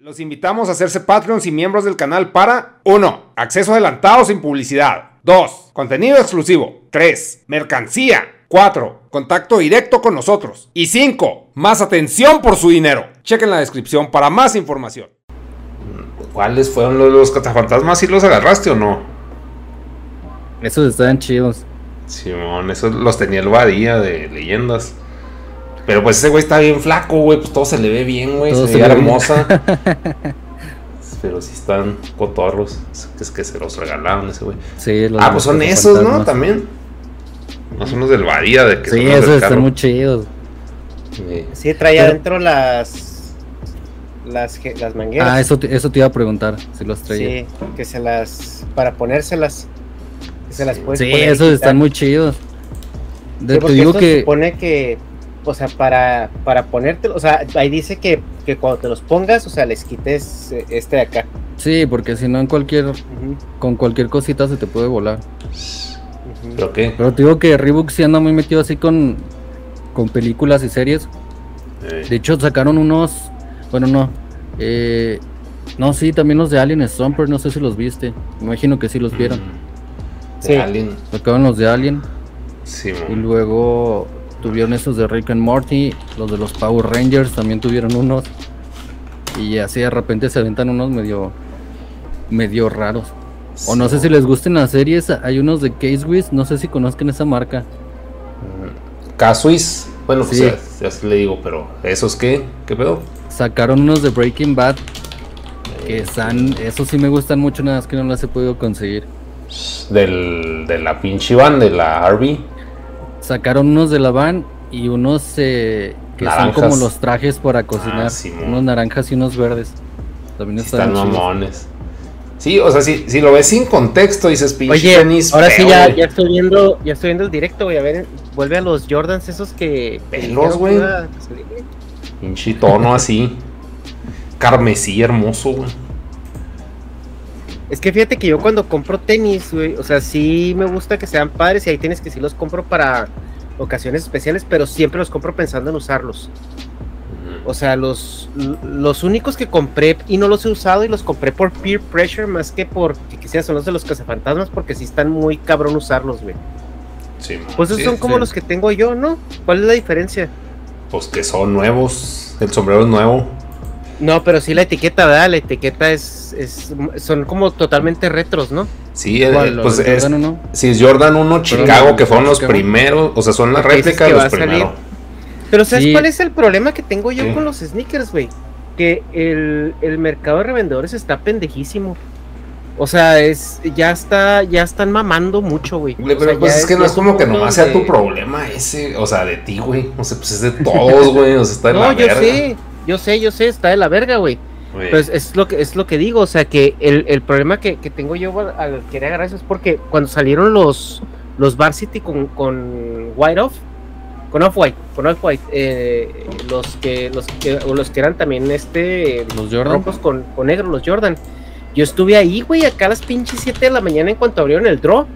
Los invitamos a hacerse Patreons y miembros del canal para 1. Acceso adelantado sin publicidad. 2. Contenido exclusivo. 3. Mercancía. 4. Contacto directo con nosotros. Y 5. Más atención por su dinero. Chequen la descripción para más información. ¿Cuáles fueron los, los catafantasmas? ¿Sí los agarraste o no? Esos estaban chidos. Simón, esos los tenía el Badía de leyendas. Pero pues ese güey está bien flaco, güey. Pues todo se le ve bien, güey. Todo Se, se ve hermosa. Pero sí están cotorros. Es que se los regalaron ese güey. Sí, los Ah, pues son esos, ¿no? También. No son los del Badía, de que Sí, son los del esos están muy chidos. Sí. Sí, traía Pero- adentro las, las las mangueras. Ah, eso te, eso te iba a preguntar, si los traía. Sí, que se las para ponérselas. Que se las Sí. puedes Sí, poner esos están muy chidos. De- Sí, te digo supone que, o sea, para, para ponértelo, o sea, ahí dice que, que cuando te los pongas, o sea, les quites eh, este de acá. sí, porque si no en cualquier con cualquier cosita se te puede volar. ¿Pero qué? Pero te digo que Reebok sí anda muy metido así con con películas y series. Eh, De hecho sacaron unos, bueno no, eh, no sí también los de Alien Stomper, no sé si los viste. Me imagino que sí los vieron. mm, Sí. de Alien. Sacaron los de Alien y Simón. luego tuvieron esos de Rick and Morty, los de los Power Rangers también tuvieron unos. Y así de repente se aventan unos medio medio raros. O no sé si les gusten las series, hay unos de Case no sé si conozcan esa marca. Casuis. Bueno, pues Sí. ya, ya sí le digo, pero ¿esos qué? ¿Qué pedo? Sacaron unos de Breaking Bad que están, esos sí me gustan mucho, nada más que no las he podido conseguir. Del, de la pinche van, de la Harvey. Sacaron unos de la van y unos eh, que Naranjas. son como los trajes para cocinar, Simón. unos naranjas y unos verdes. También Sí están, mamones. Sí, o sea, si, si lo ves sin contexto, dices pinche Oye, tenis ahora sí ya, ya estoy viendo, ya estoy viendo el directo, güey, a ver, vuelve a los Jordans esos que... Pelos, güey. Pinche tono así. Carmesí hermoso, güey. Es que fíjate que yo cuando compro tenis, güey, o sea, sí me gusta que sean padres y hay tenis que sí los compro para ocasiones especiales, pero siempre los compro pensando en usarlos. O sea, los, los únicos que compré y no los he usado y los compré por peer pressure más que porque quisiera son los de los cazafantasmas porque sí están muy cabrón usarlos, güey. Sí. Pues esos Sí, son como sí. los que tengo yo, ¿no? ¿Cuál es la diferencia? Pues que son nuevos. El sombrero es nuevo. No, pero sí la etiqueta, ¿verdad? La etiqueta es, es son como totalmente retros, ¿no? Sí, ¿Los pues es. Jordan uno? Si es Jordan 1 Chicago, que fueron los Chicago. primeros. O sea, son la réplica de los primeros. Pero ¿sabes Sí. cuál es el problema que tengo yo con los sneakers, güey? Que el, el mercado de revendedores está pendejísimo. O sea, es ya está ya están mamando mucho, güey. O pero sea, pues es que no es como que nomás sea tu problema ese, o sea, de ti, güey. O sea, pues es de todos, güey. O sea, está de No, la yo verga. sé, yo sé, yo sé, está de la verga, güey. Pues es lo que es lo que digo, o sea que el, el problema que, que tengo yo al, al querer agarrar eso es porque cuando salieron los los Varsity con, con White Off, con Off White, con Off White, eh, los que los que o los que eran también este Los Jordan. rojos con, con negro, los Jordan. Yo estuve ahí, güey, acá a las pinches 7 de la mañana en cuanto abrieron el draw.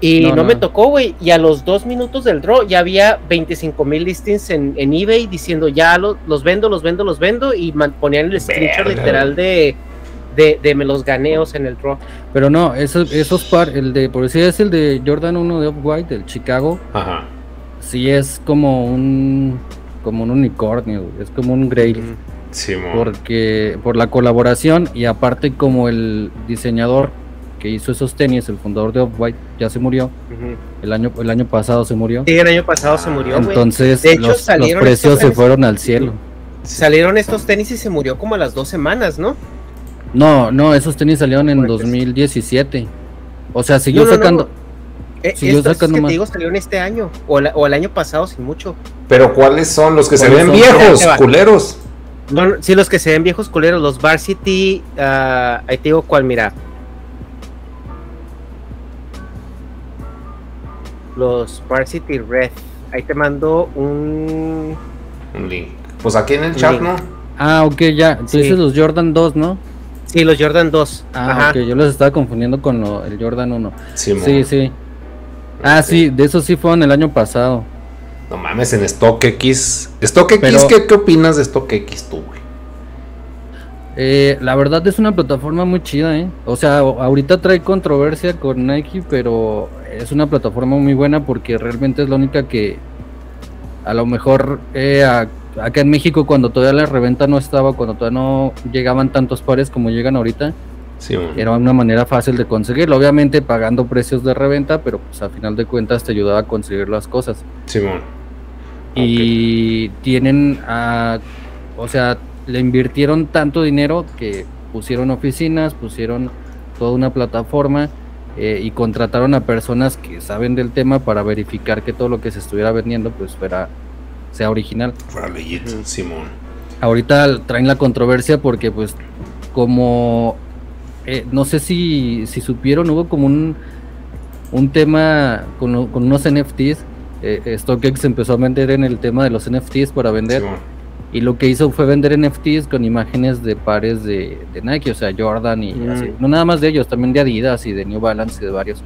Y No, no, no. me tocó, güey. Y a los dos minutos del draw ya había 25 mil listings en, en eBay diciendo ya lo- los vendo, los vendo, los vendo. Y ponían el screenshot literal de, de, de me los ganeos en el draw. Pero no, esos, esos par, el de, por decir es el de Jordan 1 de Off-White, del Chicago, Ajá. sí es como un, como un unicornio, es como un grail. Sí, mo. porque por la colaboración y aparte como el diseñador que hizo esos tenis, el fundador de Off-White, ya se murió, el año, el año pasado se murió. Sí, el año pasado se murió. Entonces De hecho, los, precios se fueron al cielo. Salieron estos tenis y se murió como a las dos semanas, ¿no? No, no, esos tenis salieron en Fuertes. 2017. O sea, siguió No, no, no. sacando. Eh, Siguió estos sacando que más. te digo salieron este año. O, la- o el año pasado, sin mucho. Pero ¿cuáles son los que se ¿Cuáles ven viejos, culeros? No, no, sí, los que se ven viejos culeros, los Varsity, ah, ahí te digo cuál, mira. Los Varsity Red. Ahí te mando un... Un link. Pues aquí en el Un chat, link. ¿no? Ah, ok, ya. Tú Sí. dices los Jordan 2, ¿no? Sí, los Jordan 2. Ah, Ajá. ok, yo los estaba confundiendo con lo- el Jordan 1. Sí. Sí, sí. Ah, sí, de esos sí fueron el año pasado. No mames, en StockX. StockX, Pero- ¿qué, ¿qué opinas de StockX tú, güey? Eh, la verdad es una plataforma muy chida, ¿eh? O sea, ahorita trae controversia con Nike, pero es una plataforma muy buena porque realmente es la única que a lo mejor eh, acá en México cuando todavía la reventa no estaba, cuando todavía no llegaban tantos pares como llegan ahorita, era una manera fácil de conseguirlo, obviamente pagando precios de reventa, pero pues a final de cuentas te ayudaba a conseguir las cosas. Simón. Y tienen, a, o sea, le invirtieron tanto dinero que pusieron oficinas, pusieron toda una plataforma eh, y contrataron a personas que saben del tema para verificar que todo lo que se estuviera vendiendo pues fuera sea original. Fuera Simón. Ahorita traen la controversia porque pues como eh, no sé si, si supieron, hubo como un, un tema con, unos NFTs. Eh, StockX empezó a vender en el tema de los NFTs para vender. Y lo que hizo fue vender NFTs con imágenes de pares de, Nike, o sea, Jordan y mm. así. No nada más de ellos, también de Adidas y de New Balance y de varios.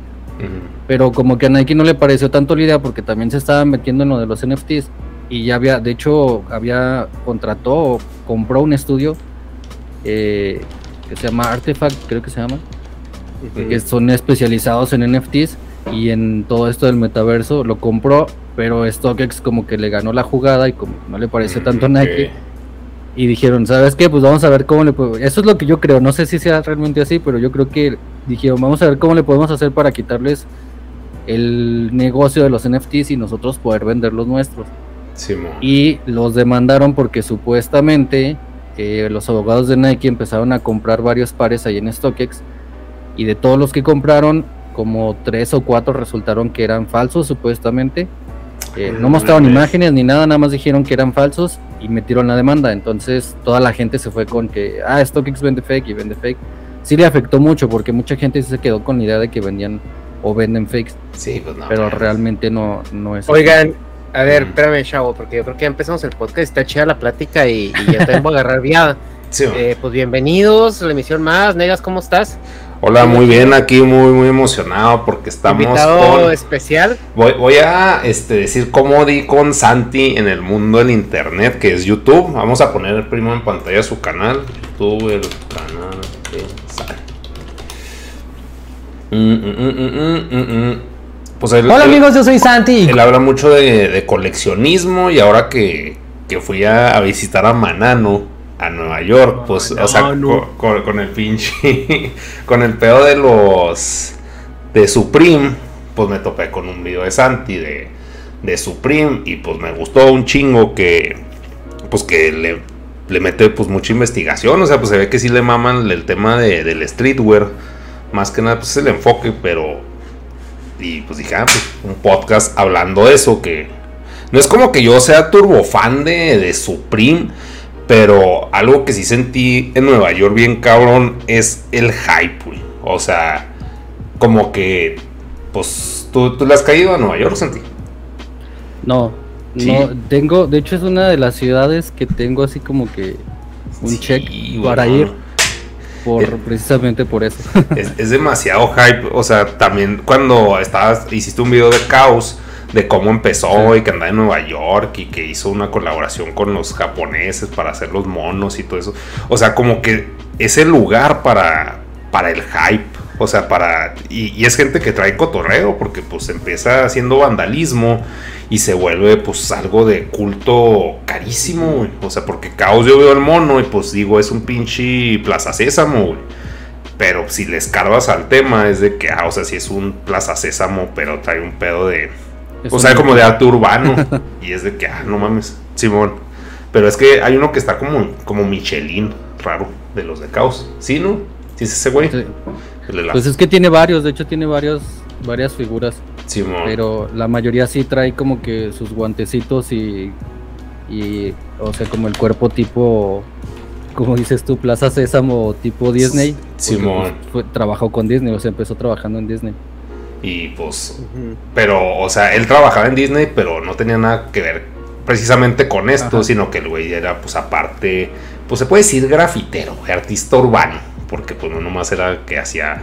Pero como que a Nike no le pareció tanto la idea porque también se estaban metiendo en lo de los NFTs. Y ya había, de hecho, había contrató, compró un estudio eh, que se llama Artifact, creo que se llama, que son especializados en NFTs y en todo esto del metaverso. Lo compró, pero StockX como que le ganó la jugada y como no le parece mm, tanto a Nike. Y dijeron, ¿sabes qué? Pues vamos a ver cómo le podemos... Eso es lo que yo creo, no sé si sea realmente así, pero yo creo que dijeron, vamos a ver cómo le podemos hacer para quitarles el negocio de los NFTs y nosotros poder vender los nuestros. y los demandaron porque supuestamente los abogados de Nike empezaron a comprar varios pares ahí en StockX y de todos los que compraron, como tres o cuatro resultaron que eran falsos supuestamente. Eh, no mostraron imágenes ni nada, nada más dijeron que eran falsos y metieron la demanda. Entonces toda la gente se fue con que, ah, StockX vende fake y vende fake. Sí le afectó mucho porque mucha gente se quedó con la idea de que vendían o venden fakes. Sí, pues Pero realmente no, no es. Oigan, a ver, espérame, chavo, porque yo creo que ya empezamos el podcast, está chida la plática y, ya tengo que agarrar viada. Eh, pues bienvenidos a la emisión más. Negas, ¿cómo estás? Hola, muy bien, aquí muy muy emocionado porque estamos Invitado especial. Voy, voy a este, decir cómo di con Santi en el mundo del internet, que es YouTube. Vamos a poner primero en pantalla su canal. YouTube, el canal de Santi. Mm, mm, mm, pues Hola amigos, yo soy Santi. Él habla mucho de, coleccionismo y ahora que, fui a, visitar a Manano a Nueva York, pues, o sea, con, el pinche, con el pedo de los, de Supreme, pues me topé con un video de Santi de, de Supreme y pues me gustó un chingo que, pues que le, le mete pues mucha investigación, o sea, pues se ve que sí le maman el tema de, del streetwear, más que nada pues el enfoque, pero y pues dije, ah, pues, un podcast hablando de eso, que no es como que yo sea turbo fan de, de Supreme, pero algo que sí sentí en Nueva York bien cabrón es el hype, O sea, como que, pues, ¿tú, ¿tú le has caído a Nueva York, Santi? No, no, tengo, de hecho es una de las ciudades que tengo así como que un check para ir por, precisamente por eso. Es, demasiado hype. O sea, también cuando estabas, hiciste un video de caos de cómo empezó y que andaba en Nueva York y que hizo una colaboración con los japoneses para hacer los monos y todo eso. O sea, como que es el lugar para, para el hype. O sea, para. Y, y es gente que trae cotorreo, porque pues empieza haciendo vandalismo y se vuelve pues algo de culto carísimo, O sea, porque Caos yo veo el mono y pues digo, es un pinche Plaza Sésamo, Pero si le escarbas al tema es de que, ah, o sea, si es un Plaza Sésamo, pero trae un pedo de... o sea, como de arte urbano. y es de que, ah, no mames, Simón. Pero es que hay uno que está como, como Michelin, raro, de los de Caos. ¿Sí, no? ¿Sí es ese güey? Pues es que tiene varios, de hecho tiene varios, varias figuras pero la mayoría sí trae como que sus guantecitos y, y, o sea, como el cuerpo tipo, como dices tú, Plaza Sésamo tipo Disney. Simón. Pues, trabajó con Disney, o sea, empezó trabajando en Disney. Y pues, pero, o sea, él trabajaba en Disney, pero no tenía nada que ver precisamente con esto, sino que el güey era, pues, aparte, pues se puede decir grafitero, artista urbano, porque pues no nomás era que hacía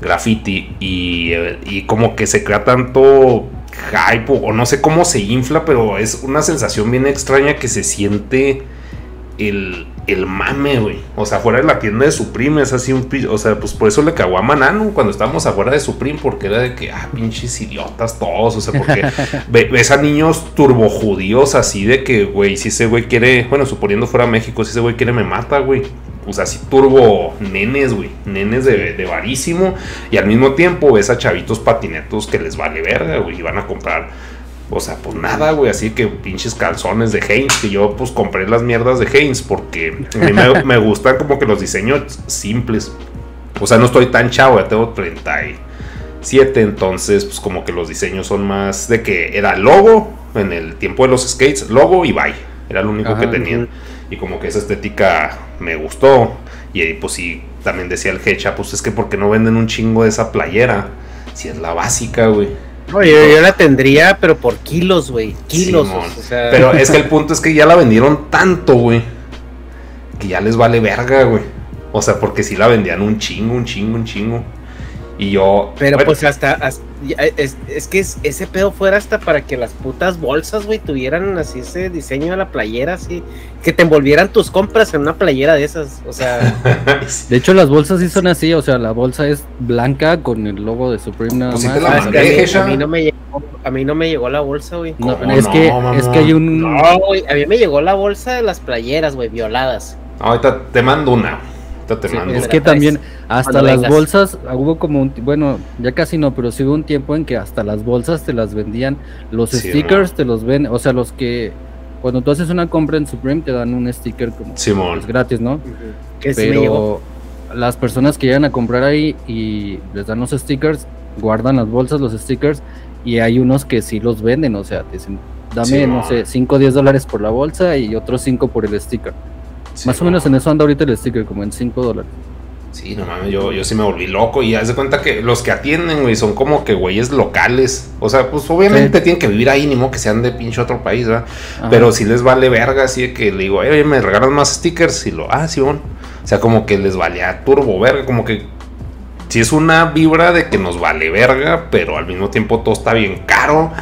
graffiti y, como que se crea tanto hype o, no sé cómo se infla, pero es una sensación bien extraña que se siente el, el mame, güey. O sea, fuera de la tienda de Supreme es así un... O sea, pues por eso le cagó a Manano cuando estábamos afuera de Supreme, porque era de que, ah, pinches idiotas todos. O sea, porque ves a niños turbojudíos así de que, güey, si ese güey quiere, bueno, suponiendo fuera México, si ese güey quiere me mata, güey. O sea, así turbo nenes, güey. Nenes de, de varísimo. Y al mismo tiempo ves a chavitos patinetos que les vale verga, güey. Y van a comprar o sea, pues nada, güey, así que pinches calzones de Haynes, que yo pues compré las mierdas de Haynes porque a mí me, gustan como que los diseños simples. O sea, no estoy tan chavo, ya tengo 37, entonces pues como que los diseños son más de que era logo en el tiempo de los skates, logo y bye. Era lo único que tenían. Y como que esa estética me gustó. Y ahí pues sí, también decía el Hecha, pues es que porque no venden un chingo de esa playera. Si es la básica, güey. No, yo, la tendría, pero por kilos, güey. Kilos. Pero es que el punto es que ya la vendieron tanto, güey. Que ya les vale verga, güey. O sea, porque si la vendían un chingo, un chingo, un chingo. Y yo. Pero pues hasta. es, que ese pedo fuera hasta para que las putas bolsas, güey, tuvieran así ese diseño de la playera, así. Que te envolvieran tus compras en una playera de esas. O sea. de hecho, las bolsas sí son así. O sea, la bolsa es blanca con el logo de Supreme nada pues más. a, mí, no me llegó, a mí no me llegó la bolsa, güey. No, es, que, es que hay un. No, güey. A mí me llegó la bolsa de las playeras, güey, violadas. Ahorita te mando una es que también hasta las bolsas, hubo como un, bueno, ya casi no, pero sí hubo un tiempo en que hasta las bolsas te las vendían, los stickers te los ven, o sea, los que cuando tú haces una compra en Supreme te dan un sticker como Simón. gratis, ¿no? Pero las personas que llegan a comprar ahí y les dan los stickers, guardan las bolsas, los stickers, y hay unos que sí los venden, o sea, te dicen, dame, no sé, 5 o 10 dólares por la bolsa y otros 5 por el sticker. Más o menos en eso anda ahorita el sticker, como en 5 dólares. Sí, no mames, yo, yo sí me volví loco. Y haz de cuenta que los que atienden, güey, son como que güeyes locales. O sea, pues obviamente tienen que vivir ahí, ni modo que sean de pinche otro país, ¿verdad? Pero si les vale verga, así de que le digo, oye, me regalan más stickers. Y lo, ah, sí, bueno. O sea, como que les valía turbo verga, como que. Si es una vibra de que nos vale verga, pero al mismo tiempo todo está bien caro.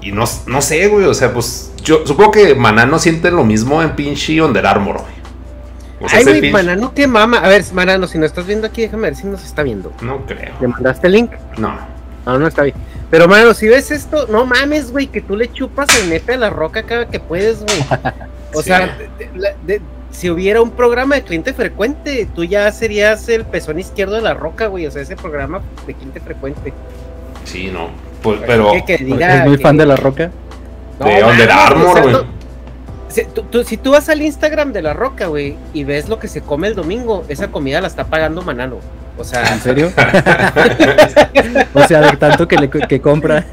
Y no, no sé, güey, o sea, pues yo supongo que Manano siente lo mismo en pinche Under Armour, güey. Ay, güey, Manano, qué mama. A ver, Manano, si no estás viendo aquí, déjame ver si nos está viendo. No creo. ¿Le mandaste el link? No. No, no está bien. Pero, Manano, si ves esto, no mames, güey, que tú le chupas el nepe a la roca cada que puedes, güey. O sea, si hubiera un programa de cliente frecuente, tú ya serías el pezón izquierdo de la roca, güey. O sea, ese programa de cliente frecuente. Sí, no. Pues, pero. ¿Es muy fan de la roca? De Under Armour, güey. Si, tú, vas al Instagram de La Roca, güey, y ves lo que se come el domingo, esa comida la está pagando Manano. O sea, ¿en serio? o sea, de tanto que le que compra.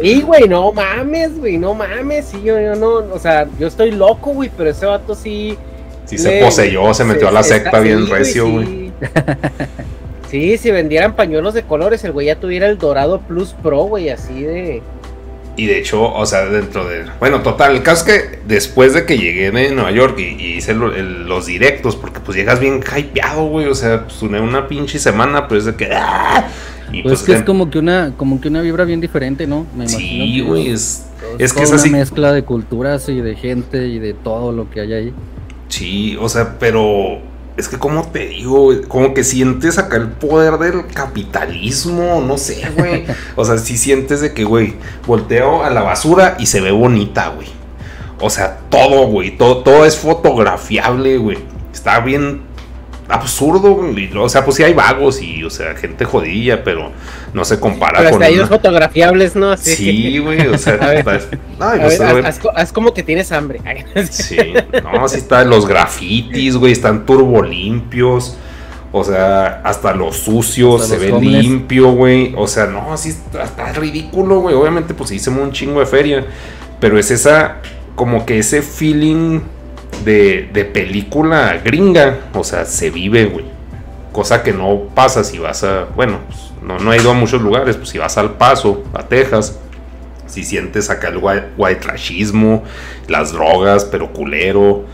sí, güey, no mames, güey, no mames. Sí, yo, yo no, o sea, yo estoy loco, güey, pero ese vato sí. Sí, se poseyó, se metió a la secta bien recio, güey. Sí. sí, si vendieran pañuelos de colores, el güey ya tuviera el Dorado Plus Pro, güey, así de. Y de hecho, o sea, dentro de... Bueno, total, el caso es que después de que llegué de Nueva York y, hice los directos, porque pues llegas bien hypeado, güey, o sea, pues una, una pinche semana, pues de que... ¡ah! Y pues, pues que es como que una como que una vibra bien diferente, ¿no? Me sí, güey, es, es, que es una mezcla de culturas y de gente y de todo lo que hay ahí. Sí, o sea, pero es que como te digo, como que sientes acá el poder del capitalismo, no sé, güey. O sea, si sientes de que, güey, volteo a la basura y se ve bonita, güey. O sea, todo, güey, todo, todo es fotografiable, güey. Está bien absurdo, O sea, pues sí hay vagos y, o sea, gente jodilla, pero no se compara pero con. Hasta ellos fotografiables, ¿no? sí, güey, o sea, haz, como que tienes hambre. sí, no, así está. Los grafitis, güey, están turbo limpios. O sea, hasta los sucios se ve limpio, güey. O sea, no, así está, está ridículo, güey. Obviamente, pues hice un chingo de feria. Pero es esa, como que ese feeling de, película gringa. O sea, se vive, güey. Cosa que no pasa si vas a. Bueno, pues, no, no he ido a muchos lugares. Pues si vas al Paso, a Texas. Si sientes acá el white, trashismo, las drogas, pero culero.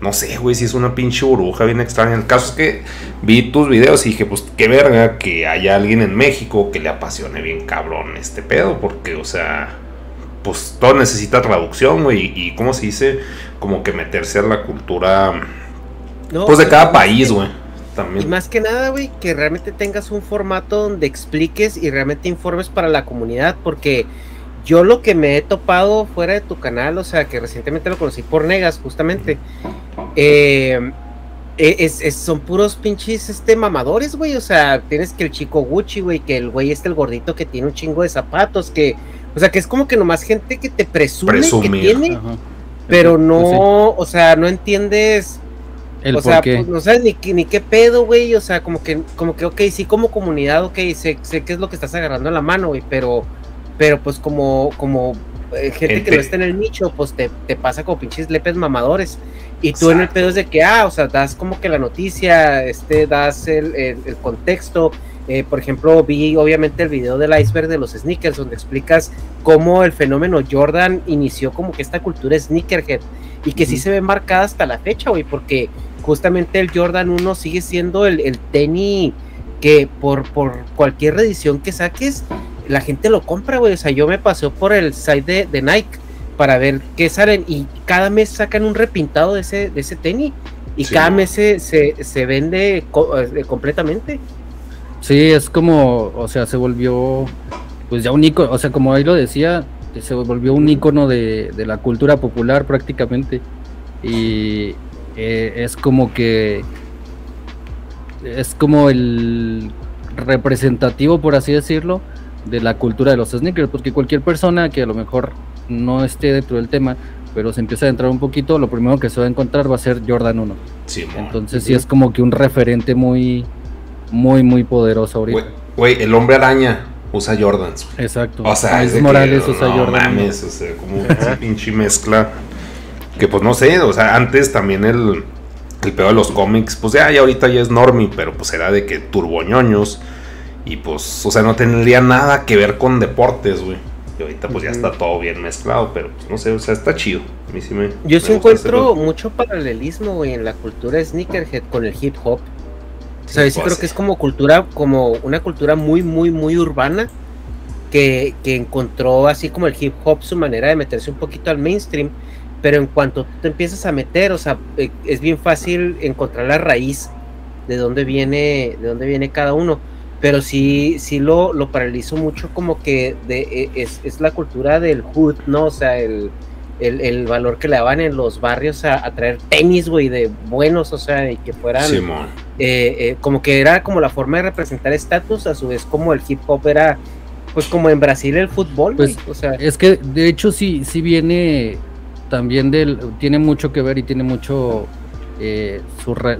No sé, güey, si es una pinche burbuja bien extraña. El caso es que vi tus videos y dije, pues qué verga que haya alguien en México que le apasione bien cabrón este pedo. Porque, o sea, pues todo necesita traducción, güey. Y, ¿cómo se dice? Como que meterse a la cultura pues de cada país, güey. Y más que nada, güey, que realmente tengas un formato donde expliques y realmente informes para la comunidad, porque yo lo que me he topado fuera de tu canal, o sea, que recientemente lo conocí por Negas, justamente, eh, e, es, son puros pinches este, mamadores, güey, o sea, tienes que el chico Gucci, güey, que el güey este, el gordito que tiene un chingo de zapatos, que, o sea, que es como que nomás gente que te presume que tiene, pero no, o sea, no entiendes o sea, pues no sabes ni, ni qué pedo, güey. O sea, como que, como que, ok, sí, como comunidad, ok, sé, sé qué es lo que estás agarrando en la mano, güey, pero, pero pues como, como eh, gente, que no está en el nicho, pues te, te pasa como pinches lepes mamadores. Y tú en el pedo es de que, ah, o sea, das como que la noticia, este, das el, el, contexto. Eh, por ejemplo, vi obviamente el video del iceberg de los sneakers, donde explicas cómo el fenómeno Jordan inició como que esta cultura sneakerhead y que sí se ve marcada hasta la fecha, güey, porque justamente el Jordan 1 sigue siendo el, el tenis que por, por cualquier edición que saques, la gente lo compra, güey. O sea, yo me paseo por el site de, Nike para ver qué salen y cada mes sacan un repintado de ese, de ese tenis y cada mes se, se, vende eh, completamente. Sí, es como, o sea, se volvió, pues ya un icono, o sea, como ahí lo decía, se volvió un icono de, de la cultura popular prácticamente. Y, eh, es como que es como el representativo, por así decirlo, de la cultura de los sneakers, porque cualquier persona que a lo mejor no esté dentro del tema, pero se empieza a entrar un poquito, lo primero que se va a encontrar va a ser Jordan 1. Entonces sí es como que un referente muy, muy, muy poderoso ahorita. Güey, el hombre araña usa Jordans. Exacto. O sea, es Morales usa Jordan. o sea, como una pinche mezcla que pues no sé, o sea, antes también el, el pedo de los cómics, pues ya, ya ahorita ya es normie, pero pues era de que turboñoños. Y pues, o sea, no tendría nada que ver con deportes, güey. Y ahorita pues ya está todo bien mezclado, pero pues no sé, o sea, está chido. A mí sí me, Yo sí encuentro mucho paralelismo, güey, en la cultura sneakerhead con el hip hop. O sea, yo sí creo que es como cultura, como una cultura muy, muy, muy urbana. Que, que encontró así como el hip hop su manera de meterse un poquito al mainstream pero en cuanto tú te empiezas a meter, o sea, eh, es bien fácil encontrar la raíz de dónde viene, de dónde viene cada uno. Pero sí, sí lo, lo paralizo mucho como que de, e, es, es, la cultura del hood, ¿no? O sea, el, el, el valor que le daban en los barrios a, a traer tenis, güey, de buenos, o sea, y que fueran... Eh, eh, como que era como la forma de representar estatus, a su vez como el hip hop era, pues como en Brasil el fútbol, pues, o sea... Es que de hecho sí, sí viene también del, tiene mucho que ver y tiene mucho eh,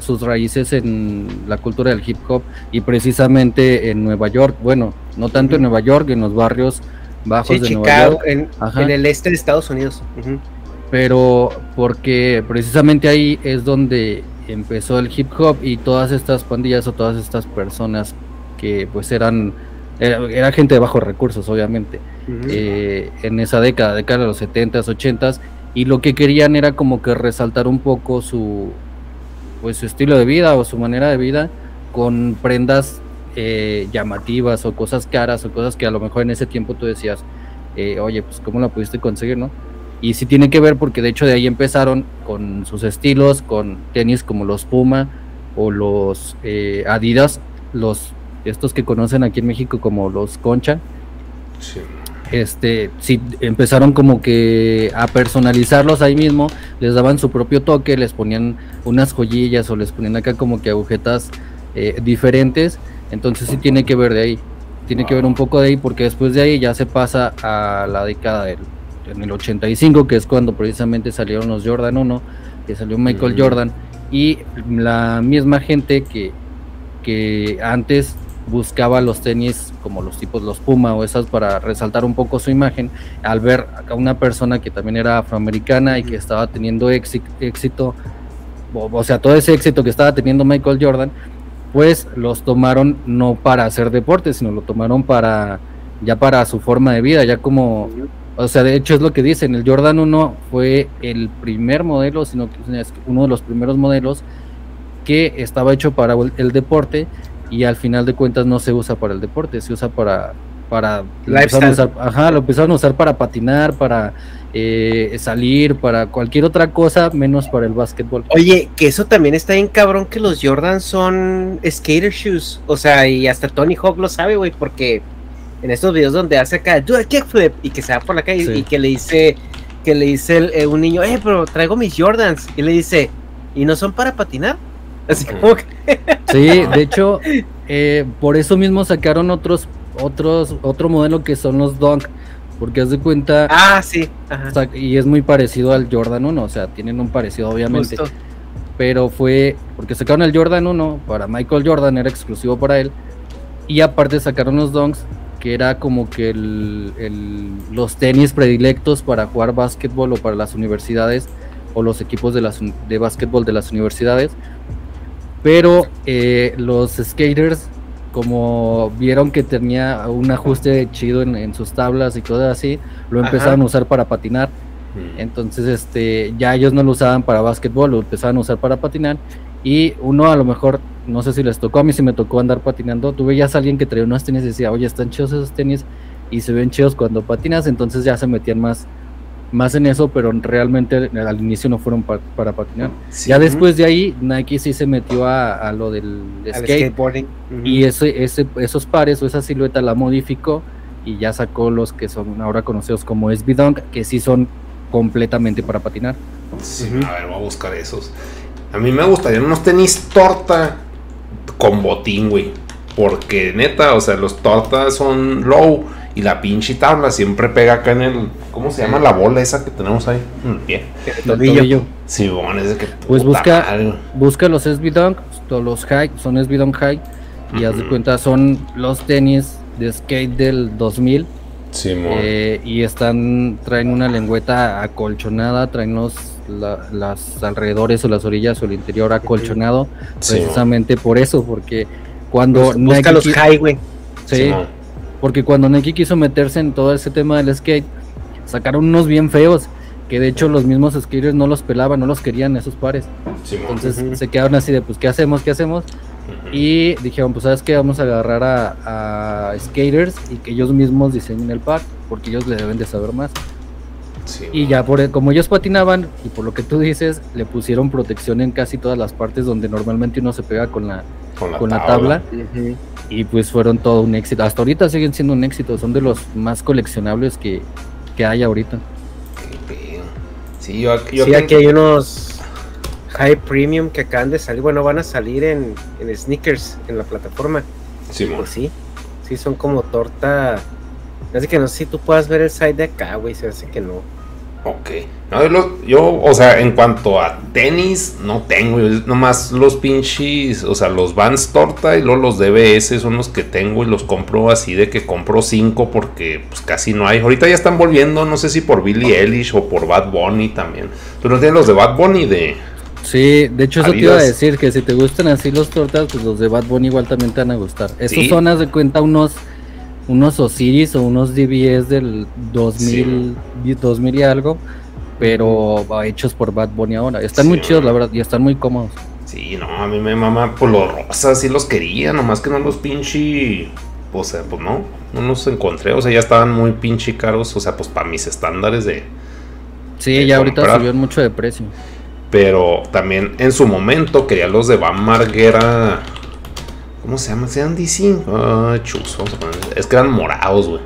sus raíces en la cultura del hip hop y precisamente en Nueva York, bueno, no tanto en Nueva York, en los barrios bajos de Nueva York. En, en, el este de Estados Unidos. Pero porque precisamente ahí es donde empezó el hip hop y todas estas pandillas o todas estas personas que pues eran era, gente de bajos recursos obviamente eh, en esa década, década de los 70s, 80s y lo que querían era como que resaltar un poco su pues su estilo de vida o su manera de vida con prendas eh, llamativas o cosas caras o cosas que a lo mejor en ese tiempo tú decías eh, oye pues cómo la pudiste conseguir no y sí tiene que ver porque de hecho de ahí empezaron con sus estilos con tenis como los Puma o los eh, Adidas los estos que conocen aquí en México como los Concha. Sí. Este, sí, empezaron como que a personalizarlos ahí mismo, les daban su propio toque, les ponían unas joyillas o les ponían acá como que agujetas eh, diferentes, entonces sí tiene que ver de ahí, tiene que ver un poco de ahí porque después de ahí ya se pasa a la década del en el 85, que es cuando precisamente salieron los Jordan 1, que salió Michael Jordan, y la misma gente que, que antes buscaba los tenis como los tipos los Puma o esas para resaltar un poco su imagen, al ver a una persona que también era afroamericana y que estaba teniendo éxito, o, sea, todo ese éxito que estaba teniendo Michael Jordan, pues los tomaron no para hacer deporte, sino lo tomaron para ya para su forma de vida, ya como o sea, de hecho es lo que dicen, el Jordan 1 fue el primer modelo, sino que es uno de los primeros modelos que estaba hecho para el deporte y al final de cuentas no se usa para el deporte, se usa para para lo empezaron, a usar, ajá, lo empezaron a usar para patinar, para eh, salir, para cualquier otra cosa, menos para el básquetbol. Oye, que eso también está bien cabrón que los Jordan son skater shoes. O sea, y hasta Tony Hawk lo sabe, güey, porque en estos videos donde hace acá, do a kickflip, y que se va por la calle y que le dice, que le dice eh, un niño, eh, pero traigo mis Jordans. Y le dice, ¿y no son para patinar? Así como que... Sí, de hecho, eh, por eso mismo sacaron otros otros, otro modelo que son los Dunk, porque haz de cuenta. Ah, sí. y es muy parecido al Jordan 1, o sea, tienen un parecido, obviamente. Pero fue porque sacaron el Jordan 1 para Michael Jordan, era exclusivo para él. Y aparte sacaron los Dunks, que era como que los tenis predilectos para jugar básquetbol o para las universidades o los equipos de, las, de básquetbol de las universidades. Pero eh, los skaters como vieron que tenía un ajuste chido en, sus tablas y cosas así, lo empezaron a usar para patinar. Mm. Entonces, este, ya ellos no lo usaban para básquetbol, lo empezaron a usar para patinar. Y uno a lo mejor, no sé si les tocó, a mí si me tocó andar patinando, tuve ya alguien que traía unos tenis y decía, oye, están chidos esos tenis y se ven chidos cuando patinas, entonces ya se metían más más en eso, pero realmente al inicio no fueron para patinar. Ya después de ahí, Nike sí se metió a, lo del skateboarding. Y ese, ese, esos pares o esa silueta la modificó y ya sacó los que son ahora conocidos como SB Dunk, que sí son completamente para patinar. A ver, voy a buscar esos. A mí me gustaría unos tenis torta con botín, güey. Porque neta, o sea, los tortas son low y la pinche tabla siempre pega acá en el. ¿Cómo se llama la bola esa que tenemos ahí? En el pie. El tobillo. Sí, bueno, es de que. Pues busca, busca los SB Dunk, los high, son SB Dunk high. Y haz de cuenta, son los tenis de skate del 2000. Sí, eh, y están, traen una lengüeta acolchonada, traen los las alrededores o las orillas o el interior acolchonado, precisamente por eso, porque cuando busca los high, güey. Sí, porque cuando Nike quiso meterse en todo ese tema del skate, sacaron unos bien feos, que de hecho los mismos skaters no los pelaban, no los querían esos pares. Entonces se quedaron así de, pues, ¿qué hacemos? ¿Qué hacemos? Y dijeron, pues, ¿sabes qué? Vamos a agarrar a, skaters y que ellos mismos diseñen el par, porque ellos le deben de saber más. Y ya, por, como ellos patinaban, y por lo que tú dices, le pusieron protección en casi todas las partes donde normalmente uno se pega con la, con la, tabla y pues fueron todo un éxito. Hasta ahorita siguen siendo un éxito, son de los más coleccionables que, hay ahorita. Sí, aquí hay unos high premium que acaban de salir, bueno, van a salir en, en sneakers en la plataforma. Sí, pues sí, sí, son como torta. Así que no sé si tú puedas ver el side de acá, güey, se hace que no. Ok. yo, o sea, en cuanto a tenis, no tengo. Nomás los pinches, o sea, los Vans Torta y luego los DBS son los que tengo y los compro así de que compro cinco porque pues casi no hay. Ahorita ya están volviendo, no sé si por Billie Eilish o por Bad Bunny también. ¿Tú no tienes los de Bad Bunny de... Sí, de hecho eso te iba a decir, que si te gustan así los tortas, pues los de Bad Bunny igual también te van a gustar. Esos son, de cuenta, unos unos Osiris o unos DBS del 2000, 2000 y algo, pero hechos por Bad Bunny ahora. Están muy chidos, la verdad, y están muy cómodos. Sí, no, a mí me mama por los rosas, sí los quería, nomás que no los pinche. O sea, pues no, no los encontré, o sea, ya estaban muy pinche caros, o sea, pues para mis estándares de. Sí, ya ahorita subieron mucho de precio. Pero también en su momento quería los de Van Marguera ¿Cómo se llama? ¿Se DC? Ah, chus, vamos a poner. Es que eran morados, güey.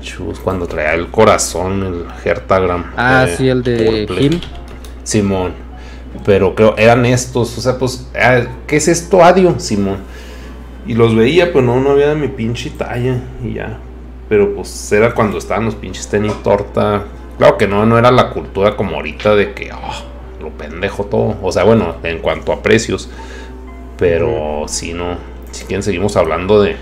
chus, cuando traía el corazón, el Hertagram. Ah, sí, el de Jim. Simón. Pero creo, eran estos, o sea, pues, ah, ¿qué es esto, Adio? Simón. Y los veía, pero no, no había de mi pinche talla. Y ya. Pero pues era cuando estaban los pinches tenis torta. Claro que no, no era la cultura como ahorita de que, oh, lo pendejo todo. O sea, bueno, en cuanto a precios. Pero si no, si quieren seguimos hablando de,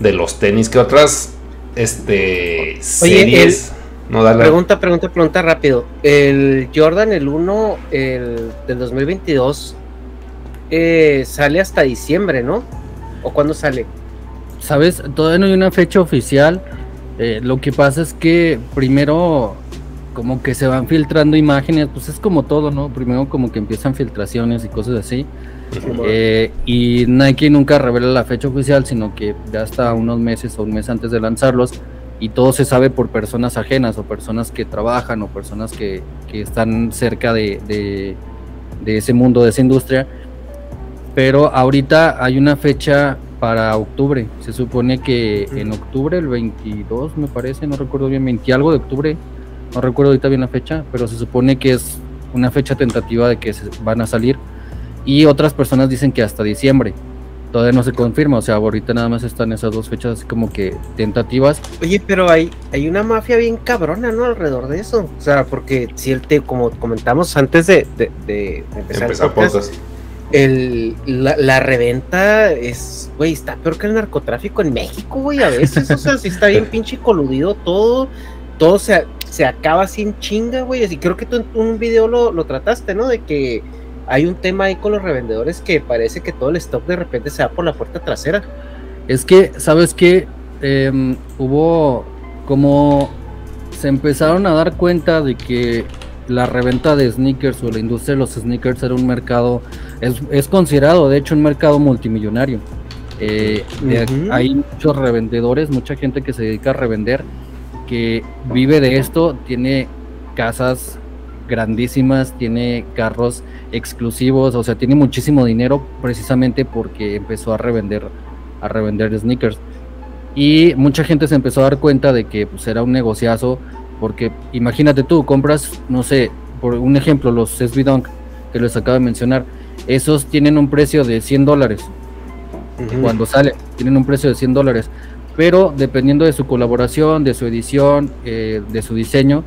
de los tenis. ¿Qué otras este, series? no, dale. Pregunta, pregunta, pregunta rápido. El Jordan, el 1 el, del 2022, eh, sale hasta diciembre, ¿no? ¿O cuándo sale? Sabes, todavía no hay una fecha oficial. Eh, lo que pasa es que primero como que se van filtrando imágenes, pues es como todo, ¿no? Primero como que empiezan filtraciones y cosas así Eh, y Nike nunca revela la fecha oficial, sino que ya hasta unos meses o un mes antes de lanzarlos. Y todo se sabe por personas ajenas o personas que trabajan o personas que, que están cerca de, de, de ese mundo, de esa industria. Pero ahorita hay una fecha para octubre. Se supone que en octubre, el 22 me parece, no recuerdo bien, 20 algo de octubre, no recuerdo ahorita bien la fecha, pero se supone que es una fecha tentativa de que se van a salir. Y otras personas dicen que hasta diciembre. Todavía no se confirma, o sea, ahorita nada más están esas dos fechas así como que tentativas. Oye, pero hay, hay una mafia bien cabrona, ¿no? Alrededor de eso. O sea, porque si el te, como comentamos antes de, de, de empezar, Empezar el podcast, el, la, la reventa es, güey, está peor que el narcotráfico en México, güey, a veces, o sea, si está bien pinche coludido todo, todo se, se acaba en chinga, güey, así creo que tú en un video lo, lo trataste, ¿no? De que hay un tema ahí con los revendedores que parece que todo el stock de repente se va por la puerta trasera. Es que, ¿sabes qué? Em, hubo como se empezaron a dar cuenta de que la reventa de sneakers o la industria de los sneakers era un mercado, es, es considerado de hecho un mercado multimillonario. Eh. Hay muchos revendedores, mucha gente que se dedica a revender, que vive de esto, tiene casas grandísimas, tiene carros exclusivos, o sea, tiene muchísimo dinero precisamente porque empezó a revender a revender sneakers. Y mucha gente se empezó a dar cuenta de que pues, era un negociazo, porque imagínate tú, compras, no sé, por un ejemplo, los SB Dunk que les acabo de mencionar, esos tienen un precio de 100 dólares cuando sale, tienen un precio de 100 dólares, pero dependiendo de su colaboración, de su edición, eh, de su diseño,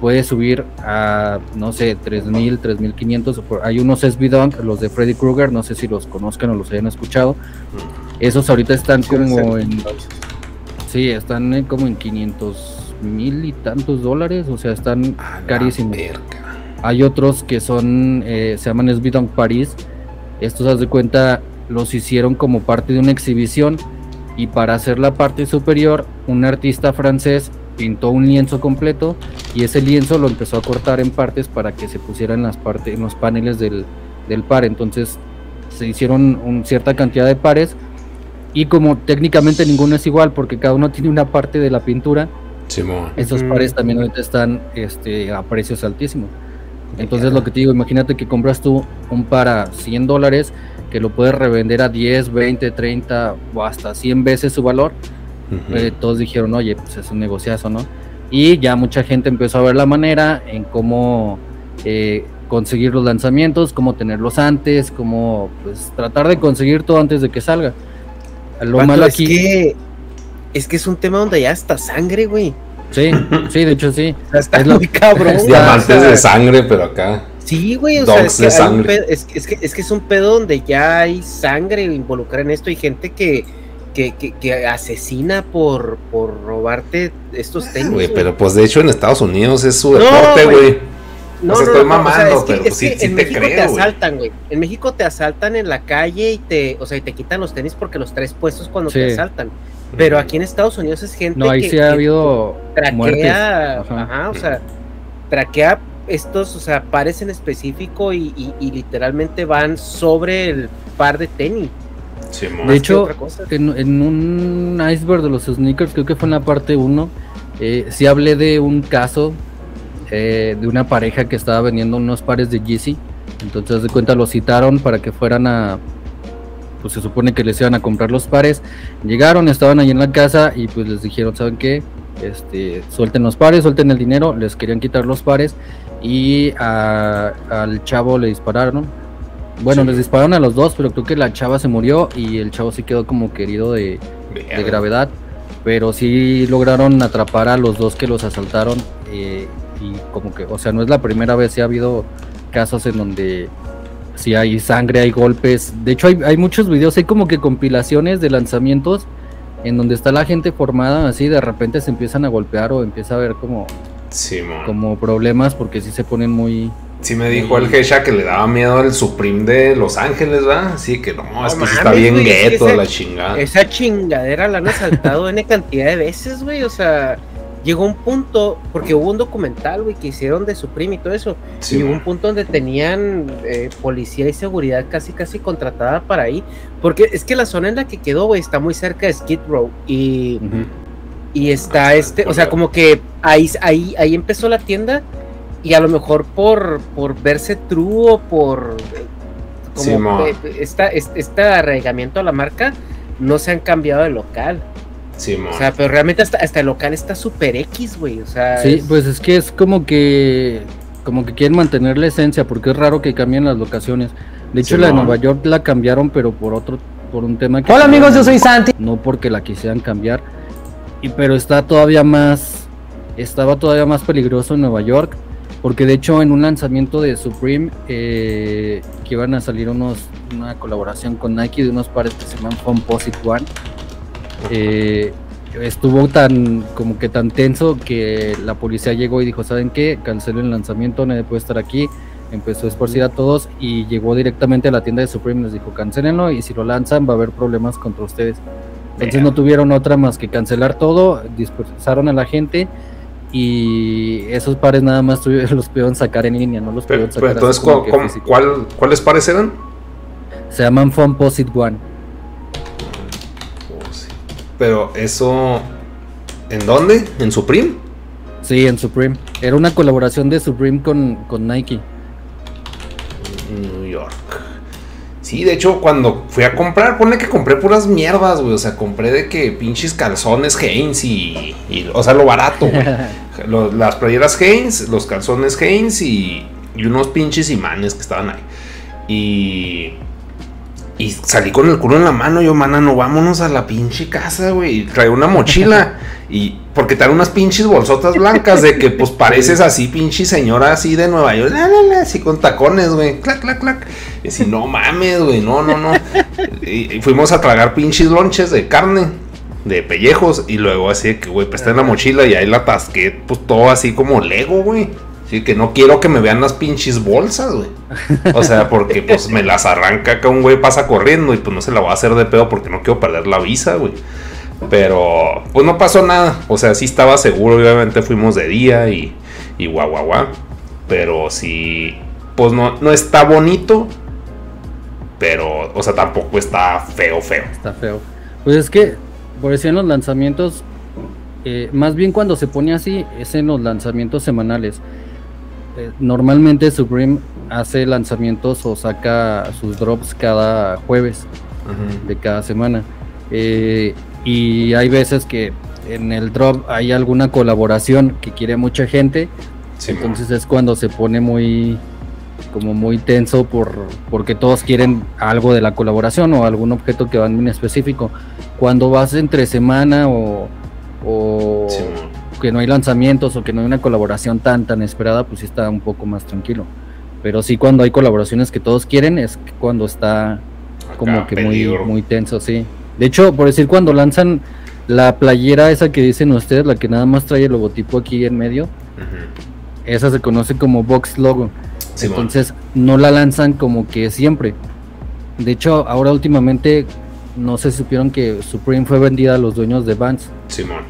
puede subir a, no sé, 3000, 3500. o por- Hay unos SB Dunk, los de Freddy Krueger, no sé si los conozcan o los hayan escuchado. Esos ahorita están como en, sí, están en como en 500 mil y tantos dólares, o sea, están carísimos. Hay otros que son, eh, se llaman SB Dunk Paris. Estos, haz de cuenta, los hicieron como parte de una exhibición. Y para hacer la parte superior, un artista francés pintó un lienzo completo. Y ese lienzo lo empezó a cortar en partes para que se pusieran las partes, en los paneles del, del par. Entonces se hicieron un- cierta cantidad de pares. Y como técnicamente ninguno es igual, porque cada uno tiene una parte de la pintura, Simón. esos pares también ahorita están este, a precios altísimos. Entonces lo que te digo, imagínate que compras tú un par a 100 dólares, que lo puedes revender a 10, 20, 30 o hasta 100 veces su valor. Eh, todos dijeron, oye, pues es un negociazo, ¿no? Y ya mucha gente empezó a ver la manera en cómo eh, conseguir los lanzamientos, cómo tenerlos antes, cómo pues tratar de conseguir todo antes de que salga. Lo malo es aquí, que es que es un tema donde ya está sangre, güey. sí, sí, de hecho sí. O sea, está Es lo- muy cabrón. es güey, Diamantes o sea, de sangre, pero acá. Sí, güey, o sea, es que, de hay un sangre. pedo- es, es que, es que es un pedo donde ya hay sangre involucrada en esto y gente que, que, que, que asesina por, por robarte estos tenis. Güey, pero pues de hecho en Estados Unidos es su No, deporte, güey. No, no, estoy no, o sea, mamando, es que, pero es sí- que sí en te México te, creo, asaltan, güey. En México te asaltan en la calle y te, o sea, y te quitan los tenis porque los traes puestos cuando te asaltan. Pero aquí en Estados Unidos es gente No, ahí que, sí ha habido muertes. traquea, Ajá. ajá, o sea, traquea estos, o sea, pares en específico y, y- y literalmente van sobre el par de tenis. Simón. De hecho, otra cosa. en, en un iceberg de los sneakers, creo que fue en la parte 1, eh, sí hablé de un caso eh, de una pareja que estaba vendiendo unos pares de Yeezy. Entonces, de cuenta, los citaron para que fueran a. Pues se supone que les iban a comprar los pares. Llegaron, estaban ahí en la casa y pues les dijeron, ¿saben qué? Este, suelten los pares, suelten el dinero. Les querían quitar los pares y a- al chavo le dispararon. Bueno, Sí. les dispararon a los dos, pero creo que la chava se murió y el chavo sí quedó como querido de, de gravedad. Pero sí lograron atrapar a los dos que los asaltaron. eh, y como que, o sea, no es la primera vez, sí ha habido casos en donde sí hay sangre, hay golpes. De hecho, hay, hay muchos videos, hay como que compilaciones de lanzamientos en donde está la gente formada así, de repente se empiezan a golpear o empieza a haber como, como problemas porque sí se ponen muy... Sí me dijo el Gesha que le daba miedo el Supreme de Los Ángeles, ¿verdad? Sí, que no, es que sí está mames, bien güey, es que gueto la chingada. Esa chingadera la han asaltado N cantidad de veces, güey. O sea, llegó un punto, porque hubo un documental, güey, que hicieron de Supreme y todo eso, Sí, y hubo un punto donde tenían eh, policía y seguridad casi, casi contratada para ahí, porque es que la zona en la que quedó, güey, está muy cerca de Skid Row, y, Ujú. y está este, o sea, como que ahí, ahí, ahí empezó la tienda, y a lo mejor por, por verse true o por como esta, es- este arraigamiento a la marca, no se han cambiado de local. Sí. O sea, pero realmente hasta, hasta el local está super X, güey. O sea, Sí, es- pues es que es como que como que quieren mantener la esencia porque es raro que cambien las locaciones. De hecho, Sí, la de. Nueva York la cambiaron, pero por otro por un tema que Hola amigos, yo soy Santi. no porque la quisieran cambiar. Y pero está todavía más estaba todavía más peligroso en Nueva York porque de hecho en un lanzamiento de Supreme eh, que iban a salir unos una colaboración con Nike de unos pares que se llaman Composite One eh, estuvo tan como que tan tenso que la policía llegó y dijo, ¿saben qué? Cancelen el lanzamiento, nadie puede estar aquí. Empezó a esparcir a todos y llegó directamente a la tienda de Supreme y les dijo, cancelenlo y si lo lanzan va a haber problemas contra ustedes. Entonces no tuvieron otra más que cancelar todo, dispersaron a la gente y esos pares nada más los pudieron sacar en línea, no los Pero, pudieron sacar pero entonces, como ¿cu- que cu- físico. ¿cuál, ¿cuáles pares eran? Se llaman Composite One. Oh, sí. Pero eso. ¿En dónde? ¿En Supreme? Sí, en Supreme. Era una colaboración de Supreme con, con Nike. New York. Sí, de hecho, cuando fui a comprar, ponle que compré puras mierdas, güey. O sea, compré de que pinches calzones Hanes y. y- o sea, lo barato, güey. Las playeras Hanes, los calzones Hanes y, y unos pinches imanes que estaban ahí. Y. Y salí con el culo en la mano. Yo, mana, no vámonos a la pinche casa, güey. Trae una mochila. y. Porque trae unas pinches bolsotas blancas de que, pues, pareces así, pinche señora así de Nueva York. La, la, la, así con tacones, güey. Clac, clac, clac. Y así, no mames, güey. No, no, no. y, y fuimos a tragar pinches lonches de carne de pellejos y luego así de que, güey, pues está en la mochila y ahí la tasqué, pues todo así como Lego, güey. Así que no quiero que me vean las pinches bolsas, güey. O sea, porque pues me las arranca acá un güey pasa corriendo y pues no se la voy a hacer de pedo porque no quiero perder la visa, güey. Pero pues no pasó nada. O sea, sí estaba seguro, obviamente fuimos de día y, y guau, guau, guau. Pero sí, pues no, no está bonito. Pero, o sea, tampoco está feo, feo. Está feo. Pues es que, por eso en los lanzamientos, eh, más bien cuando se pone así, es en los lanzamientos semanales. Eh, normalmente Supreme hace lanzamientos o saca sus drops cada jueves de cada semana. Eh, y hay veces que en el drop hay alguna colaboración que quiere mucha gente, Sí, entonces es cuando se pone muy como muy tenso por porque todos quieren algo de la colaboración o algún objeto que van en específico. Cuando vas entre semana o, o Sí, que no hay lanzamientos o que no hay una colaboración tan tan esperada, pues sí está un poco más tranquilo. Pero sí cuando hay colaboraciones que todos quieren es cuando está como Acá, que muy, peligro. muy tenso, sí. De hecho, por decir, cuando lanzan la playera esa que dicen ustedes, la que nada más trae el logotipo aquí en medio, Ujú. esa se conoce como box logo. Simón. Entonces, no la lanzan como que siempre. De hecho, ahora últimamente, no se supieron que Supreme fue vendida a los dueños de Vans. Simón.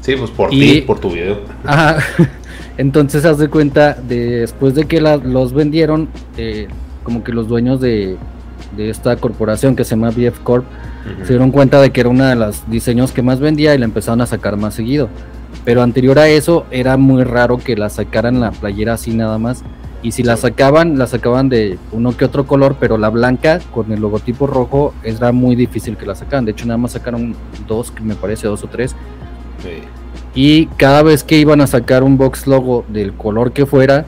Sí, pues por ti, por tu video. Ajá. Entonces, haz de cuenta, de- después de que la- los vendieron, eh, como que los dueños de, de esta corporación que se llama BF Corp, se dieron cuenta de que era uno de los diseños que más vendía y la empezaron a sacar más seguido. Pero anterior a eso era muy raro que la sacaran la playera así nada más. Y si la sacaban, la sacaban de uno que otro color, pero la blanca con el logotipo rojo era muy difícil que la sacaran. De hecho, nada más sacaron dos, que me parece, dos o tres. Sí. Y cada vez que iban a sacar un box logo del color que fuera,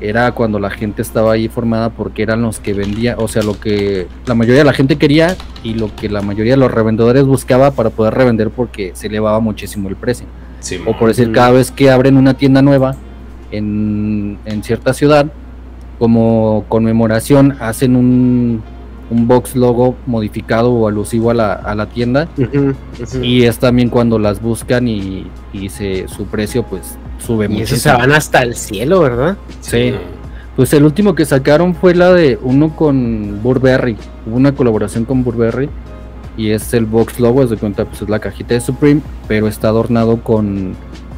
era cuando la gente estaba ahí formada porque eran los que vendía, o sea, lo que la mayoría de la gente quería y lo que la mayoría de los revendedores buscaba para poder revender porque se elevaba muchísimo el precio. Simón. O por decir, cada vez que abren una tienda nueva en, en cierta ciudad, como conmemoración, hacen un, un box logo modificado o alusivo a la, a la tienda y es también cuando las buscan y, y se, su precio pues sube Y mucho. esos se van hasta el cielo, ¿verdad? Sí. Pues el último que sacaron fue la de uno con Burberry. Hubo una colaboración con Burberry y es el box logo, es de cuenta, pues es la cajita de Supreme, pero está adornado con,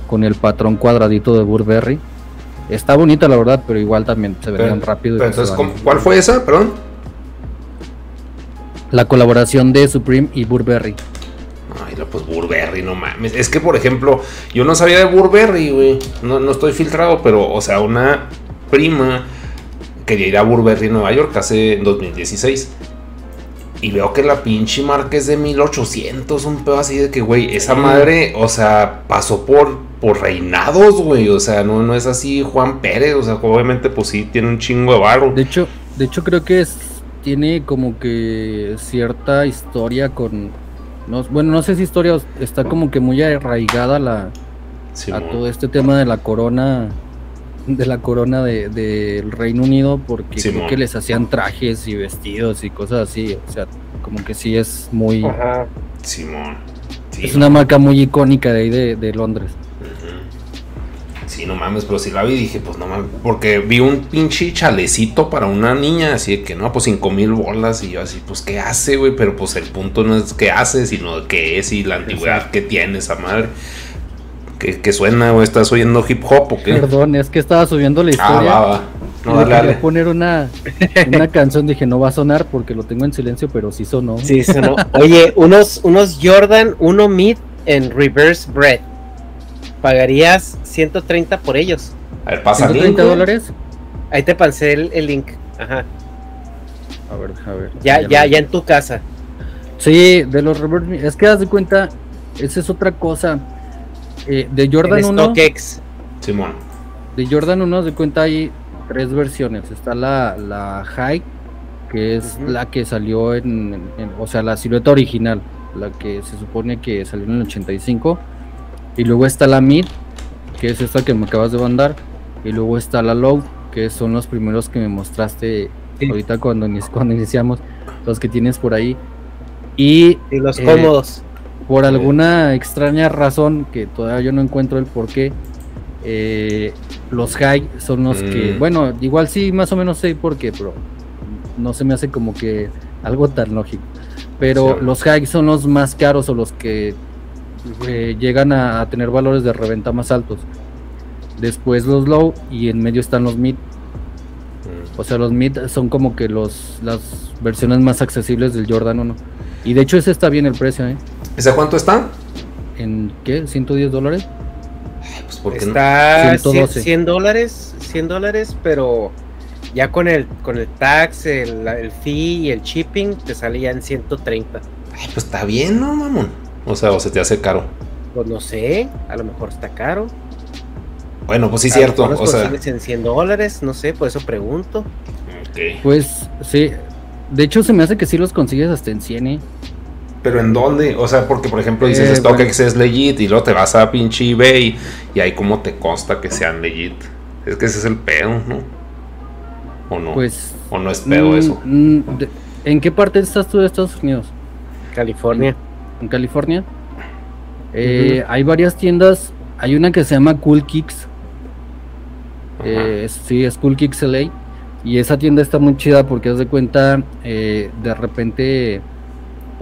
con el patrón cuadradito de Burberry. Está bonita la verdad, pero igual también se Pero- verían rápido. pero entonces, van. ¿cómo- ¿cuál fue esa? Perdón. La colaboración de Supreme y Burberry. Ay, no, pues Burberry, no mames. Es que, por ejemplo, yo no sabía de Burberry, güey. No, no estoy filtrado, pero, o sea, una prima quería ir a Burberry, Nueva York, hace 2016. Y veo que la pinche marca es de 1800, un pedo así de que, güey, esa madre, o sea, pasó por, por reinados, güey. O sea, no, no es así Juan Pérez, o sea, obviamente, pues sí, tiene un chingo de barro. De hecho, de hecho creo que es, tiene como que cierta historia con... No, bueno, no sé si historia está como que muy arraigada la, a todo este tema de la corona de la corona de- del Reino Unido porque creo que les hacían trajes y vestidos y cosas así o sea como que sí es muy Ajá. Simón. Sí, es una marca muy icónica de ahí de, de Londres. Sí, no mames, pero sí la vi dije, pues no mames, porque vi un pinche chalecito para una niña, así de que no, pues cinco mil bolas, y yo así, pues qué hace, güey, pero pues el punto no es qué hace, sino qué es y la antigüedad que tiene esa madre. ¿Qué, qué suena, güey? ¿Estás oyendo hip hop o qué? perdón es que estaba subiendo la Ah, historia va, va. No, dale, quería dale. poner una, una canción dije no va a sonar porque lo tengo en silencio pero sí sonó Sí, sonó. Oye, unos, unos Jordan 1 Mid en reverse bread. Pagarías 130 por ellos. A ver, pasa el 130 link, güey. dólares Ahí te pasé el, el link. Ajá. a ver a ver Ya, ya, ya en tu casa. Sí, de los reverse. Es que haz de cuenta, esa es otra cosa. Eh, de Jordan en 1, StockX. Simón. de Jordan 1, haz de cuenta, hay tres versiones. Está la, la High, que es la que salió en, en- O sea, la silueta original, la que se supone que salió en el 85. Y luego está la Mid, que es esta que me acabas de mandar. Y luego está la Low, que son los primeros que me mostraste Sí. ahorita cuando, cuando iniciamos, los que tienes por ahí. Y Y los Eh, cómodos. Por alguna extraña razón que todavía yo no encuentro el por qué, eh, los high son los que, Mm. bueno, igual sí, más o menos sé por qué, pero no se me hace como que algo tan lógico. Pero Sí. los high son los más caros o los que eh, llegan a, a tener valores de reventa más altos. Después los low y en medio están los mid. Mm. O sea, los mid son como que los las versiones más accesibles del Jordan 1. Y de hecho ese está bien el precio, ¿eh? ¿Esa cuánto está? ¿En qué? ¿110 dólares? Pues porque no. Está 112. 100, 100 dólares, 100 dólares, pero ya con el con el tax, el, el fee y el shipping te sale ya en 130. Ay, pues está bien, ¿no, mamón? O sea, o se te hace caro. Pues no sé, a lo mejor está caro. Bueno, pues sí, A lo cierto. los O sea, consigues en 100 dólares, no sé, por eso pregunto. ok. Pues sí. De hecho se me hace que sí los consigues hasta en 100, ¿eh? Pero ¿en dónde? O sea, porque por ejemplo dices Eh, StockX es legit y luego te vas a pinche eBay y ahí como te consta que sean legit. Es que ese es el pedo, ¿no? ¿O no? Pues... ¿O no es pedo mm, eso? mm, de- ¿En qué parte estás tú de Estados Unidos? California. ¿En California? Eh, Hay varias tiendas. Hay una que se llama Cool Kicks. Eh, es- sí, es Cool Kicks LA. Y esa tienda está muy chida porque haz de cuenta, eh, de repente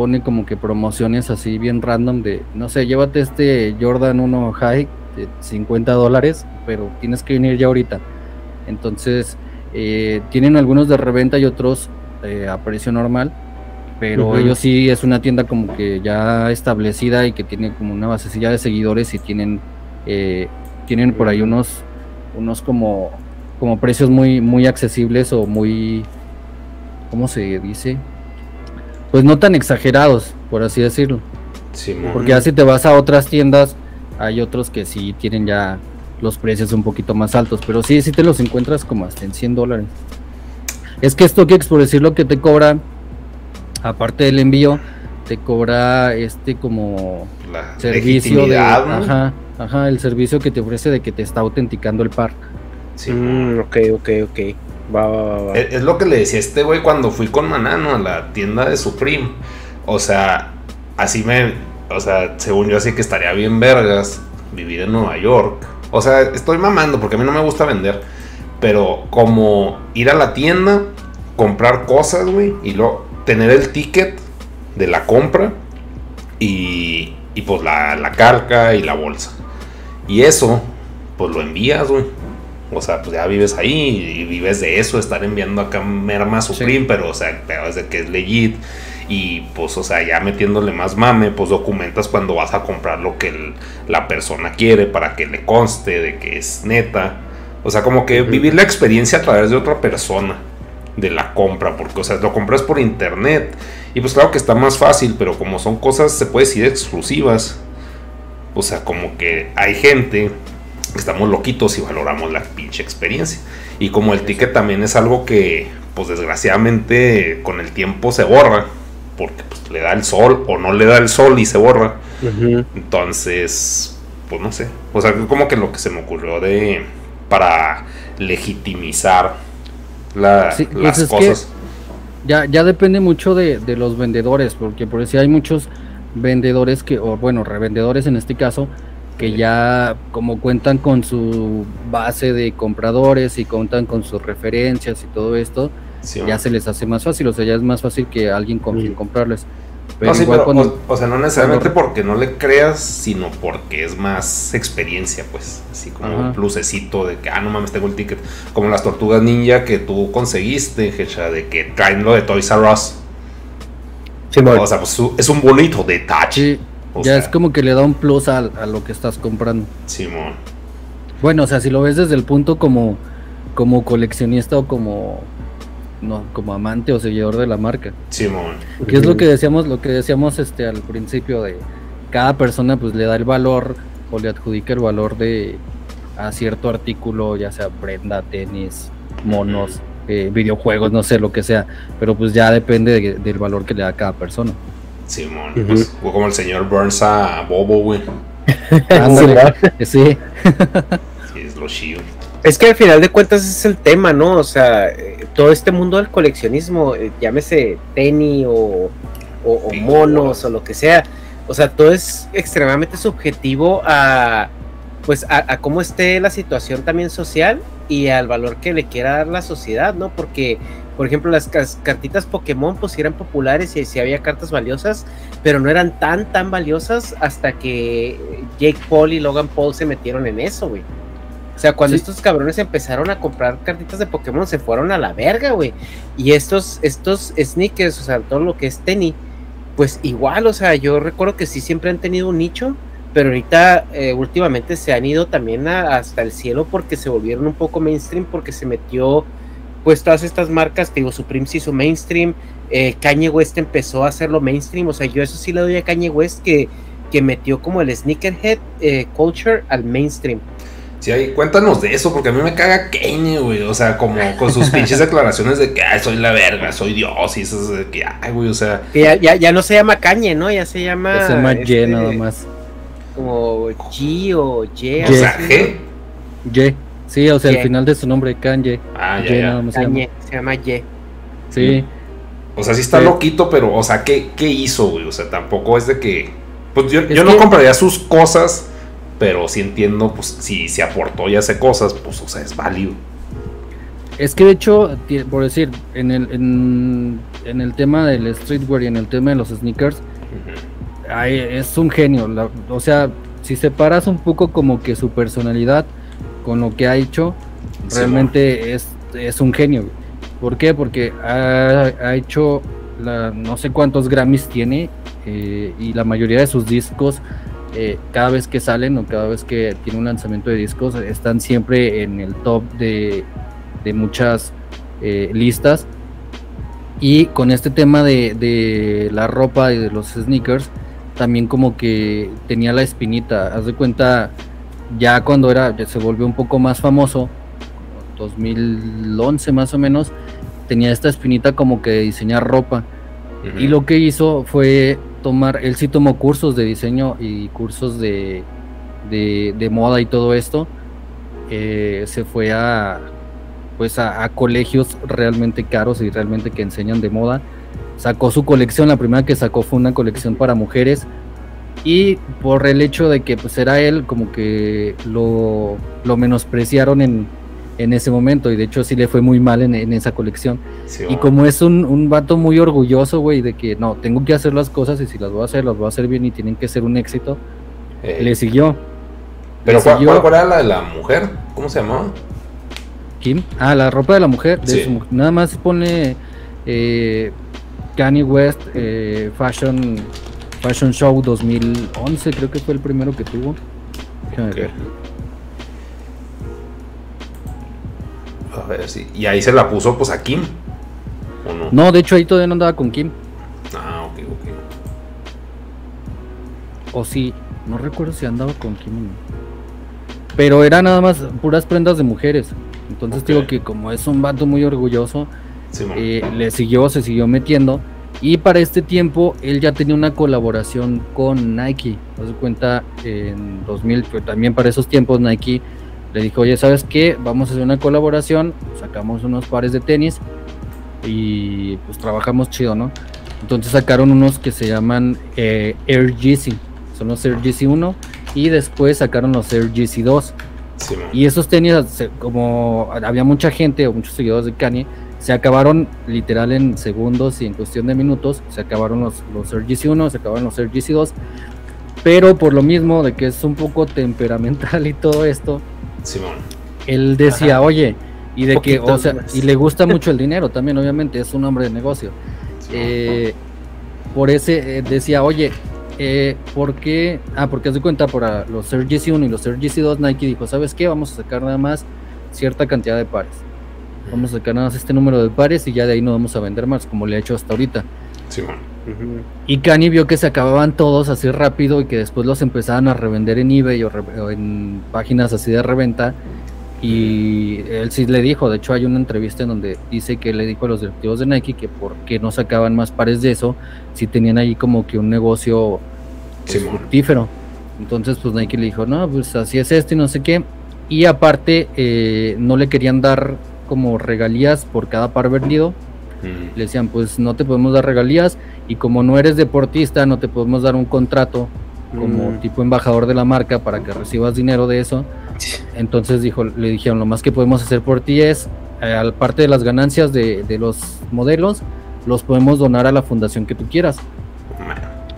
pone como que promociones así bien random de, no sé, llévate este Jordan 1 High de 50 dólares, pero tienes que venir ya ahorita. Entonces, eh, tienen algunos de reventa y otros eh, a precio normal, pero ellos sí es una tienda como que ya establecida y que tiene como una basecilla de seguidores y tienen, eh, tienen por ahí unos, unos como, como precios muy, muy accesibles o muy, ¿cómo se dice? Pues no tan exagerados, por así decirlo. Porque ya si te vas a otras tiendas, hay otros que sí tienen ya los precios un poquito más altos, pero sí, sí te los encuentras como hasta en 100 dólares. Es que StockX, por decirlo que te cobra, aparte del envío, te cobra este como La servicio de... ¿no? Ajá, ajá, el servicio que te ofrece de que te está autenticando el par. Simón. Mm, ok, ok, ok. Es lo que le decía a este güey cuando fui con Manano a la tienda de Supreme. O sea, así me. O sea, según yo, así que estaría bien vergas vivir en Nueva York. O sea, estoy mamando porque a mí no me gusta vender. Pero como ir a la tienda, comprar cosas, güey, y luego tener el ticket de la compra y, y pues la, la carga y la bolsa. Y eso, pues lo envías, güey. O sea, pues ya vives ahí y vives de eso, estar enviando acá merma Supreme, pero o sea, pero es de que es legit. Y pues, o sea, ya metiéndole más mame, pues documentas cuando vas a comprar lo que el- la persona quiere para que le conste de que es neta. O sea, como que vivir la experiencia a través de otra persona de la compra, porque, o sea, lo compras por internet. Y pues claro que está más fácil, pero como son cosas, se puede decir, exclusivas. O sea, como que hay gente estamos loquitos y valoramos la pinche experiencia. Y como el ticket también es algo que, pues desgraciadamente, con el tiempo se borra. Porque pues, le da el sol o no le da el sol y se borra. Entonces, pues no sé. O sea, como que lo que se me ocurrió de. para legitimizar la- Sí, pues las cosas. Ya, ya depende mucho de, de los vendedores, porque por decir hay muchos vendedores que, o bueno, revendedores en este caso, que ya como cuentan con su base de compradores y cuentan con sus referencias y todo esto, Sí, ya se les hace más fácil, o sea, ya es más fácil que alguien con quien Mm. comprarles. Pero No, sí, igual pero, cuando- o, o sea, no necesariamente cuando- porque no le creas, sino porque es más experiencia, pues. Así como Ajá. un plusecito de que, ah, no mames, tengo el ticket. Como las tortugas ninja que tú conseguiste, Hecha, de que traen lo de Toys R Us. Simón. O sea, pues es un bonito detalle. O ya sea, es como que le da un plus a, a lo que estás comprando. Simón. Bueno, o sea, si lo ves desde el punto como, como coleccionista o como, no, como amante o seguidor de la marca. Simón. Que es lo que decíamos, lo que decíamos este al principio de cada persona pues le da el valor o le adjudica el valor de a cierto artículo, ya sea prenda, tenis, monos, eh, videojuegos, no sé, lo que sea, pero pues ya depende de- del valor que le da cada persona. Simón. Ujú. Pues, fue como el señor Burns a Bobo, güey. Sí, Sí, es lo chido. Es que al final de cuentas es el tema, ¿no? O sea, eh, todo este mundo del coleccionismo, eh, llámese tenis o, o- monos o lo que sea, o sea, todo es extremadamente subjetivo a, pues, a, a cómo esté la situación también social y al valor que le quiera dar la sociedad, ¿no? Porque, por ejemplo, las cartitas Pokémon pues eran populares y sí había cartas valiosas, pero no eran tan, tan valiosas hasta que Jake Paul y Logan Paul se metieron en eso, güey. O sea, cuando Sí. estos cabrones empezaron a comprar cartitas de Pokémon, se fueron a la verga, güey. Y estos, estos sneakers, o sea, todo lo que es tenis, pues igual, o sea, yo recuerdo que sí siempre han tenido un nicho, pero ahorita eh, últimamente se han ido también a- hasta el cielo porque se volvieron un poco mainstream, porque se metió, pues todas estas marcas, te digo, Supreme se hizo mainstream, eh, Kanye West empezó a hacerlo mainstream, o sea, yo eso sí le doy a Kanye West que, que metió como el sneakerhead eh, culture al mainstream. Sí, ahí, cuéntanos de eso, porque a mí me caga Kanye, güey. O sea, como con sus pinches declaraciones de que, ay, soy la verga, soy Dios, y eso de que, ay, güey, o sea, ya, ya, ya no se llama Kanye, ¿no? Ya se llama. se llama Y este, nada más. Como G o Y. o Ye. sea, G. Y, sí, o sea, Ye. al final de su nombre, Kanye. Ah, ya, ya. nada más se llama. Kanye, se llama Y. Sí, O sea, sí está Sí. loquito, pero, o sea, ¿qué, qué hizo, güey? O sea, tampoco es de que. Pues yo, yo no que- compraría sus cosas, pero sí entiendo, pues, si se aportó y hace cosas, pues, o sea, es válido. Es que de hecho, por decir, en el, en, en el tema del streetwear y en el tema de los sneakers, ay, es un genio. la- o sea, si separas un poco como que su personalidad con lo que ha hecho, Sí, realmente es, es un genio. ¿Por qué? Porque ha, ha hecho la- no sé cuántos Grammys tiene eh, y la mayoría de sus discos, eh, cada vez que salen o cada vez que tiene un lanzamiento de discos, están siempre en el top de, de muchas eh, listas. Y con este tema de, de la ropa y de los sneakers, también como que tenía la espinita. Haz de cuenta, ya cuando era, ya se volvió un poco más famoso, 2011 más o menos, tenía esta espinita como que de diseñar ropa. Y lo que hizo fue tomar, él sí tomó cursos de diseño y cursos de, de, de moda y todo esto. Eh, se fue a pues a, a colegios realmente caros y realmente que enseñan de moda. Sacó su colección, la primera que sacó fue una colección para mujeres. Y por el hecho de que pues era él, como que lo, lo menospreciaron en, en ese momento. Y de hecho sí le fue muy mal en, en esa colección. Sí, Y como es un, un vato muy orgulloso, güey, de que no, tengo que hacer las cosas y si las voy a hacer, las voy a hacer bien y tienen que ser un éxito, Eh, le siguió. Pero Le ¿cuál, siguió- cuál era la de la mujer? ¿Cómo se llamaba? Kim. Ah, la ropa de la mujer. de Sí. su nada más pone eh, Kanye West eh, Fashion Fashion Show 2011, creo que fue el primero que tuvo. Déjame Ok. ver. A ver, sí. Y ahí se la puso pues a Kim. ¿O no? No, de hecho ahí todavía no andaba con Kim. Ah, ok, ok. O sí, no recuerdo si andaba con Kim o no. Pero era nada más puras prendas de mujeres. Entonces digo que como es un vato muy orgulloso, eh, le siguió, se siguió metiendo. Y para este tiempo él ya tenía una colaboración con Nike. De cuenta, en 2000, pues, también para esos tiempos Nike le dijo, oye, ¿sabes qué? Vamos a hacer una colaboración, sacamos unos pares de tenis y pues trabajamos chido, ¿no? Entonces sacaron unos que se llaman eh, Air GC, son los Air GC 1 y después sacaron los Air GC 2. Simón. Y esos tenis, como había mucha gente o muchos seguidores de Kanye, se acabaron literal en segundos y en cuestión de minutos. Se acabaron los, los Air GC 1, se acabaron los Air GC 2. Pero por lo mismo de que es un poco temperamental y todo esto, Simón. él decía, Ajá. oye, y de que, o sea, más. y le gusta mucho el dinero también, obviamente, es un hombre de negocio. Eh, por ese eh, decía, oye, eh, ¿por qué? Ah, porque haz de cuenta, para los Air GC1 y los Air GC2, Nike dijo, ¿sabes qué? Vamos a sacar nada más cierta cantidad de pares. Vamos a sacar nada más este número de pares y ya de ahí no vamos a vender más, como le he hecho hasta ahorita. Simón. Ujú. Y Kanye vio que se acababan todos así rápido y que después los empezaban a revender en eBay o, re- o en páginas así de reventa. Y él sí le dijo, de hecho hay una entrevista en donde dice que le dijo a los directivos de Nike que por qué no sacaban más pares de eso, si tenían ahí como que un negocio pues, fructífero. Entonces pues Nike le dijo, no, pues así es esto y no sé qué. Y aparte eh, no le querían dar como regalías por cada par vendido. Mm. Le decían, pues no te podemos dar regalías y como no eres deportista, no te podemos dar un contrato como Mm. tipo embajador de la marca para que recibas dinero de eso. Entonces dijo, le dijeron, lo más que podemos hacer por ti es, eh, parte de las ganancias de, de los modelos, los podemos donar a la fundación que tú quieras.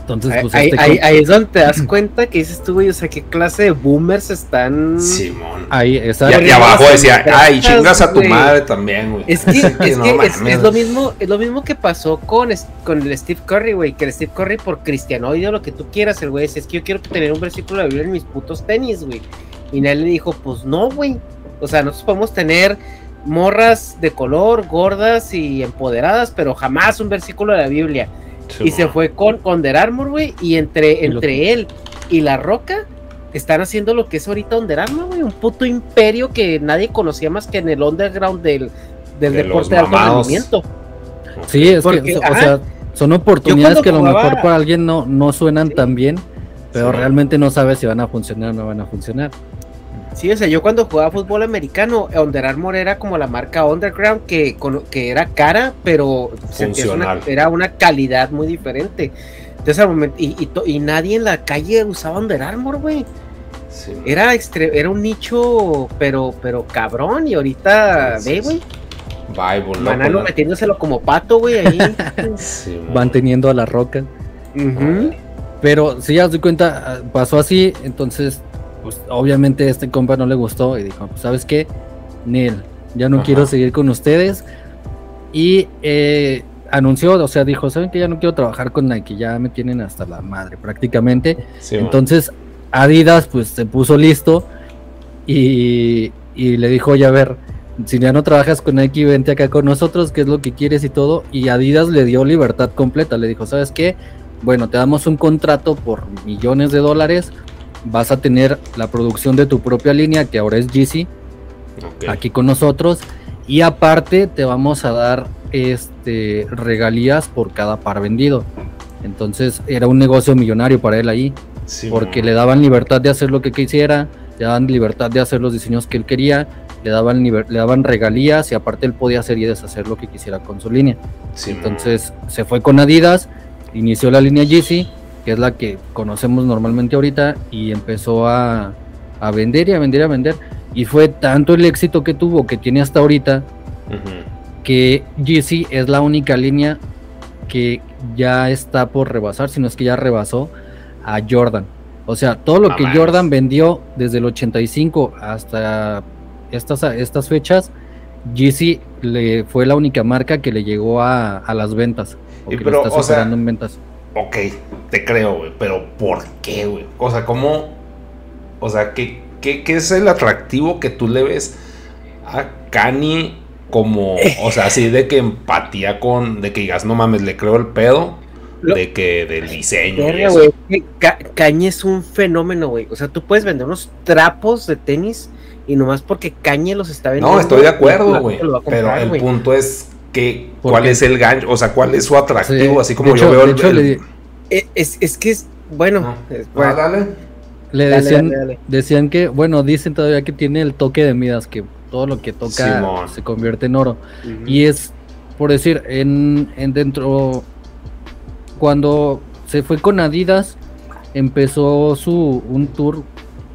Entonces, pues ahí, este ahí- ahí es donde te das cuenta que dices tú, güey, o sea, qué clase de boomers están. Simón. ahí está. Y, abajo decía, ay, chingas a tu güey. madre también, güey. Es que, es, que No es, lo mismo, es lo mismo que pasó con, es- con el Steve Curry, güey, que el Steve Curry por cristianoide o lo que tú quieras, el güey, decía, es que yo quiero tener un versículo de la Biblia en mis putos tenis, güey. Y nadie le dijo, pues no, güey. O sea, nosotros podemos tener morras de color, gordas y empoderadas, pero jamás un versículo de la Biblia. Y se fue con, con Under Armour, güey, y entre, entre él y La Roca están haciendo lo que es ahorita Under Armour, güey, un puto imperio que nadie conocía más que en el underground del, del De deporte de alto rendimiento. Sí, es Porque, que, o sea, son oportunidades que a lo mejor para alguien no, no suenan Sí. tan bien, pero Sí. realmente no sabes si van a funcionar o no van a funcionar. Sí, o sea, yo cuando jugaba fútbol americano, Under Armour era como la marca underground que, con- que era cara, pero una- era una calidad muy diferente. Entonces, al momento, y, y to- y nadie en la calle usaba Under Armour, güey. Simón. Era, extre- era un nicho, pero, pero cabrón, y ahorita, Sí, ve, sí, güey, Bible, metiéndoselo como pato, güey, ahí. Simón. Van teniendo a la roca. Ujú. Pero si ya se cuenta, ah, pasó así, entonces, pues obviamente este compa no le gustó y dijo, pues sabes qué, Neil, ya no Ajá. quiero seguir con ustedes. Y eh, anunció, o sea, dijo, saben que ya no quiero trabajar con Nike, ya me tienen hasta la madre prácticamente. Entonces Adidas pues se puso listo y, y le dijo, oye, a ver, si ya no trabajas con Nike, vente acá con nosotros, qué es lo que quieres y todo. Y Adidas le dio libertad completa, le dijo, ¿sabes qué? Bueno, te damos un contrato por millones de dólares, vas a tener la producción de tu propia línea, que ahora es GC, Ok. aquí con nosotros. Y aparte te vamos a dar este regalías por cada par vendido. Entonces era un negocio millonario para él ahí porque le daban libertad de hacer lo que quisiera, le daban libertad de hacer los diseños que él quería, le daban, le daban regalías y aparte él podía hacer y deshacer lo que quisiera con su línea. Simón. Entonces se fue con Adidas, inició la línea Yeezy, que es la que conocemos normalmente ahorita, y empezó a, a vender y a vender y a vender. Y fue tanto el éxito que tuvo, que tiene hasta ahorita, que Yeezy es la única línea que ya está por rebasar, si no es que ya rebasó a Jordan. O sea, todo lo No que. Jordan vendió desde el 85 hasta estas, estas fechas, Yeezy le fue la única marca que le llegó a, a las ventas. O Y que pero, lo está o sea, superando en ventas. Ok, te creo, güey, pero ¿por qué, güey? O sea, ¿cómo? O sea, ¿qué, qué, qué es el atractivo que tú le ves a Kanye como, o sea, así de que empatía con, de que digas, no mames, le creo el pedo, de que del diseño Verga, que Ca- Kanye es un fenómeno, güey. O sea, tú puedes vender unos trapos de tenis y nomás porque Kanye los está vendiendo. No, estoy de acuerdo, güey. Pero el punto es que, ¿Por ¿cuál qué? es el gancho? O sea, ¿cuál es su atractivo? Sí, Así como de yo veo de el... hecho, el- le- Eh, Es, es que es. Bueno, No. es- Ah, dale. Le Dale, decían, dale, dale. decían que, bueno, dicen todavía que tiene el toque de Midas, que todo lo que toca Simón. se convierte en oro. Y es, por decir, en, en dentro, cuando se fue con Adidas, empezó su un tour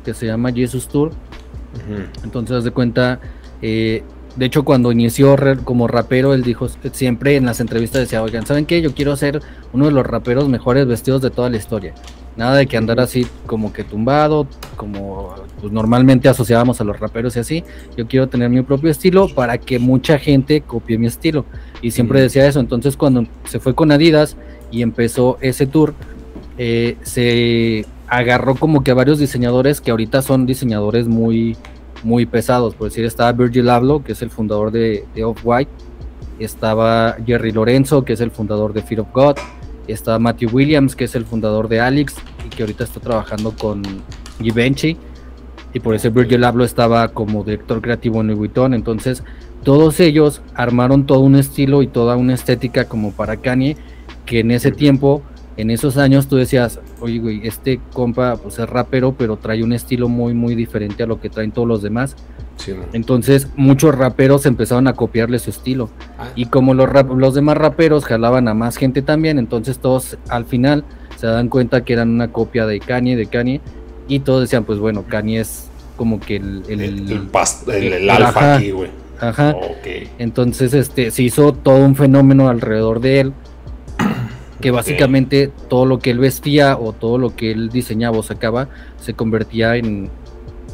que se llama Jesus Tour. Ujú. Entonces, haz de cuenta, eh, de hecho, cuando inició como rapero, él dijo siempre en las entrevistas decía, oigan, ¿saben qué? Yo quiero ser uno de los raperos mejores vestidos de toda la historia. Nada de que andar así como que tumbado, como pues, normalmente asociábamos a los raperos y así. Yo quiero tener mi propio estilo para que mucha gente copie mi estilo. Y siempre decía eso. Entonces, cuando se fue con Adidas y empezó ese tour, eh, se agarró como que a varios diseñadores que ahorita son diseñadores muy, muy pesados. Por decir, estaba Virgil Abloh, que es el fundador de, de Off-White. Estaba Jerry Lorenzo, que es el fundador de Fear of God. Estaba Matthew Williams, que es el fundador de Alex y que ahorita está trabajando con Givenchy. Y por eso Virgil Abloh estaba como director creativo en Louis Vuitton. Entonces, todos ellos armaron todo un estilo y toda una estética como para Kanye, que en ese tiempo, en esos años, tú decías, oye, güey, este compa pues es rapero, pero trae un estilo muy, muy diferente a lo que traen todos los demás. Sí. Entonces, muchos raperos empezaron a copiarle su estilo. Ah, Y como los, rap- los demás raperos jalaban a más gente también, entonces todos al final se dan cuenta que eran una copia de Kanye, de Kanye, y todos decían, pues bueno, Kanye es como que el... el- el, el, pas- el- el Ajá. alfa aquí, güey. ajá. Ok. Entonces, este, se hizo todo un fenómeno alrededor de él, que básicamente todo lo que él vestía o todo lo que él diseñaba o sacaba se convertía en,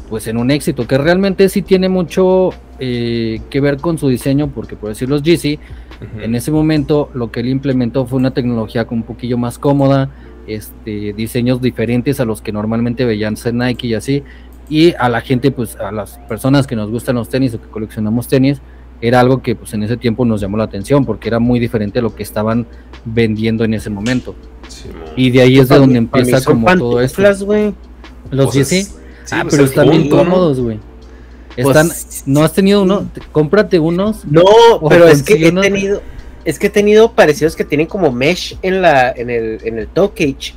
pues, en un éxito, que realmente sí tiene mucho eh, que ver con su diseño, porque por decir los Ujú. en ese momento lo que él implementó fue una tecnología un poquillo más cómoda, este, diseños diferentes a los que normalmente veían en Nike y así. Y a la gente, pues a las personas que nos gustan los tenis o que coleccionamos tenis, era algo que pues en ese tiempo nos llamó la atención porque era muy diferente a lo que estaban vendiendo en ese momento. Sí. Y de ahí es de donde empieza como todo esto. Los Pues es- sí, ah, pues pero están bien cómodos, güey. Pues, Están, ¿no has tenido uno? Te- Cómprate unos. No, pero es que he tenido, es que he tenido parecidos que tienen como mesh en la, en el, en el toe cage.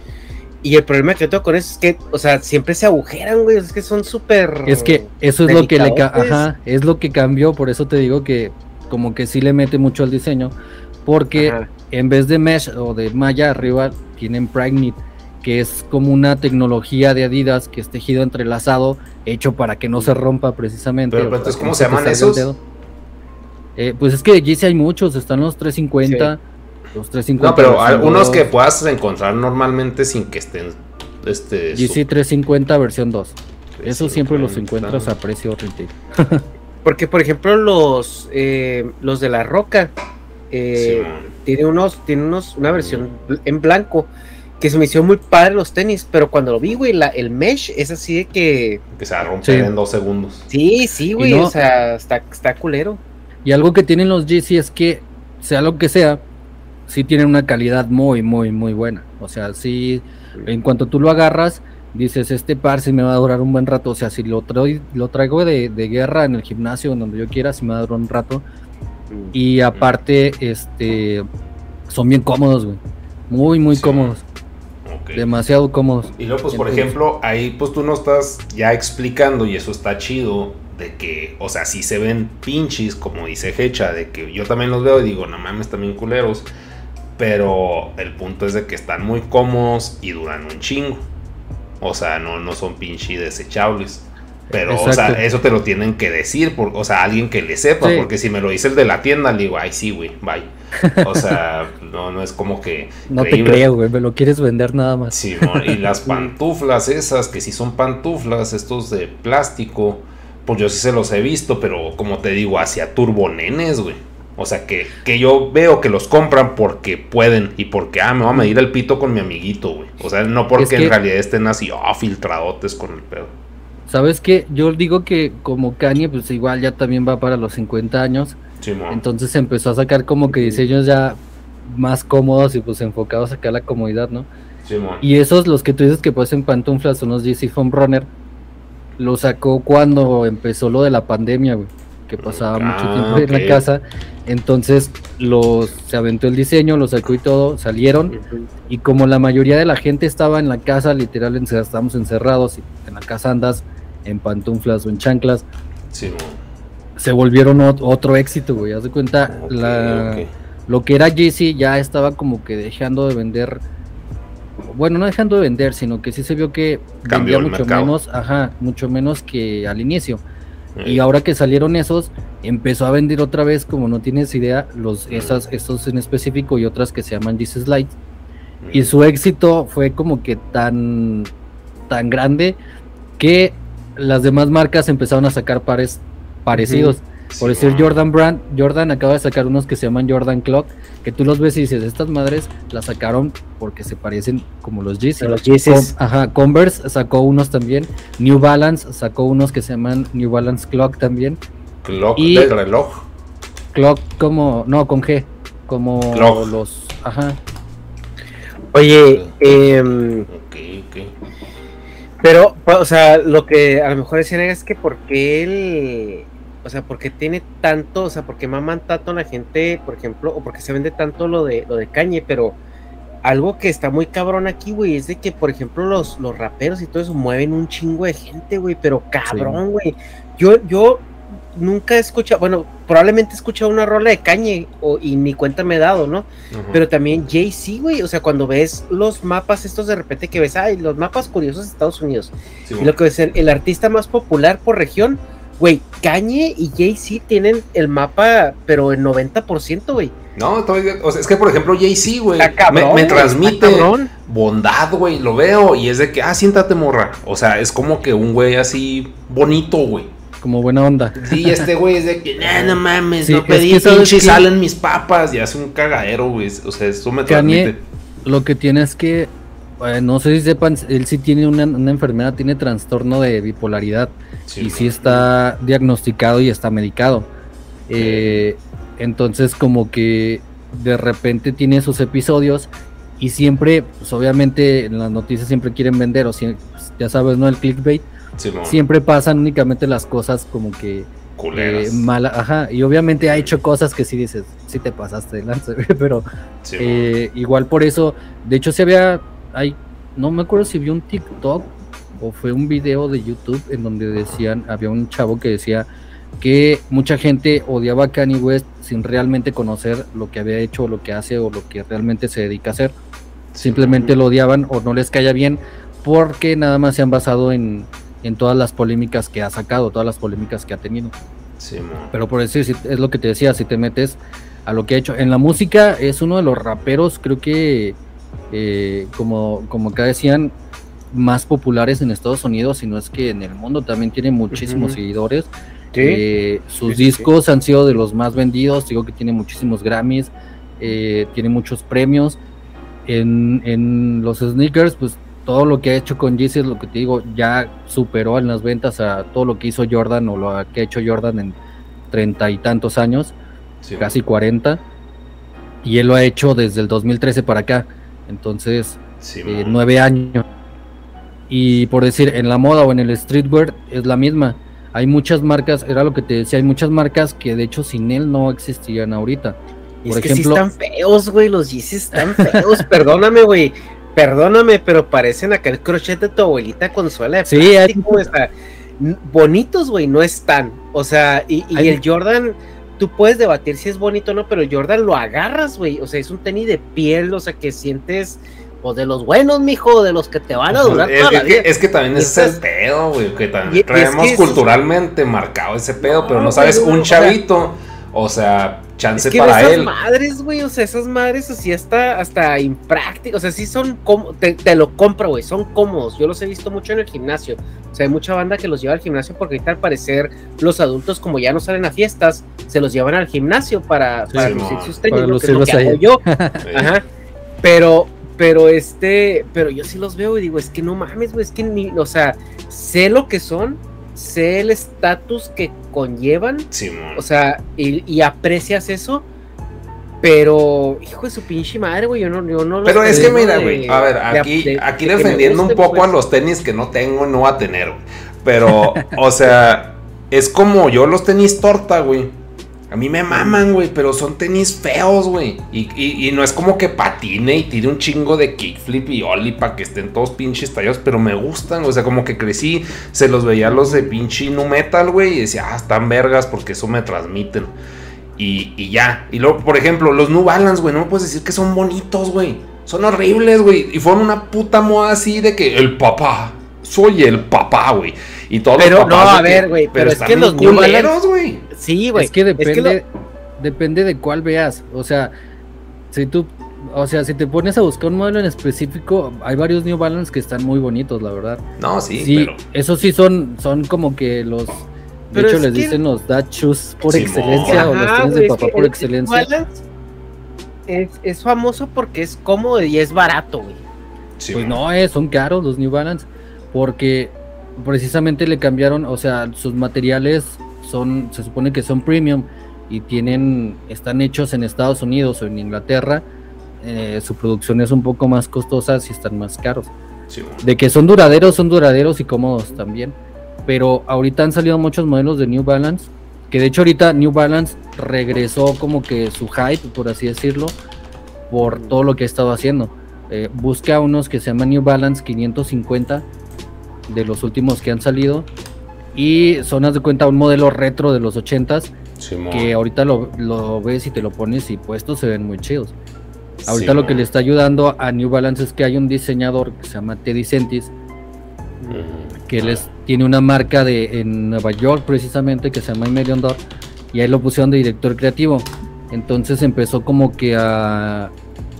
Y el problema que yo tengo con eso es que, o sea, siempre se agujeran, güey. Es que son súper. Es que eso es lo que le ajá, es lo que cambió, por eso te digo que como que sí le mete mucho al diseño, porque Ajá. en vez de mesh o de malla arriba tienen Pregnit, que es como una tecnología de Adidas que es tejido entrelazado, hecho para que no se rompa precisamente. Pero, entonces, ¿cómo se llaman esos? dedo. Eh, pues es que de Yeezy hay muchos, están los 350, los 350. No, pero algunos 2, que puedas encontrar normalmente sin que estén. Este, Yeezy 350 versión 2. Eso siempre los 350. encuentras a precio retail. Porque, por ejemplo, los, eh, los de la roca eh, tiene unos, tiene unos, una versión en blanco que se me hicieron muy padre los tenis, pero cuando lo vi, güey, la, el mesh es así de que. Que se va a romper Sí. en dos segundos. Sí, sí, güey, no- o sea, está, está culero. Y algo que tienen los Yeezy es que, sea lo que sea, sí tienen una calidad muy, muy, muy buena. O sea, sí, en cuanto tú lo agarras, dices, este par sí me va a durar un buen rato. O sea, si lo, traigo lo traigo de, de guerra en el gimnasio, en donde yo quiera, sí me va a durar un rato. Y aparte, este, son bien cómodos, güey. Muy, muy Sí. cómodos. Demasiado cómodos. Y luego, pues, por ejemplo, ahí pues tú no estás ya explicando, y eso está chido, de que, o sea, si se ven pinches, como dice Hecha, de que yo también los veo y digo, no mames, también culeros. Pero el punto es de que están muy cómodos y duran un chingo. O sea, no, no son pinche desechables. Pero, o sea, eso te lo tienen que decir, por, o sea, alguien que le sepa, Sí. porque si me lo dice el de la tienda, le digo, ay, sí, güey, bye. O sea, no, no es como que. No te creo, güey, me lo quieres vender nada más. Sí, y las pantuflas esas, que sí son pantuflas, estos de plástico, pues yo sí se los he visto, pero como te digo, hacia turbonenes, güey. O sea, que, que yo veo que los compran porque pueden y porque, ah, me voy a medir el pito con mi amiguito, güey. O sea, no porque Es que- en realidad estén así, ah, filtradotes con el pedo. ¿Sabes qué? Yo digo que como Kanye, pues igual ya también va para los 50 años. Sí. Entonces empezó a sacar como que diseños ya más cómodos y pues enfocados acá a la comodidad, ¿no? Sí. Y esos, los que tú dices que parecen pantuflas, son los GC Foam Runner. Lo sacó cuando empezó lo de la pandemia, güey. Que pasaba mucho Ah, tiempo en la casa. Entonces los, se aventó el diseño, lo sacó y todo, salieron. Y como la mayoría de la gente estaba en la casa, literal, estábamos encerrados y en la casa andas en pantuflas o en chanclas, Sí, se volvieron ot- otro éxito, güey. Haz de cuenta, la, lo que era Yeezy ya estaba como que dejando de vender. Bueno, no dejando de vender, sino que sí se vio que Cambió vendía mucho mercado. menos, ajá, mucho menos que al inicio. Eh, Y ahora que salieron esos, empezó a vender otra vez, como no tienes idea, los esas, estos en específico y otras que se llaman Jesus Slide. Y su éxito fue como que tan, tan grande que las demás marcas empezaron a sacar pares parecidos. Por Sí, decir. Jordan Brand, Jordan acaba de sacar unos que se llaman Jordan Clock, que tú los ves y dices, estas madres las sacaron porque se parecen como los Yeezy. A los Yeezys. Ajá, Converse sacó unos también, New Balance sacó unos que se llaman New Balance Clock también, Clock y- del reloj. Clock como, no, con G, como Clock. los, ajá, Oye, em, Ok, ok. pero, o sea, lo que a lo mejor decían es que porque él, o sea, porque tiene tanto, o sea, porque maman tanto a la gente, por ejemplo, o porque se vende tanto lo de lo de Cañe, pero algo que está muy cabrón aquí, güey, es de que, por ejemplo, los, los raperos y todo eso mueven un chingo de gente, güey, pero cabrón, güey. Yo, yo nunca he escuchado, bueno, probablemente he escuchado una rola de Cañe o, y ni cuenta me he dado, ¿no? Pero también Jay-Z, güey, o sea, cuando ves los mapas estos de repente que ves, ay, los mapas curiosos de Estados Unidos, Sí, y lo que es el, el artista más popular por región, güey, Kanye y Jay-Z tienen el mapa, pero el 90%, güey. No, todavía- o sea, es que por ejemplo Jay-Z, güey, me, me transmite cabrón. bondad, güey, lo veo y es de que, ah, siéntate morra. O sea, es como que un güey así bonito, güey. como buena onda. Sí, este güey es de que, "Nah, no mames, Sí, no es pedí que ¿sabes pinche salen mis papas y hace un cagadero, güey. O sea, eso me Kanye, transmite. lo que tiene es que, eh, no sé si sepan, él sí tiene una, una enfermedad, tiene trastorno de bipolaridad Sí, y sí está diagnosticado y está medicado. Eh, entonces como que de repente tiene esos episodios y siempre, pues obviamente en las noticias siempre quieren vender, o si, pues, ya sabes, ¿no? El clickbait, Sí, siempre pasan únicamente las cosas como que eh, mala, ajá, y obviamente ha hecho cosas que sí dices, sí te pasaste de pero Sí, eh, igual por eso, de hecho se había, hay, no me acuerdo si vi un TikTok o fue un video de YouTube en donde decían, había un chavo que decía que mucha gente odiaba a Kanye West sin realmente conocer lo que había hecho, o lo que hace o lo que realmente se dedica a hacer. Simplemente lo odiaban o no les caía bien porque nada más se han basado en, en todas las polémicas que ha sacado, todas las polémicas que ha tenido. Sí. Pero por decir, es lo que te decía, si te metes a lo que ha hecho. En la música es uno de los raperos, creo que, eh, como, como acá decían, más populares en Estados Unidos, si no es que en el mundo también tiene muchísimos seguidores. Sí. Eh, sus Sí, sí, discos han sido de los más vendidos, digo que tiene muchísimos Grammys, eh, tiene muchos premios. En, en los sneakers, pues todo lo que ha hecho con Yeezy es lo que te digo, ya superó en las ventas a todo lo que hizo Jordan o lo que ha hecho Jordan en treinta y tantos años, casi 40, y él lo ha hecho desde el 2013 para acá, entonces Sí, eh, nueve años. Y por decir, en la moda o en el streetwear es la misma. Hay muchas marcas, era lo que te decía, hay muchas marcas que de hecho sin él no existirían ahorita. Es Por que ejemplo- sí están feos, güey, los Yeezys están feos, perdóname, güey. Perdóname, pero parecen aquel crochet de tu abuelita con suela de Sí, plástico, o sea, bonitos, güey, no están. O sea, y, y Hay- el Jordan, tú puedes debatir si es bonito o no, pero Jordan lo agarras, güey. O sea, es un tenis de piel, o sea, que sientes, o de los buenos, mijo, de los que te van a durar Es, toda la es vida. que, es que también ese es el pedo, güey, que también Y- y es traemos que culturalmente marcado ese pedo, pero No, sabes, un o sea- chavito, o sea, chance Es que para esas él. madres, güey, o sea, esas madres así hasta, hasta imprácticas, o sea, sí son como, te, te lo compro, güey, son cómodos, yo los he visto mucho en el gimnasio, o sea, hay mucha banda que los lleva al gimnasio porque ahorita al parecer los adultos como ya no salen a fiestas, se los llevan al gimnasio para, para lucir sus tenis, Para lo que es lo que hago yo, ajá, pero, pero este, pero yo sí los veo y digo, es que no mames, güey, es que ni, o sea, sé lo que son, sé el estatus que conllevan, o sea, y, y aprecias eso, pero, hijo de su pinche madre, güey, yo no, yo no Pero es que mira, güey, a ver, aquí, de- aquí de defendiendo un poco pues. a los tenis que no tengo, no va a tener, güey. Pero, o sea, es como yo los tenis torta, güey. A mí me maman, güey, pero son tenis feos, güey. Y, y- no es como que patine y tire un chingo de kickflip y ollie para que estén todos pinches tallados, pero me gustan, o sea, como que crecí, se los veía los de pinche nu metal, güey, y decía, ah, están vergas porque eso me transmiten. Y, y ya. Y luego, por ejemplo, los New Balance, güey, no me puedes decir que son bonitos, güey. Son horribles, güey. Y fueron una puta moda así de que el papá, soy el papá, güey. Y todos Pero, los papás no, a ver, güey, pero es están que los New culeros, güey. Sí, güey. Es que depende, lo- depende de cuál veas. O sea, si tú, o sea, si te pones a buscar un modelo en específico, hay varios New Balance que están muy bonitos, la verdad. No, sí, Sí, pero. esos sí son, son como que los, de Pero hecho es les que- dicen los dad shoes por excelencia o los güey, de es papá que por el excelencia. Balance Es, es famoso porque es cómodo y es barato, güey. sí, Pues no, eh, son caros los New Balance porque precisamente le cambiaron, o sea, sus materiales son, se supone que son premium y tienen, están hechos en Estados Unidos o en Inglaterra. eh, su producción es un poco más costosa y están más caros. Sí. De que son duraderos, son duraderos y cómodos también. Pero ahorita han salido muchos modelos de New Balance. Que de hecho ahorita New Balance regresó como que su hype, por así decirlo, por todo lo que ha estado haciendo. Eh, busca unos que se llaman New Balance 550 de los últimos que han salido. Y son, haz de cuenta, un modelo retro de los 80s Sí, mo. que ahorita lo, lo ves y te lo pones y puestos se ven muy chidos. Ahorita lo que le está ayudando a New Balance es que hay un diseñador que se llama Teddy Sentis, que les tiene una marca de en Nueva York precisamente que se llama Dollar y ahí lo pusieron de director creativo. Entonces empezó como que a,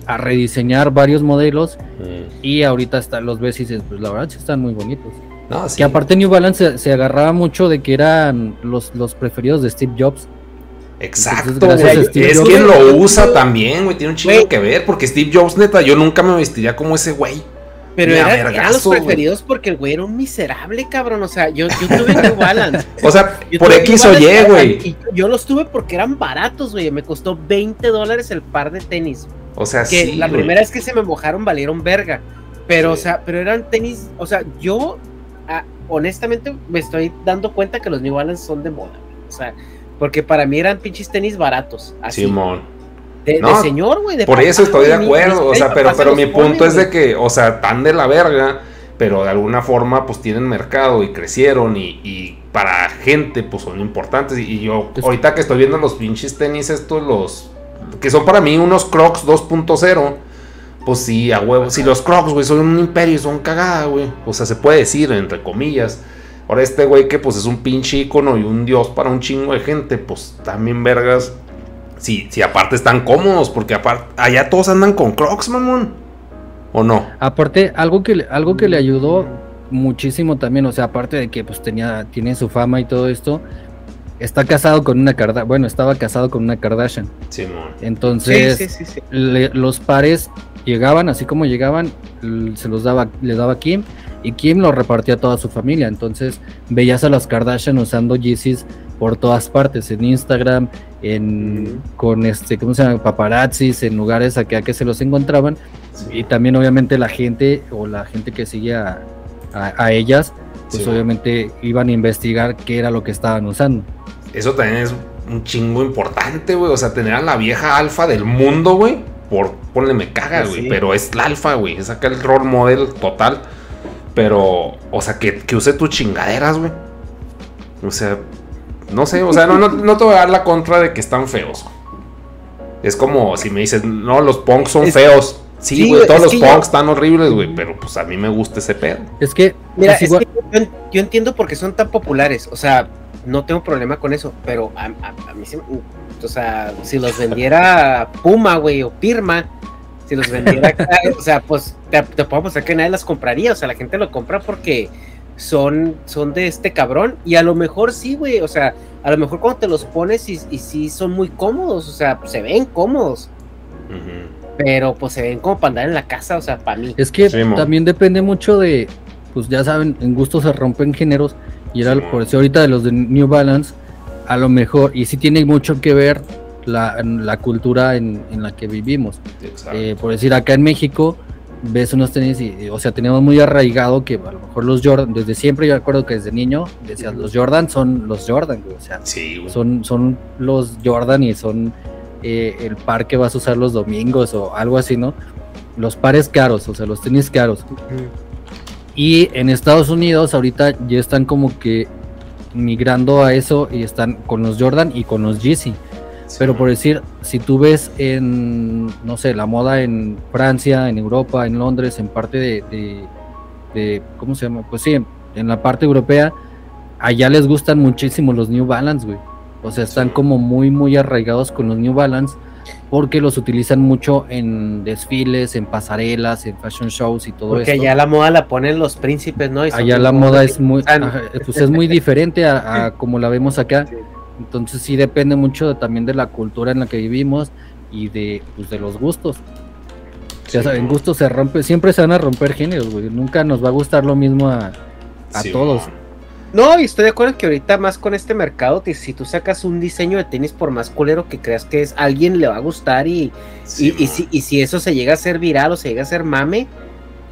a rediseñar varios modelos Mm. y ahorita hasta los ves y dices, pues la verdad sí están muy bonitos. No, sí. Que aparte New Balance se, se agarraba mucho de que eran los, los preferidos de Steve Jobs. Exacto, Entonces, gracias güey. a Steve Es Jobs- quien lo usa también, güey. Tiene un chingo Güey. que ver. Porque Steve Jobs, neta, yo nunca me vestiría como ese güey. Pero era- eran los güey. preferidos porque el güey era un miserable, cabrón. O sea, yo, yo tuve New Balance. O sea, Yo por X o Y, güey. Y yo los tuve porque eran baratos, güey. Me costó 20 dólares el par de tenis. O sea, Que sí. la güey. primera vez que se me mojaron valieron verga. Pero, Sí. o sea, pero eran tenis. O sea, yo ah, honestamente me estoy dando cuenta que los New Balance son de moda. O sea, porque para mí eran pinches tenis baratos. Así. Simón. de, de No, señor, güey. de Por eso estoy de acuerdo. O sea, pero, pero mi ponen, punto es de que, o sea, tan de la verga. Pero de alguna forma, pues tienen mercado y crecieron. Y, y para gente, pues son importantes. Y, y yo, Es- ahorita que estoy viendo los pinches tenis, estos, los. Que son para mí unos Crocs 2.0. Pues sí, a huevo. Si los Crocs, güey, son un imperio y son cagada, güey. O sea, se puede decir, entre comillas. Ahora este güey que pues es un pinche icono y un dios para un chingo de gente, pues también vergas. Si, si aparte están cómodos, porque aparte allá todos andan con Crocs, mamón. ¿O no? Aparte, algo que, le- algo que le ayudó muchísimo también, o sea, aparte de que pues tenía, tiene su fama y todo esto, está casado con una Kardashian, bueno, estaba casado con una Kardashian. Simón. Entonces, Sí, sí, sí, sí. le- los pares llegaban, así como llegaban, se los daba, le daba a Kim y Kim lo repartía a toda su familia. Entonces veías a las Kardashian usando Yeezys por todas partes, en Instagram, en con este, ¿cómo se llama? paparazzis, en lugares acá que se los encontraban. Y también obviamente la gente o la gente que seguía a, a ellas, pues Sí. obviamente iban a investigar qué era lo que estaban usando. Eso también es un chingo importante, güey. O sea, tener a la vieja alfa del mundo, güey. Por, ponle me caga, Pues güey. sí. Pero es la alfa, güey. Es acá el role model total. Pero, o sea, que, que use tus chingaderas, güey. O sea, no sé, o sea, no, no, no te voy a dar la contra de que están feos. Es como si me dices, no, los punks son Es- feos. Sí, sí, güey, todos los que yo- punks están horribles, güey. Pero pues a mí me gusta ese pedo. Es que Mira, es es igual- que yo, yo entiendo por qué son tan populares. O sea, no tengo problema con eso, pero a, a- a mí se o sea, si los vendiera Puma, güey, o Pirma, si los vendiera acá, o sea, pues te, te puedo apostar que nadie las compraría, o sea, la gente lo compra porque son, son de este cabrón, y a lo mejor sí, güey, o sea, a lo mejor cuando te los pones y, y sí son muy cómodos, o sea, pues, se ven cómodos, Ujú. Pero pues se ven como para andar en la casa, o sea, para mí. Es que Sí, también depende mucho de, pues ya saben, en gusto se rompen géneros. Y era Sí, por eso ahorita de los de New Balance, a lo mejor, y sí tiene mucho que ver la, la cultura en, en la que vivimos. Exacto. Eh, por decir, acá en México ves unos tenis y, o sea, tenemos muy arraigado que a lo mejor los Jordan, desde siempre yo recuerdo que desde niño decías, los Jordan son los Jordan, güey, o sea, sí, güey. son, son los Jordan y son eh, el par que vas a usar los domingos o algo así, ¿no? Los pares caros, o sea, los tenis caros. Y en Estados Unidos ahorita ya están como que migrando a eso y están con los Jordan y con los Yeezy. Pero por decir, si tú ves en, no sé, la moda en Francia, en Europa, en Londres, en parte de, de- de- ¿cómo se llama? Pues sí, en, en la parte europea, allá les gustan muchísimo los New Balance, güey. O sea, están como muy, muy arraigados con los New Balance porque los utilizan mucho en desfiles, en pasarelas, en fashion shows y todo Porque esto. allá la moda la ponen los príncipes, ¿no? Y Allá la moda es muy, ajá, pues es muy diferente a, a como la vemos acá. Entonces sí depende mucho de- también de la cultura en la que vivimos y de, pues, de los gustos. Ya Sí, saben, gustos se rompe, siempre se van a romper géneros, güey. Nunca nos va a gustar lo mismo a, a Sí, todos. No, y estoy de acuerdo que ahorita más con este mercado, que si tú sacas un diseño de tenis por más culero que creas que es, alguien le va a gustar y, Sí, y, y si, y si eso se llega a ser viral o se llega a ser mame,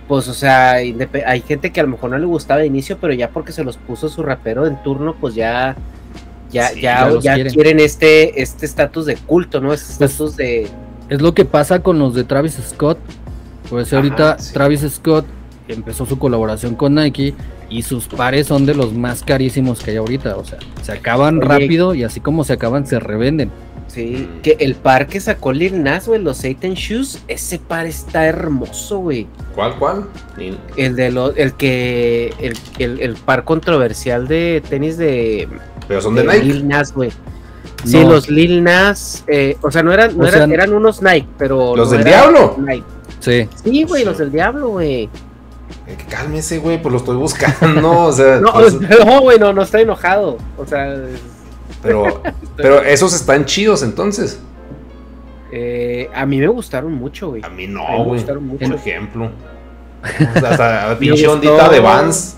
pues o sea, hay gente que a lo mejor no le gustaba de inicio, pero ya porque se los puso su rapero en turno, pues ya ya, Sí, ya, ya ya quieren. quieren este este estatus de culto, ¿no? Este Pues, estatus de Es lo que pasa con los de Travis Scott. Pues Ajá, ahorita sí. Travis Scott empezó su colaboración con Nike y sus pares son de los más carísimos que hay ahorita. O sea, se acaban Oye. rápido y así como se acaban, se revenden. Sí, que el par que sacó Lil Nas, güey, los Satan Shoes, ese par está hermoso, güey. ¿Cuál, cuál? El de los, el que, el, el, el par controversial de tenis de, Pero son de de Nike. Lil Nas, güey. Sí, No. los Lil Nas, eh, o sea, no eran, no O eran, sea, eran unos Nike, pero. ¿Los no del diablo? Nike. Sí. Sí, güey, Sí. los del diablo, güey. Eh, Cálmese, güey, pues lo estoy buscando. o sea, No, pues, no, güey, no, no estoy enojado. O sea, pero, pero esos están chidos entonces. eh, a mí me gustaron mucho, güey. A mí A no, mí me güey. gustaron mucho. Por ejemplo. Hasta pinche gustó. ondita de Vans.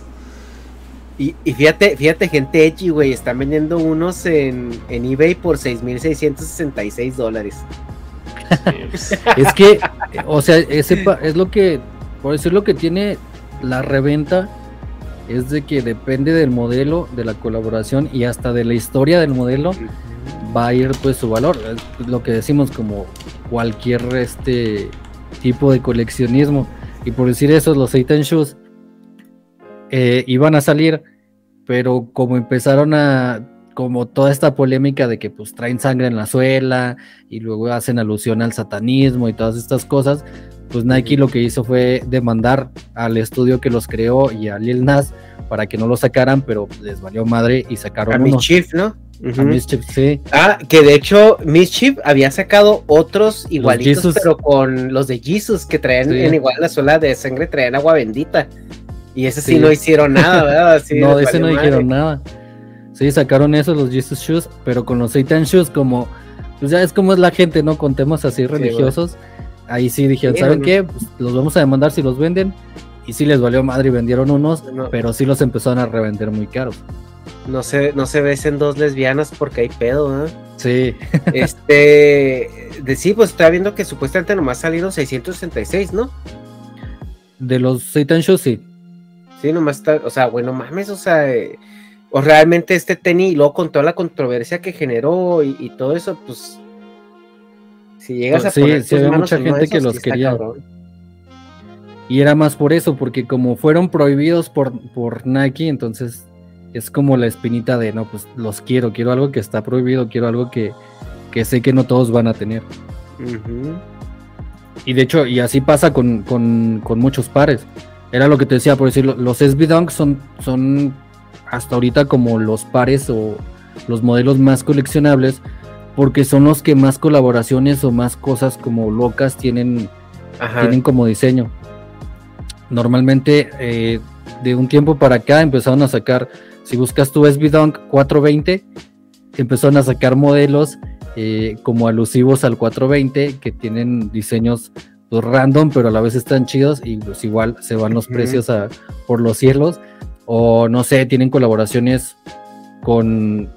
Y, y fíjate, fíjate, gente edgy, güey, están vendiendo unos en, en eBay por 6.666 dólares. Sí, pues, Es que, o sea, ese es lo que, por decir lo que tiene la reventa, es de que depende del modelo, de la colaboración y hasta de la historia del modelo, va a ir pues su valor. Es lo que decimos como cualquier este tipo de coleccionismo. Y por decir eso, los Satan Shoes eh, iban a salir, pero como empezaron a como toda esta polémica de que pues traen sangre en la suela y luego hacen alusión al satanismo y todas estas cosas, pues Nike lo que hizo fue demandar al estudio que los creó y a Lil Nas para que no lo sacaran, pero les valió madre y sacaron A uno. Mischief, ¿no? Ujú. A Mischief, sí. Ah, que de hecho Mischief había sacado otros igualitos, pero con los de Jesus, que traían Sí. en igual la suela de sangre, traían agua bendita. Y ese sí, Sí. no hicieron nada, ¿verdad? No, ese no madre. nada. Sí, sacaron esos, los Jesus Shoes, pero con los Satan Shoes, como, pues ya es como es la gente, ¿no? Con temas así religiosos. Ahí sí dijeron, ¿saben qué? Pues los vamos a demandar si los venden. Y sí les valió madre y vendieron unos, No. pero sí los empezaron a revender muy caros. No se, no se besen dos lesbianas porque hay pedo, ¿eh? Sí, Este, de sí, pues estaba viendo que supuestamente nomás salieron 666, ¿no? de los Satan Shoes, sí. Sí, nomás está, o sea, bueno, mames, o sea, eh, o realmente este tenis, y luego con toda la controversia que generó y, y todo eso, pues, si llegas a sí, poner había manos mucha gente que los quería. cabrón. Y era más por eso, porque como fueron prohibidos por, por Nike, entonces es como la espinita de, no, pues los quiero, quiero algo que está prohibido, quiero algo que, que sé que no todos van a tener. Y de hecho, y así pasa con, con, con muchos pares. Era lo que te decía, por decirlo, los SB Dunk son, son hasta ahorita como los pares o los modelos más coleccionables porque son los que más colaboraciones o más cosas como locas tienen, tienen como diseño. Normalmente eh, de un tiempo para acá empezaron a sacar, si buscas tu SB Dunk 420, empezaron a sacar modelos eh, como alusivos al 420 que tienen diseños pues, random, pero a la vez están chidos y pues igual se van los precios a, por los cielos. O no sé, tienen colaboraciones con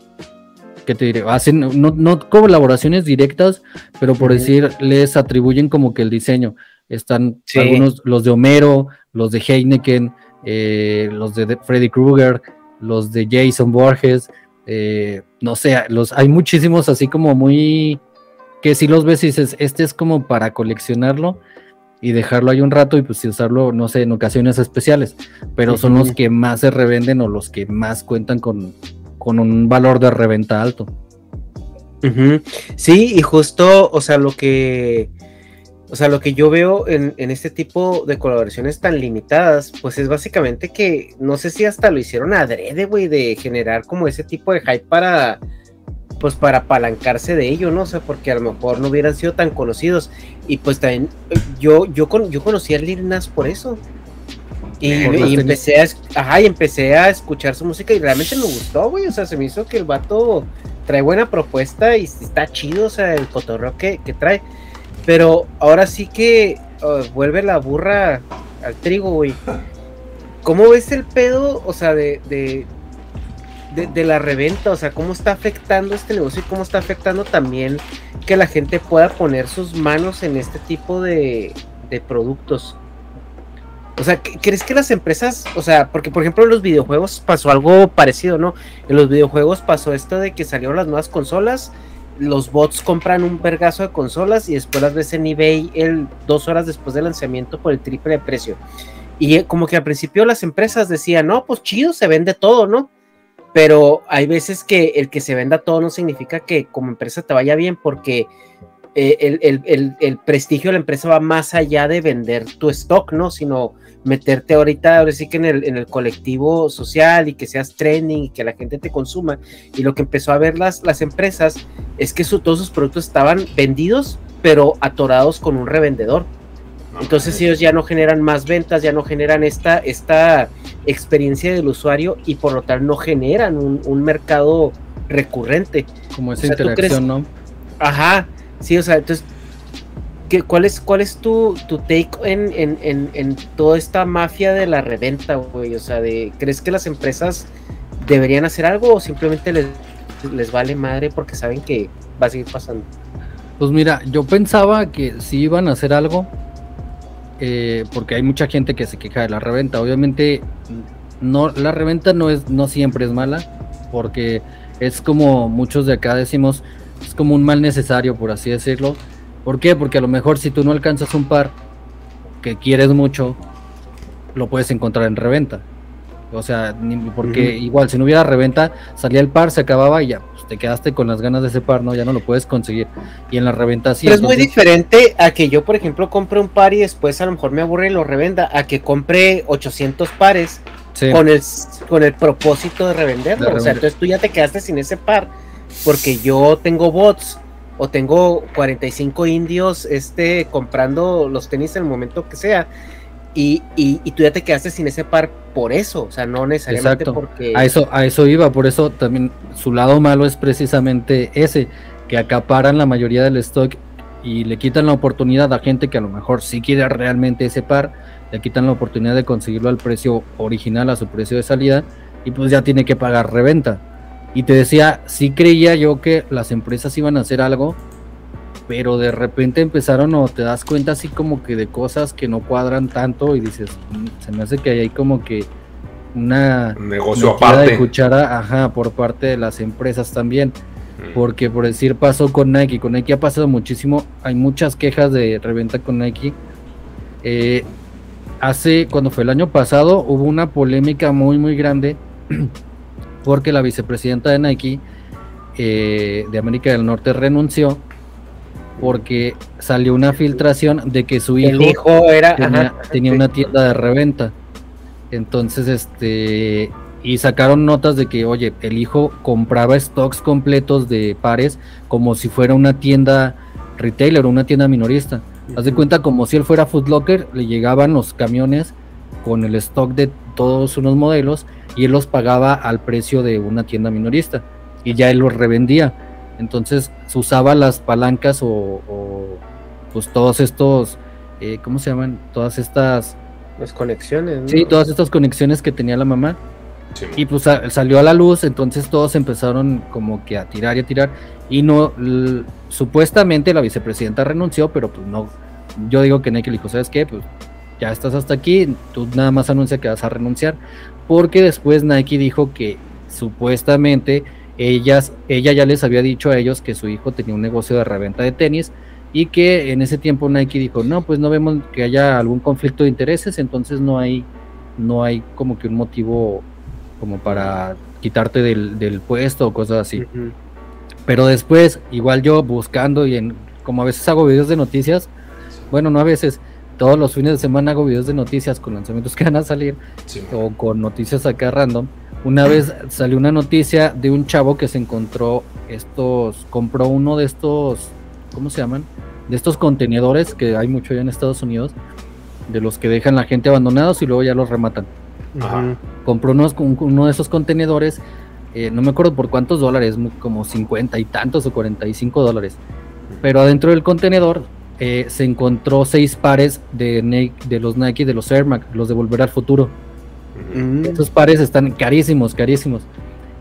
¿qué te diré? Hacen no, no colaboraciones directas, pero por decir, les atribuyen como que el diseño. Están algunos, los de Homero, los de Heineken, eh, los de Freddy Krueger, los de Jason Borges, eh, no sé, los, hay muchísimos así como muy que si los ves y dices, este es como para coleccionarlo y dejarlo ahí un rato y pues usarlo, no sé, en ocasiones especiales, pero son los que más se revenden o los que más cuentan con, con un valor de reventa alto. Sí, y justo, o sea, lo que, o sea, lo que yo veo en, este tipo de colaboraciones tan limitadas, pues es básicamente que, no sé si hasta lo hicieron adrede, güey, de generar como ese tipo de hype para, pues para apalancarse de ello, ¿no? O sea, porque a lo mejor no hubieran sido tan conocidos. Y pues también, yo, yo, yo conocí a Lil Nas por eso. Y, empecé a, ajá, y empecé a escuchar su música y realmente me gustó, güey. O sea, se me hizo que el vato trae buena propuesta y está chido, o sea, el cotorreo que, trae. Pero ahora sí que oh, vuelve la burra al trigo, güey. ¿Cómo ves el pedo, o sea, de, de, de, la reventa? O sea, ¿cómo está afectando este negocio y cómo está afectando también que la gente pueda poner sus manos en este tipo de, de productos? O sea, ¿crees que las empresas, o sea, porque por ejemplo en los videojuegos pasó algo parecido, ¿no? En los videojuegos pasó esto de que salieron las nuevas consolas, los bots compran un vergazo de consolas y después las ves en eBay el, dos horas después del lanzamiento por el triple de precio. Y eh, como que al principio las empresas decían, no, pues chido, se vende todo, ¿no? Pero hay veces que el que se venda todo no significa que como empresa te vaya bien porque eh, el, prestigio de la empresa va más allá de vender tu stock, ¿no? Sino meterte ahorita, ahora sí que en el, en el colectivo social y que seas trending y que la gente te consuma. Y lo que empezó a ver las, las empresas es que todos sus productos estaban vendidos, pero atorados con un revendedor. Entonces ellos ya no generan más ventas, ya no generan esta, esta experiencia del usuario y por lo tal no generan un, mercado recurrente. Como esa interacción, ¿no? Ajá, sí, o sea, entonces cuál, es, ¿Cuál es tu, tu take en, en, en, toda esta mafia de la reventa, güey? O sea, de, ¿crees que las empresas deberían hacer algo o simplemente les, les vale madre porque saben que va a seguir pasando? Pues mira, yo pensaba que sí iban a hacer algo, eh, porque hay mucha gente que se queja de la reventa. Obviamente, no, la reventa no es, no siempre es mala, porque es como muchos de acá decimos, es como un mal necesario, por así decirlo. ¿Por qué? Porque a lo mejor si tú no alcanzas un par que quieres mucho, lo puedes encontrar en reventa. O sea, porque igual si no hubiera reventa, salía el par, se acababa y ya, pues te quedaste con las ganas de ese par, ¿no? Ya no lo puedes conseguir. Y en la reventa sí. Pero es muy diferente a que yo, por ejemplo, compre un par y después a lo mejor me aburre y lo revenda, a que compre 800 pares con, el, con el propósito de revenderlo. O sea, entonces tú ya te quedaste sin ese par porque yo tengo bots o tengo 45 indios este, comprando los tenis en el momento que sea. Y, y, tú ya te quedaste sin ese par por eso, o sea, no necesariamente porque... A eso, a eso iba, por eso también su lado malo es precisamente ese, que acaparan la mayoría del stock y le quitan la oportunidad a gente que a lo mejor sí quiere realmente ese par, le quitan la oportunidad de conseguirlo al precio original, a su precio de salida, y pues ya tiene que pagar reventa. Y te decía, sí creía yo que las empresas iban a hacer algo, pero de repente empezaron o te das cuenta así como que de cosas que no cuadran tanto y dices, mm, se me hace que hay como que una negocio aparte de cuchara, ajá, por parte de las empresas también. Mm. Porque por decir pasó con Nike, con Nike ha pasado muchísimo, hay muchas quejas de reventa con Nike. Eh, hace, cuando fue el año pasado, hubo una polémica muy muy grande porque la vicepresidenta de Nike eh, de América del Norte renunció porque salió una filtración de que su hijo, era, tenía, una tienda de reventa. Entonces, este, y sacaron notas de que, oye, el hijo compraba stocks completos de pares como si fuera una tienda retailer una tienda minorista. Haz de cuenta como si él fuera Footlocker, le llegaban los camiones con el stock de todos unos modelos y él los pagaba al precio de una tienda minorista y ya él los revendía. Entonces se usaba las palancas o, o pues todos estos, eh, ¿cómo se llaman? Todas estas... Las conexiones. ¿no? Sí, todas estas conexiones que tenía la mamá. Sí, Y pues sa- salió a la luz, entonces todos empezaron como que a tirar y a tirar. Y no, l- supuestamente la vicepresidenta renunció, pero pues no. Yo digo que Nike le dijo, ¿sabes qué? Pues ya estás hasta aquí, tú nada más anuncia que vas a renunciar. Porque después Nike dijo que supuestamente ellas, ella ya les había dicho a ellos que su hijo tenía un negocio de reventa de tenis y que en ese tiempo Nike dijo, no, pues no vemos que haya algún conflicto de intereses, entonces no hay, no hay como que un motivo como para quitarte del, del puesto o cosas así. Pero después, igual yo buscando y en, como a veces hago videos de noticias, bueno, no a veces, todos los fines de semana hago videos de noticias con lanzamientos que van a salir sí, o con noticias acá random. Una vez salió una noticia de un chavo que se encontró estos, compró uno de estos, ¿cómo se llaman? De estos contenedores que hay mucho ya en Estados Unidos, de los que dejan la gente abandonados y luego ya los rematan Ajá. Compró unos, uno de esos contenedores, eh, no me acuerdo por cuántos dólares, como 50 y tantos o 45 dólares. Pero adentro del contenedor eh, se encontró seis pares de, Nike- de los Nike, de los Air Max, los de Volver al Futuro. Mm. Esos pares están carísimos, carísimos.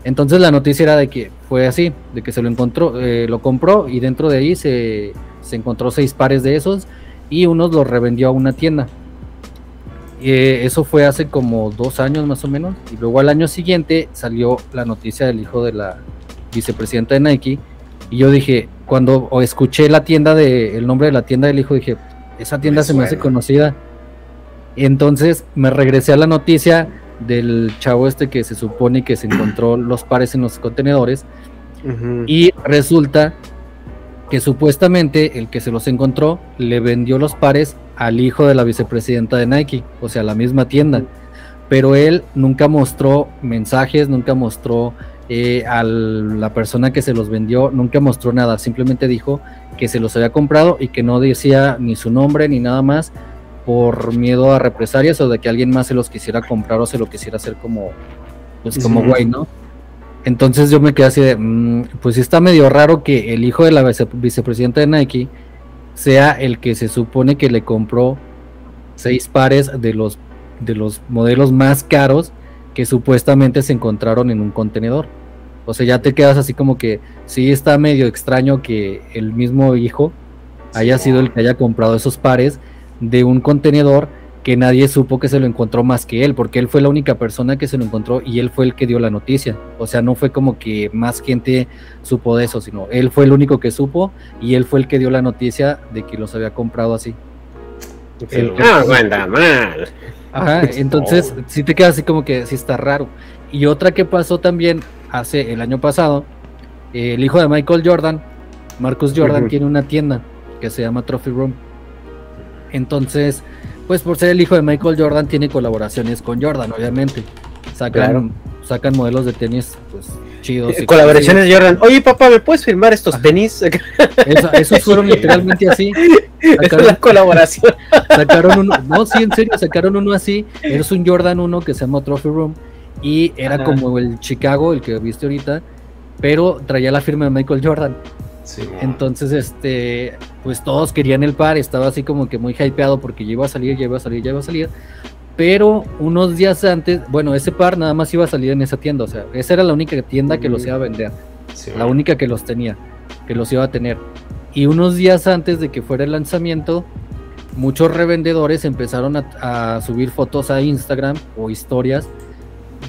Entonces la noticia era de que fue así, de que se lo encontró, eh, lo compró y dentro de ahí se, se encontró seis pares de esos y unos los revendió a una tienda. Eh, eso fue hace como dos años más o menos. Y luego al año siguiente salió la noticia del hijo de la vicepresidenta de Nike. Y yo dije, cuando escuché la tienda de, el nombre de la tienda del hijo, dije, esa tienda Me se me hace conocida. Entonces me regresé a la noticia del chavo este que se supone que se encontró los pares en los contenedores. Y resulta que supuestamente el que se los encontró le vendió los pares al hijo de la vicepresidenta de Nike, o sea, la misma tienda. Pero él nunca mostró mensajes, nunca mostró eh, a la persona que se los vendió, nunca mostró nada, simplemente dijo que se los había comprado y que no decía ni su nombre ni nada más por miedo a represalias o de que alguien más se los quisiera comprar o se lo quisiera hacer como, pues como güey, ¿no? Entonces yo me quedé así de, mm, pues sí está medio raro que el hijo de la vice- vicepresidenta de Nike sea el que se supone que le compró seis pares de los, de los modelos más caros que supuestamente se encontraron en un contenedor. O sea, ya te quedas así como que sí está medio extraño que el mismo hijo haya sido el que haya comprado esos pares de un contenedor que nadie supo que se lo encontró más que él, porque él fue la única persona que se lo encontró y él fue el que dio la noticia. O sea, no fue como que más gente supo de eso, sino él fue el único que supo y él fue el que dio la noticia de que los había comprado así. Ah, no anda mal. Ajá, entonces sí te queda así como que sí está raro. Y otra que pasó también hace el año pasado, eh, el hijo de Michael Jordan, Marcus Jordan, tiene una tienda que se llama Trophy Room. Entonces, pues por ser el hijo de Michael Jordan, tiene colaboraciones con Jordan, obviamente. Sacan, Claro. sacan modelos de tenis, pues chidos. y Colaboraciones de Jordan. Oye, papá, ¿me puedes firmar estos Ajá. tenis? Eso- esos fueron literalmente así. Esa es la colaboración. Sacaron uno, no, sí, en serio, sacaron uno así. Es un Jordan 1 que se llama Trophy Room. Y era Ajá. como el Chicago, el que viste ahorita, pero traía la firma de Michael Jordan. Sí. Entonces, este, pues todos querían el par, estaba así como que muy hypeado porque ya iba a salir, ya iba a salir, ya iba a salir. Pero unos días antes, bueno, ese par nada más iba a salir en esa tienda, o sea, esa era la única tienda que los iba a vender Sí, la única que los tenía, que los iba a tener. Y unos días antes de que fuera el lanzamiento, muchos revendedores empezaron a, a subir fotos a Instagram o historias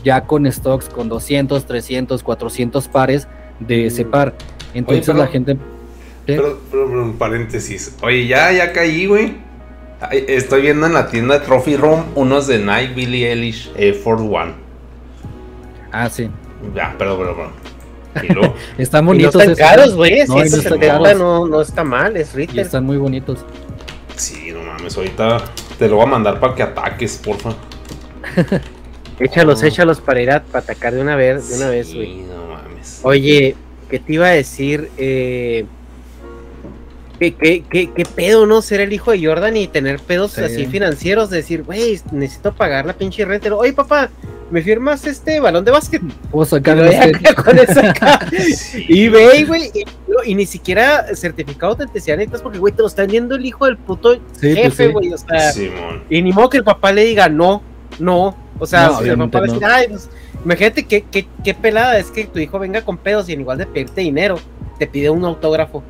ya con stocks con 200, 300, 400 pares de ese Mm. par. Entonces la gente... ¿eh? Pero, pero, pero, un paréntesis. Oye, ya, ya caí, güey. Estoy viendo en la tienda de Trophy Room unos de Nike Billie Eilish Air Force One. Ah, sí. Ya, perdón, perdón, perdón. Y luego, Están Y no bonitos. están esos, caros, güey. No, y no están 170 caros. no, no está mal, es Y retail. están muy bonitos. sí, no mames, ahorita te lo voy a mandar para que ataques, porfa. Échalos, Oh. échalos para ir a para atacar de una vez, de una vez, güey. no mames. Oye, ¿qué te iba a decir? Eh, ¿qué, qué, qué, qué pedo, no? Ser el hijo de Jordan y tener pedos Sí. así financieros, de decir, güey, necesito pagar la pinche renta. Oye, papá, ¿me firmas este balón de básquet? Puedo Y sacar con esa acá. Sí. Y ve, güey, y, ni siquiera certificado de autenticidad necesitas porque, güey, te lo está vendiendo el hijo del puto Sí, pues jefe, güey. O sea, y ni modo que el papá le diga no, no. O sea, No, si el papá dice, ay, pues, imagínate qué, qué, qué pelada es que tu hijo venga con pedos y en igual de pedirte dinero, te pide un autógrafo.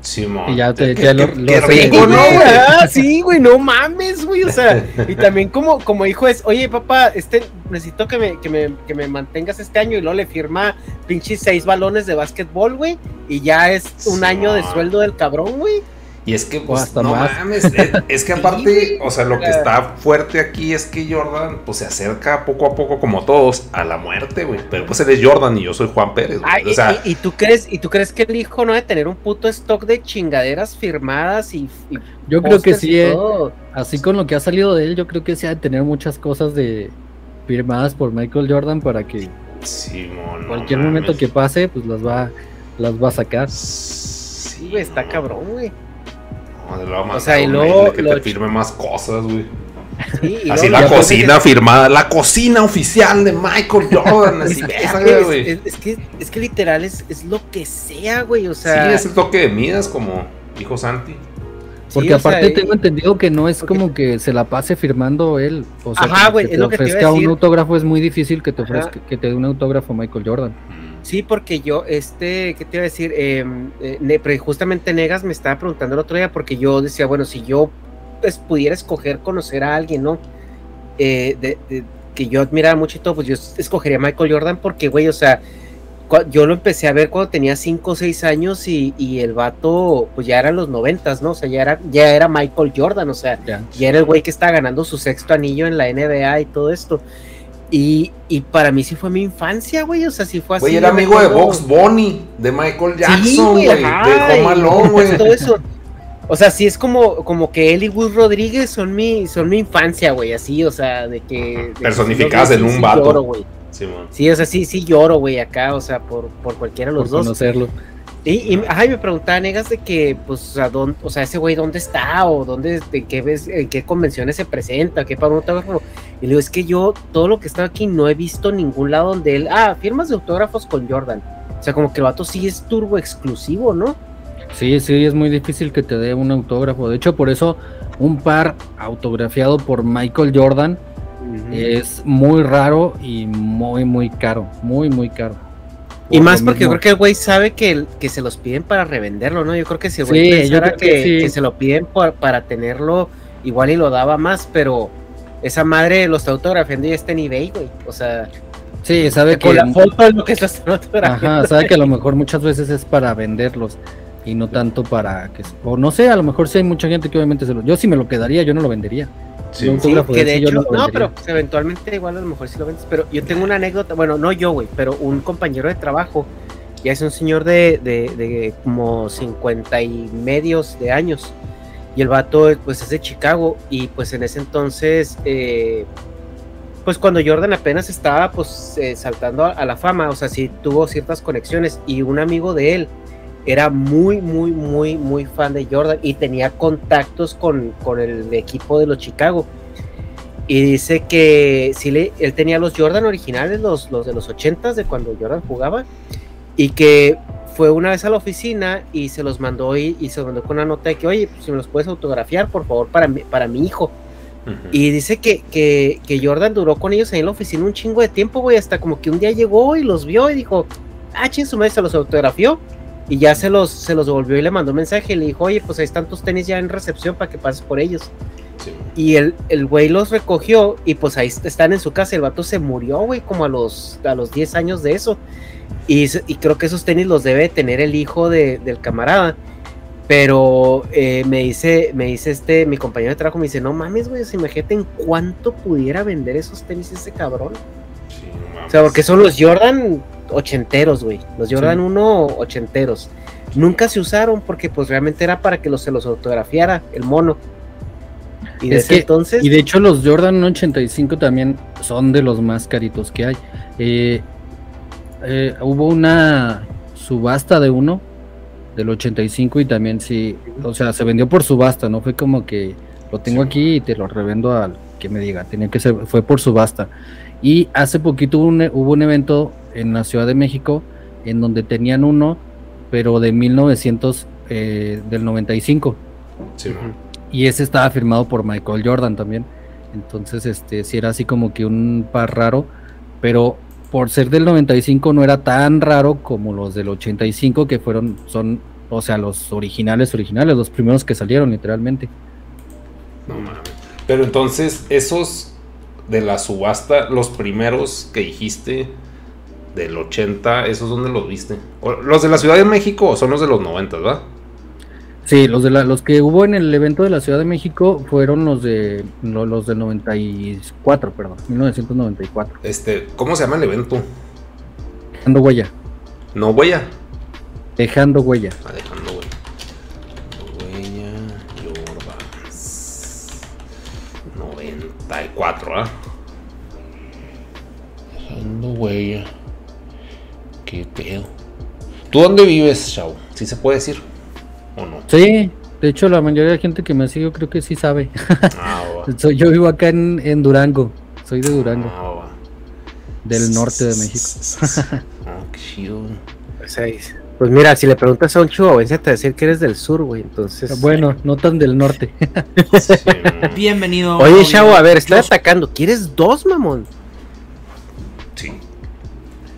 Simón. Y ya te- ya lo- lo rico, Sí, ¿no, ah, sí, güey, no mames, güey. O sea, y también como, como hijo es, oye, papá, este, necesito que me, que, me, que me mantengas este año y luego le firma pinches seis balones de básquetbol, güey. Y ya es un Sí, año de sueldo del cabrón, güey. Y es que, pues, hasta no más. mames, es, es que aparte, o sea, lo que está fuerte aquí es que Jordan, pues, se acerca poco a poco, como todos, a la muerte, güey. Pero pues él es Jordan y yo soy Juan Pérez, güey. Ay, O sea, y, y tú crees, y tú crees que el hijo no debe tener un puto stock de chingaderas firmadas y, y Yo creo que sí, eh, así con lo que ha salido de él, yo creo que sí ha de tener muchas cosas de firmadas por Michael Jordan para que Simón. no cualquier momento que pase, pues las va, las va a sacar. Sí, Sí, güey, está cabrón, güey. O sea, y luego que lo te firme más cosas, güey. Sí, Así luego la cocina firmada, la cocina oficial de Michael Jordan. Es, Así, es que, güey. es, es que, es que literal es, es lo que sea, güey. O Sí, sea, es el toque de Midas, como dijo Santi. sí, Porque aparte y- tengo entendido que no es porque- como que se la pase firmando él. O sea, Ajá, como güey, que es te lo que te ofrezca un autógrafo es muy difícil que te Ajá. ofrezca, que te dé un autógrafo Michael Jordan. Sí, porque yo, este, ¿qué te iba a decir? Eh, eh, justamente Negas me estaba preguntando el otro día porque yo decía, bueno, si yo pues, pudiera escoger conocer a alguien, ¿no? Eh, de- de- que yo admiraba mucho y todo, pues yo escogería a Michael Jordan porque, güey, o sea, yo lo empecé a ver cuando tenía 5 o 6 años y, y el vato, pues ya era en los noventas, ¿no? O sea, ya era, ya era Michael Jordan, o sea, Ya. era el güey que estaba ganando su sexto anillo en la NBA y todo esto. Y, y para mí sí fue mi infancia, güey. O sea, sí fue así. Güey, era amigo de Box Bunny, de Michael Sí, Jackson, güey. de ajá, Home güey. todo eso. O sea, sí es como, como que él y Gus Rodríguez son mi, son mi infancia, güey. Así, o sea, de que. de- Personificadas sí, en un sí vato. Lloro, güey. Simón. Sí, o sea, sí, sí lloro, güey, acá, o sea, por, por cualquiera de Por los dos. conocerlo. Y, y, ajá, y me preguntaba Negas de que, pues, o sea, dónde, o sea, ese güey dónde está, o dónde, en qué, ves- en qué convenciones se presenta, qué autógrafo. Y le digo, es que yo, todo lo que está aquí, no he visto ningún lado donde él, ah, firmas de autógrafos con Jordan. O sea, como que el vato sí es turbo exclusivo, ¿no? Sí, sí, es muy difícil que te dé un autógrafo. De hecho, por eso un par autografiado por Michael Jordan es muy raro y muy, muy caro. Muy, muy caro. Y más porque yo creo que el güey sabe que, el- que se los piden para revenderlo, ¿no? Yo creo que si el güey Sí, pensara que que, sí. que se lo piden por- para tenerlo, igual y lo daba más, pero esa madre lo está autografiando y está en eBay, güey. O sea, Sí, sabe que. con la foto es lo que está autografiando. Ajá, sabe que a lo mejor muchas veces es para venderlos y no tanto para que. O no sé, a lo mejor sí hay mucha gente que obviamente se lo. Yo sí me lo quedaría, yo no lo vendería. Sí. Un Sí, autógrafo que de hecho, no pero pues, eventualmente igual a lo mejor sí lo vendes. Pero yo tengo una anécdota, bueno, no yo, güey, pero un compañero de trabajo, ya es un señor de, de, de como 50 y medios de años. Y el vato, pues, es de Chicago. Y pues en ese entonces, eh, pues cuando Jordan apenas estaba, pues, eh, saltando a, a la fama, o sea, sí tuvo ciertas conexiones. Y un amigo de él era muy, muy, muy, muy fan de Jordan y tenía contactos con, con el equipo de los Chicago. Y dice que sí le, él tenía los Jordan originales, los, los de los 80 de cuando Jordan jugaba, y que fue una vez a la oficina y se los mandó y, y se los mandó con una nota de que, oye, pues, si me los puedes autografiar, por favor, para mi, para mi hijo. Y dice que, que, que Jordan duró con ellos ahí en la oficina un chingo de tiempo, güey, hasta como que un día llegó y los vio y dijo, ah, ching, su madre se los autografió. Y ya se los, se los devolvió y le mandó un mensaje y le dijo, oye, pues ahí están tus tenis ya en recepción para que pases por ellos. Sí. Y el, el güey los recogió y pues ahí están en su casa. El vato se murió, güey, como a los, a los 10 años de eso. Y, y creo que esos tenis los debe tener el hijo de- del camarada. Pero eh, me dice, me dice este, mi compañero de trabajo, me dice, no mames, güey, imagínate en cuánto pudiera vender esos tenis ese cabrón. No. O sea, porque son los Jordan ochenteros, güey. Los Jordan Sí. 1 ochenteros. Nunca se usaron porque pues realmente era para que los, se los autografiara el mono. Y de Es que- entonces, Y de hecho los Jordan 85 también son de los más caritos que hay. Eh, eh, hubo una subasta de uno del 85 y también sí, o sea, se vendió por subasta, no fue como que lo tengo Sí. aquí y te lo revendo al que me diga, tenía que ser, fue por subasta. Y hace poquito hubo un, hubo un evento en la Ciudad de México en donde tenían uno, pero de 1900, eh, del 95 Simón. y ese estaba firmado por Michael Jordan también. Entonces, este, sí era así como que un par raro, pero por ser del 95 no era tan raro como los del 85 que fueron, son, o sea, los originales, originales, los primeros que salieron literalmente. No mames. Pero entonces, esos de la subasta, los primeros que dijiste del 80, ¿esos dónde los viste? Los de la Ciudad de México son los de los 90, ¿verdad? Sí, los de la, los que hubo en el evento de la Ciudad de México fueron los de lo- los del 94, perdón, 1994. Este, ¿cómo se llama el evento? Dejando huella, No huella. dejando huella. Alejandro Huella. 94, ¿ah? Alejandro Huella. Qué pedo. ¿Tú dónde vives, Chau? ¿Sí se puede decir? ¿O no? Sí, de hecho la mayoría de la gente que me sigue creo que sí sabe. Ah, yo vivo acá en, en Durango, soy de Durango, Ah, del norte de México. Ah, qué chido. güey. Pues, pues mira, si le preguntas a un chihuahuense te va a decir que eres del sur, güey. Entonces, Bueno, no tan del norte. Sí, Bienvenido. Oye, Chavo, a ver, estoy atacando. ¿Quieres dos, mamón? sí.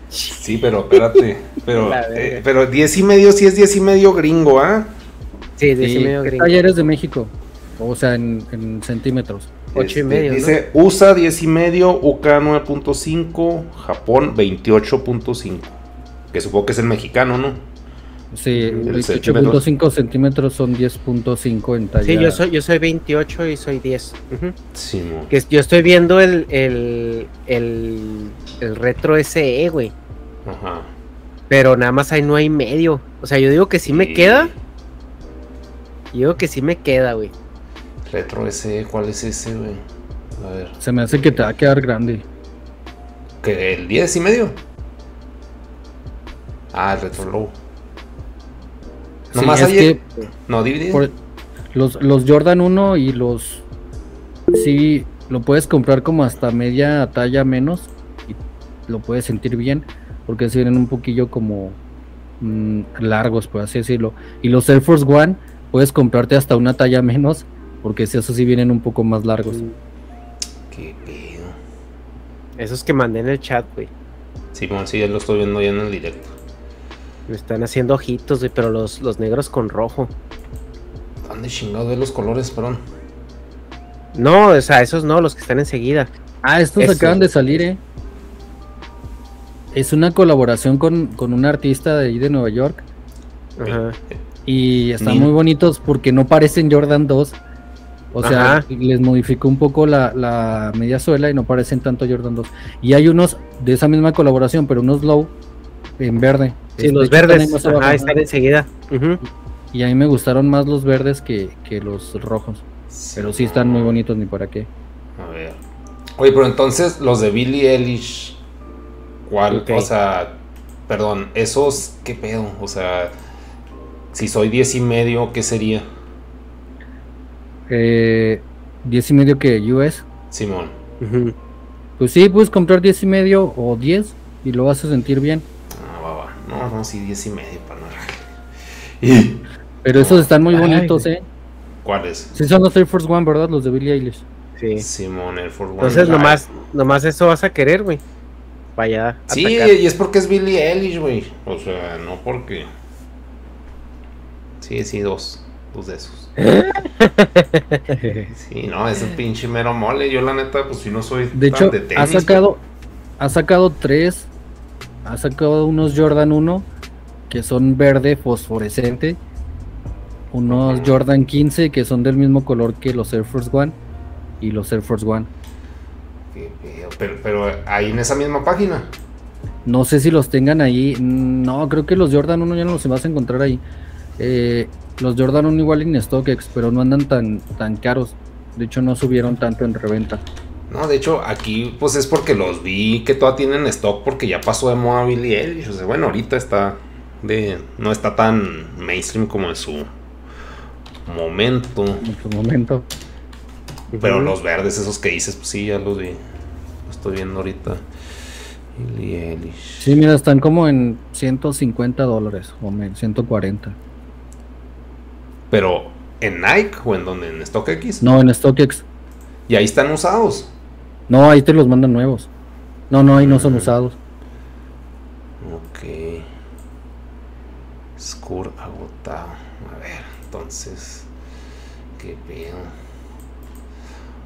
Sí, pero espérate. Pero, eh, pero 10 y medio sí es 10 y medio gringo, ¿ah? Sí, Sí, ese medio ¿qué gringo. talla eres de México? O sea, en, en centímetros. Ocho y Este, medio, ¿no? Dice USA 10 y medio, UK 9.5, Japón 28.5. Que supongo que es el mexicano, ¿no? Sí, El 18.5 centímetros son 10.5 en talla. Sí, yo soy, yo soy 28 y soy 10. Ujú. Sí, mo. Que yo estoy viendo el, el, el, el retro SE, güey. Ajá. Pero nada más ahí no hay medio. O sea, yo digo que sí me queda. Yo digo que sí me queda, güey. Retro ese, ¿cuál es ese, güey? A ver. Se me hace que te va a quedar grande. ¿Que el 10 y medio? Ah, el retro low. Sí, es que No, por- los, los Jordan 1 y los... Sí, lo puedes comprar como hasta media talla menos y lo puedes sentir bien porque se vienen un poquillo como mm, largos, por así decirlo. Y los Air Force One puedes comprarte hasta una talla menos porque si eso sí vienen un poco más largos. Qué pedo. Esos que mandé en el chat, güey. Simón, sí, ya lo estoy viendo ya en el directo. Me están haciendo ojitos, güey, pero los, los negros con rojo. ¿Dónde chingado de los colores, perdón? No, o sea, esos no, los que están enseguida. Ah, estos Eso. acaban de salir, eh. Es una colaboración con, con un artista de ahí de Nueva York. Ajá. Y están Mira. muy bonitos porque no parecen Jordan 2. O sea, Ajá. les modificó un poco la, la media suela y no parecen tanto Jordan 2. Y hay unos de esa misma colaboración, pero unos low en verde. Sí, Este, los están ahí verdes. Ajá, están enseguida. Y a mí me gustaron más los verdes que, que los rojos. Pero sí están muy bonitos, ni para qué. A ver. Oye, pero entonces los de Billie Eilish. ¿Cuál? Ok. O sea, perdón, esos, ¿qué pedo? O sea, si soy 10 y medio, ¿qué sería? Eh, 10 y medio que US. Simón. Pues sí, puedes comprar 10 y medio o 10 y lo vas a sentir bien. No, no, sí, 10 y medio para no. ¿Y Pero esos están muy Ay, bonitos, eh. cuáles? Sí, son los Air Force One, ¿verdad? Los de Billie Eilish. Sí. Simón, Air Force One Entonces, Live. nomás, nomás eso vas a querer, güey. Vaya. Sí, atacar. y es porque es Billie Eilish, güey. O sea, no porque. Sí, sí, dos. Dos de esos. Sí, no, es un pinche mero mole. Yo, la neta, pues si no soy. De tan hecho, de ha tenis, sacado, ha sacado tres, ha sacado unos Jordan 1 que son verde fosforescente, unos. Jordan 15 que son del mismo color que los Air Force One y los Air Force One. Pero ahí en esa misma página. No sé si los tengan ahí, mm, no, creo que los Jordan 1 ya no los vas a encontrar ahí. Eh, los Jordan 1 igual en StockX, pero no andan tan, tan caros. De hecho, no subieron tanto en reventa. No, de hecho, aquí pues es porque los vi que todavía tienen stock porque ya pasó de moda Billy Eilish. O sea, bueno, ahorita está de. no está tan mainstream como en su momento. En su momento. Pero los verdes, esos que dices, pues sí, ya los vi. Los estoy viendo ahorita. Billie Eilish. Sí, mira, están como en 150 dólares o menos, 140. Pero, ¿en Nike o en donde? ¿En StockX? No, en StockX. Y ahí están usados. No, ahí te los mandan nuevos. No, no, ahí no son Mm. usados. Ok. Score agotado. A ver, entonces. ¿Qué pedo?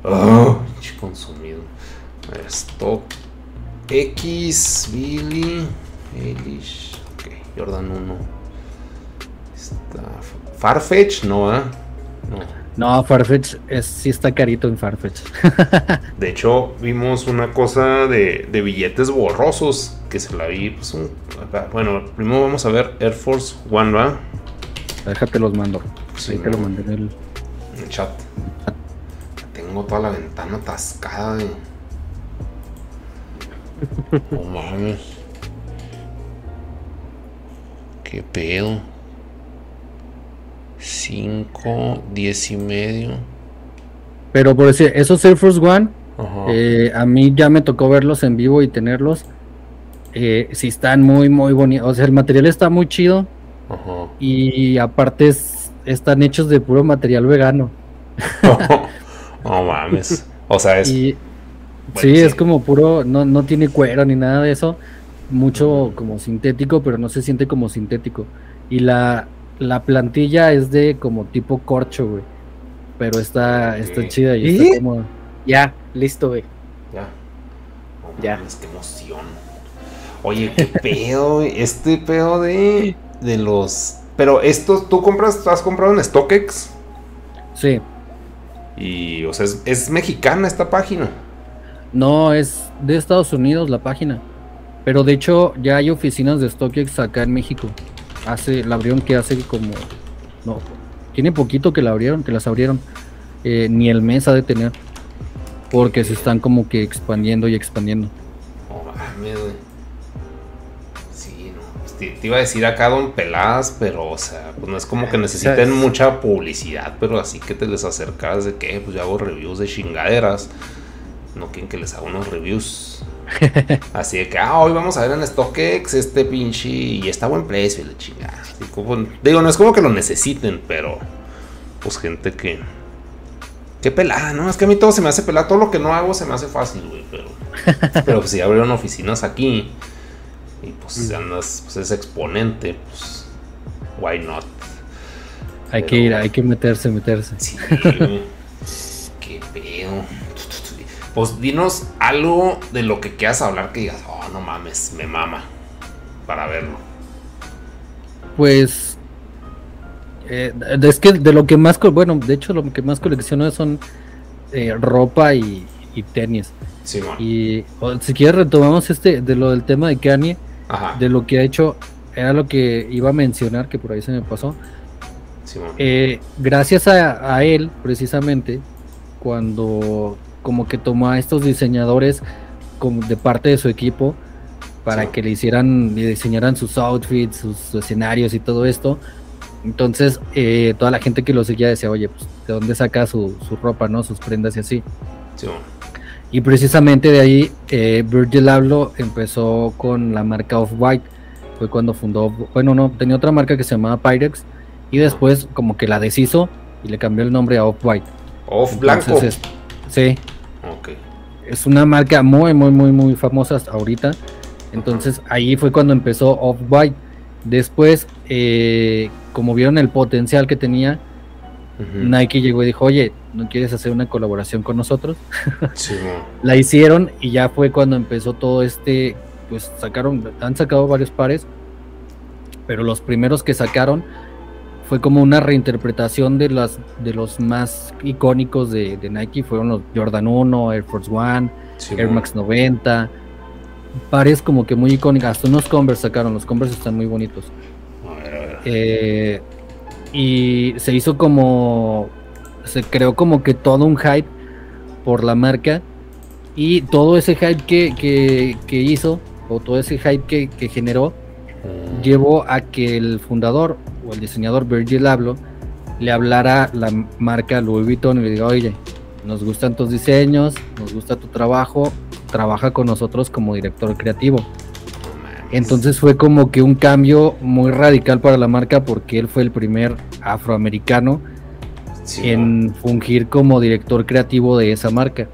Oh, consumido. A ver, stock. X, Billy, Eilish. Ok, Jordan 1. Está. Farfetch, no, ¿eh? No. No, Farfetch es, sí está carito en Farfetch. De hecho, vimos una cosa de, de billetes borrosos que se la vi. Pues un, bueno, primero vamos a ver Air Force One, ¿va? Déjate los mando. Sí, ahí te lo mandé en el. En el chat. Tengo toda la ventana atascada de. No mames. Qué pedo. 5, 10 y medio. Pero por decir, esos Air Force One, eh, a mí ya me tocó verlos en vivo y tenerlos. Eh, sí están muy, muy bonitos. O sea, el material está muy chido. Ajá. Y aparte es- están hechos de puro material vegano. no mames. O sea, es. Y bueno, sí, sí. es como puro, no, no tiene cuero ni nada de eso. Mucho como sintético, pero no se siente como sintético. Y la, la plantilla es de como tipo corcho, güey. Pero está, está chida y está cómoda. Ya, listo, güey. Ya. No Ya. mames, qué emoción. Oye, qué pedo, güey, este pedo de, de los. Pero estos, tú compras, has comprado en StockX. Sí. Y, o sea, es, es mexicana esta página. No, es de Estados Unidos la página. Pero de hecho ya hay oficinas de StockX acá en México. Hace, la abrieron que hace como... No, tiene poquito que la abrieron, que las abrieron. Eh, ni el mes ha de tener. Porque se están como que expandiendo y expandiendo. No mames, güey. Sí, no. pues te, te iba a decir acá Don Peladas, pero, o sea, pues no es como que necesiten ¿Sabes? mucha publicidad, pero así que te les acercas de que, pues yo hago reviews de chingaderas. No quieren que les haga unos reviews. Así de que, ah, hoy vamos a ver en StockX este pinche. Y está a buen precio, y la chingada. Como- digo, no es como que lo necesiten, pero. Pues gente que. Qué pelada, ¿no? Es que a mí todo se me hace pelada. Todo lo que no hago se me hace fácil, güey. Pero. pero pues si abrieron oficinas aquí. Y pues si andas, pues es exponente, pues. Why not? Hay Pero- que ir, hay que meterse, meterse. Sí. Qué pedo. Pues dinos algo de lo que quieras hablar que digas, oh, no mames, me mama. Para verlo. Pues... eh, es que de lo que más... Bueno, de hecho lo que más colecciono son eh, ropa y, y tenis. Sí. Y o, si quieres retomamos este de lo del tema de Kanye. Ajá. de lo que ha hecho era lo que iba a mencionar, que por ahí se me pasó. Sí. Eh, gracias a, a él, precisamente, cuando como que tomó a estos diseñadores como de parte de su equipo para Sí. que le hicieran, le diseñaran sus outfits, sus escenarios y todo esto. Entonces, eh, toda la gente que lo seguía decía, oye, pues, ¿de dónde saca su, su ropa, no? Sus prendas y así. Sí. Y precisamente de ahí eh, Virgil Abloh empezó con la marca Off-White. Fue cuando fundó, bueno, no, tenía otra marca que se llamaba Pyrex. Y después como que la deshizo y le cambió el nombre a Off-White. Off blanco. Entonces, sí, Ok. es una marca muy, muy, muy, muy famosa hasta ahorita. Entonces ahí fue cuando empezó Off-White. Después, eh, como vieron el potencial que tenía. Nike llegó y dijo, oye, ¿no quieres hacer una colaboración con nosotros? Sí, la hicieron y ya fue cuando empezó todo este, pues sacaron, han sacado varios pares, pero los primeros que sacaron fue como una reinterpretación de las de los más icónicos de, de Nike, fueron los Jordan 1, Air Force One, Sí, Air. Max 90, pares como que muy icónicos, hasta unos Converse sacaron, los Converse están muy bonitos. A ver, a ver. Eh, y se hizo como se creó como que todo un hype por la marca y todo ese hype que, que, hizo o todo ese hype que, que generó. Llevó a que el fundador o el diseñador Virgil Abloh le hablara la marca Louis Vuitton y le diga, oye, nos gustan tus diseños, nos gusta tu trabajo, trabaja con nosotros como director creativo. Entonces fue como que un cambio muy radical para la marca porque él fue el primer afroamericano en fungir como director creativo de esa marca.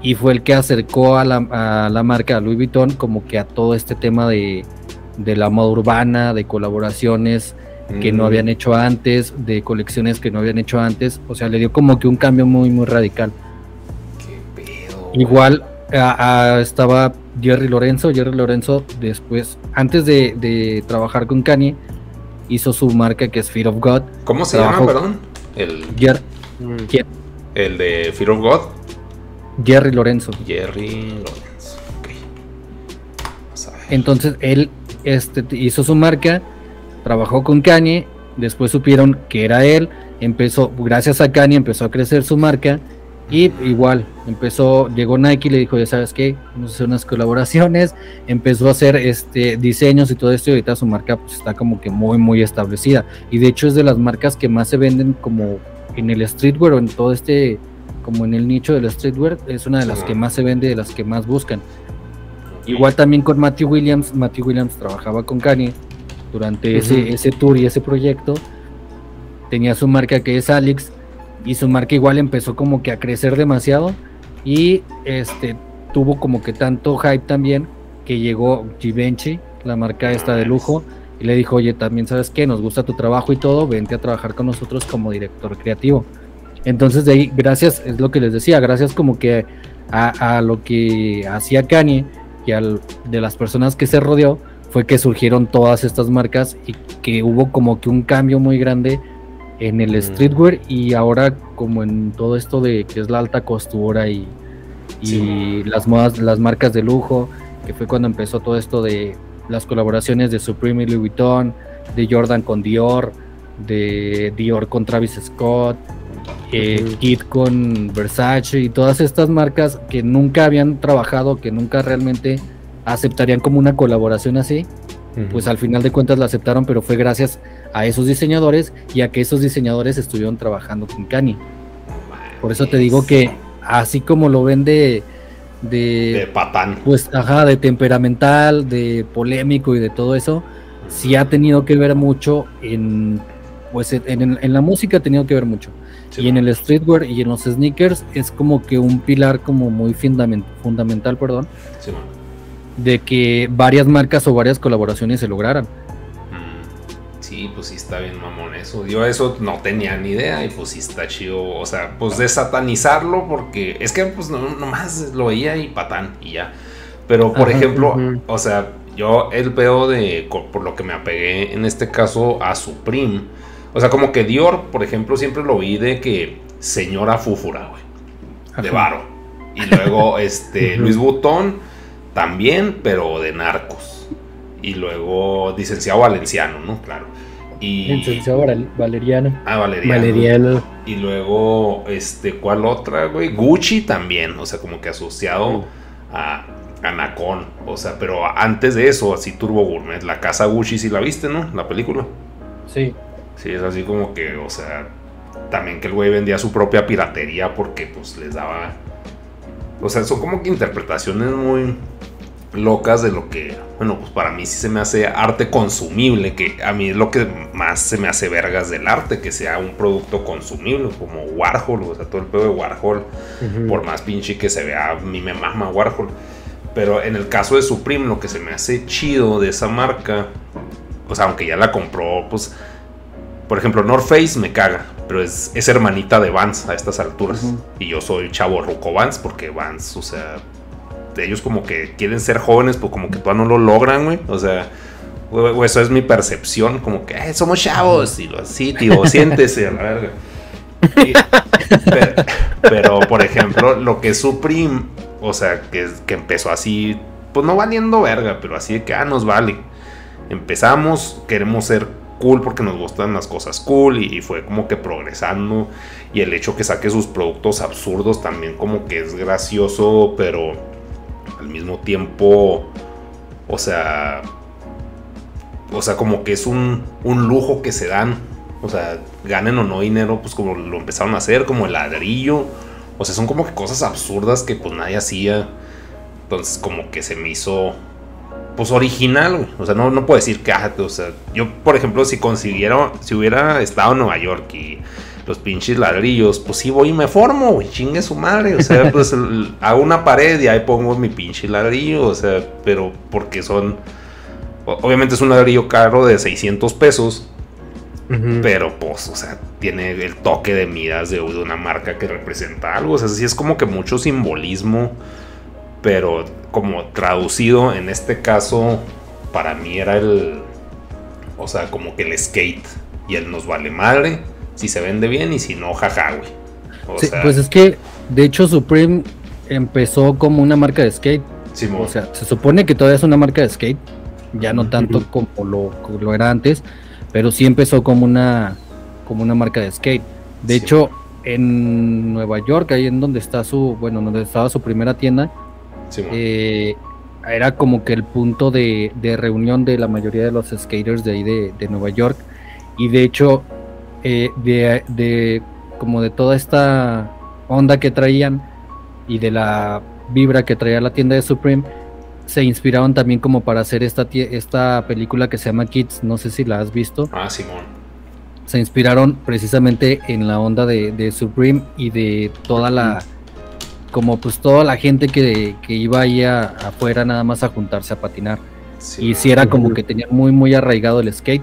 Y fue el que acercó a la, marca, a Louis Vuitton, como que a todo este tema de, de la moda urbana, de colaboraciones, que no habían hecho antes, de colecciones que no habían hecho antes. O sea, le dio como que un cambio muy, muy radical. Qué pedo. Igual estaba Jerry Lorenzo. Jerry Lorenzo, después, antes de, trabajar con Kanye, hizo su marca que es Fear of God. ¿Cómo se llama, perdón? El. Mm. El de Fear of God. Jerry Lorenzo. Jerry Lorenzo. Ok. Entonces él este, hizo su marca trabajó con Kanye, después supieron que era él, empezó, gracias a Kanye empezó a crecer su marca y igual, empezó, llegó Nike y le dijo, ya sabes qué, vamos a hacer unas colaboraciones, empezó a hacer este diseños y todo esto y ahorita su marca pues, está como que muy, muy establecida. Y de hecho es de las marcas que más se venden como en el streetwear o en todo este, como en el nicho del streetwear, es una de las que más se vende, de las que más buscan. Igual también con Matthew Williams, Matthew Williams trabajaba con Kanye durante ese, ese tour y ese proyecto. Tenía su marca que es Alex y su marca igual empezó como que a crecer demasiado y este tuvo como que tanto hype también que llegó Givenchy, la marca esta de lujo, y le dijo, oye, también sabes que nos gusta tu trabajo y todo, vente a trabajar con nosotros como director creativo. Entonces de ahí, gracias, es lo que les decía, gracias como que a, lo que hacía Kanye y al, de las personas que se rodeó, fue que surgieron todas estas marcas y que hubo como que un cambio muy grande en el streetwear y ahora como en todo esto de que es la alta costura y, y las modas, las marcas de lujo, que fue cuando empezó todo esto de las colaboraciones de Supreme y Louis Vuitton, de Jordan con Dior, de Dior con Travis Scott, eh, Kit con Versace y todas estas marcas que nunca habían trabajado, que nunca realmente aceptarían como una colaboración así, pues al final de cuentas la aceptaron, pero fue gracias a esos diseñadores y a que esos diseñadores estuvieron trabajando con Kanye. Por eso te digo que así como lo ven de de, patán. Pues ajá, de temperamental, de polémico y de todo eso, sí ha tenido que ver mucho en pues en, la música ha tenido que ver mucho. y en el streetwear y en los sneakers es como que un pilar como muy fundamental, perdón. Sí, de que varias marcas o varias colaboraciones se lograran. Mm, sí, pues sí está bien mamón eso. Yo eso no tenía ni idea y pues sí está chido. O sea, pues de satanizarlo porque es que pues no, nomás lo veía y patán y ya. Pero por ejemplo, o sea, yo el veo de, por lo que me apegué en este caso a Supreme. O sea, como que Dior, por ejemplo, siempre lo vi de que señora Fúfura, güey. De varo. Y luego, este, Luis Butón también, pero de narcos. Y luego licenciado valenciano, ¿no? Claro. Y... Licenciado Valeriano. Ah, Valeriano. Y luego, este, ¿cuál otra, güey? Gucci también, o sea, como que asociado a, a O sea, pero antes de eso, así Turbo Gourmet, la casa Gucci, si la viste, ¿no? La película. Sí. Sí, es así como que, o sea, también que el güey vendía su propia piratería porque pues les daba... O sea, son como que interpretaciones muy locas de lo que, bueno, pues para mí sí se me hace arte consumible, que a mí es lo que más se me hace vergas del arte, que sea un producto consumible, como Warhol, o sea, todo el pedo de Warhol, por más pinche que se vea, a mí me mama Warhol. Pero en el caso de Supreme, lo que se me hace chido de esa marca, o sea, aunque ya la compró, pues, por ejemplo, North Face me caga, pero es, es hermanita de Vans a estas alturas. Y yo soy chavo Ruco Vans, porque Vans, o sea, ellos como que quieren ser jóvenes, pues como que todavía no lo logran, güey. O sea, eso es mi percepción, como que somos chavos, y lo así, tío, siéntese a la verga. pero, por ejemplo, lo que es Supreme, o sea, que, que empezó así, pues no valiendo verga, pero así de que, ah, nos vale. Empezamos, queremos ser cool porque nos gustan las cosas cool y, fue como que progresando. Y el hecho que saque sus productos absurdos también como que es gracioso pero al mismo tiempo o sea o sea como que es un, un lujo que se dan. O sea ganen o no dinero pues como lo empezaron a hacer como el ladrillo. O sea son como que cosas absurdas que pues nadie hacía. Entonces como que se me hizo pues original, güey. O sea, no, no puedo decir que, ah, o sea, yo, por ejemplo, si consiguiera, si hubiera estado en Nueva York y los pinches ladrillos, pues sí voy y me formo, güey, chingue su madre. O sea, pues hago una pared y ahí pongo mi pinche ladrillo, o sea, pero porque son, obviamente es un ladrillo caro de 600 pesos. Pero pues, o sea, tiene el toque de miras de, de una marca que representa algo. O sea, sí es como que mucho simbolismo pero como traducido en este caso, para mí era el, o sea, como que el skate y él nos vale madre si se vende bien y si no, jaja, güey. pues es que, de hecho, Supreme empezó como una marca de skate. o sea, se supone que todavía es una marca de skate, ya no tanto como lo, lo, era antes, pero sí empezó como una, como una marca de skate. De hecho, en Nueva York, ahí en donde está su, bueno, donde estaba su primera tienda, eh, era como que el punto de, reunión de la mayoría de los skaters de ahí de, Nueva York. Y de hecho, eh, de, como de toda esta onda que traían y de la vibra que traía la tienda de Supreme, se inspiraron también como para hacer esta, esta película que se llama Kids, no sé si la has visto. Ah, Simón. Se inspiraron precisamente en la onda de, Supreme y de toda la como pues toda la gente que, iba ahí afuera nada más a juntarse a patinar. y si era como que tenía muy, muy arraigado el skate.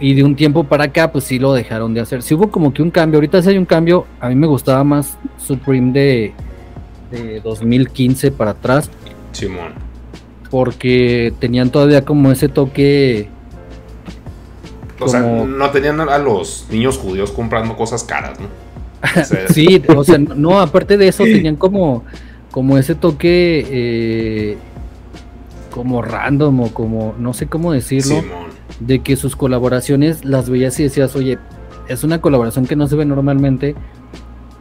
Y de un tiempo para acá, pues sí lo dejaron de hacer. Sí hubo como que un cambio. Ahorita sí hay un cambio. A mí me gustaba más Supreme de, de 2015 para atrás. Simón. Porque tenían todavía como ese toque. O sea, no tenían a los niños judíos comprando cosas caras, ¿no? sí, o sea, no, aparte de eso, tenían como, como ese toque eh, como random o como, no sé cómo decirlo, de que sus colaboraciones las veías y decías, oye, es una colaboración que no se ve normalmente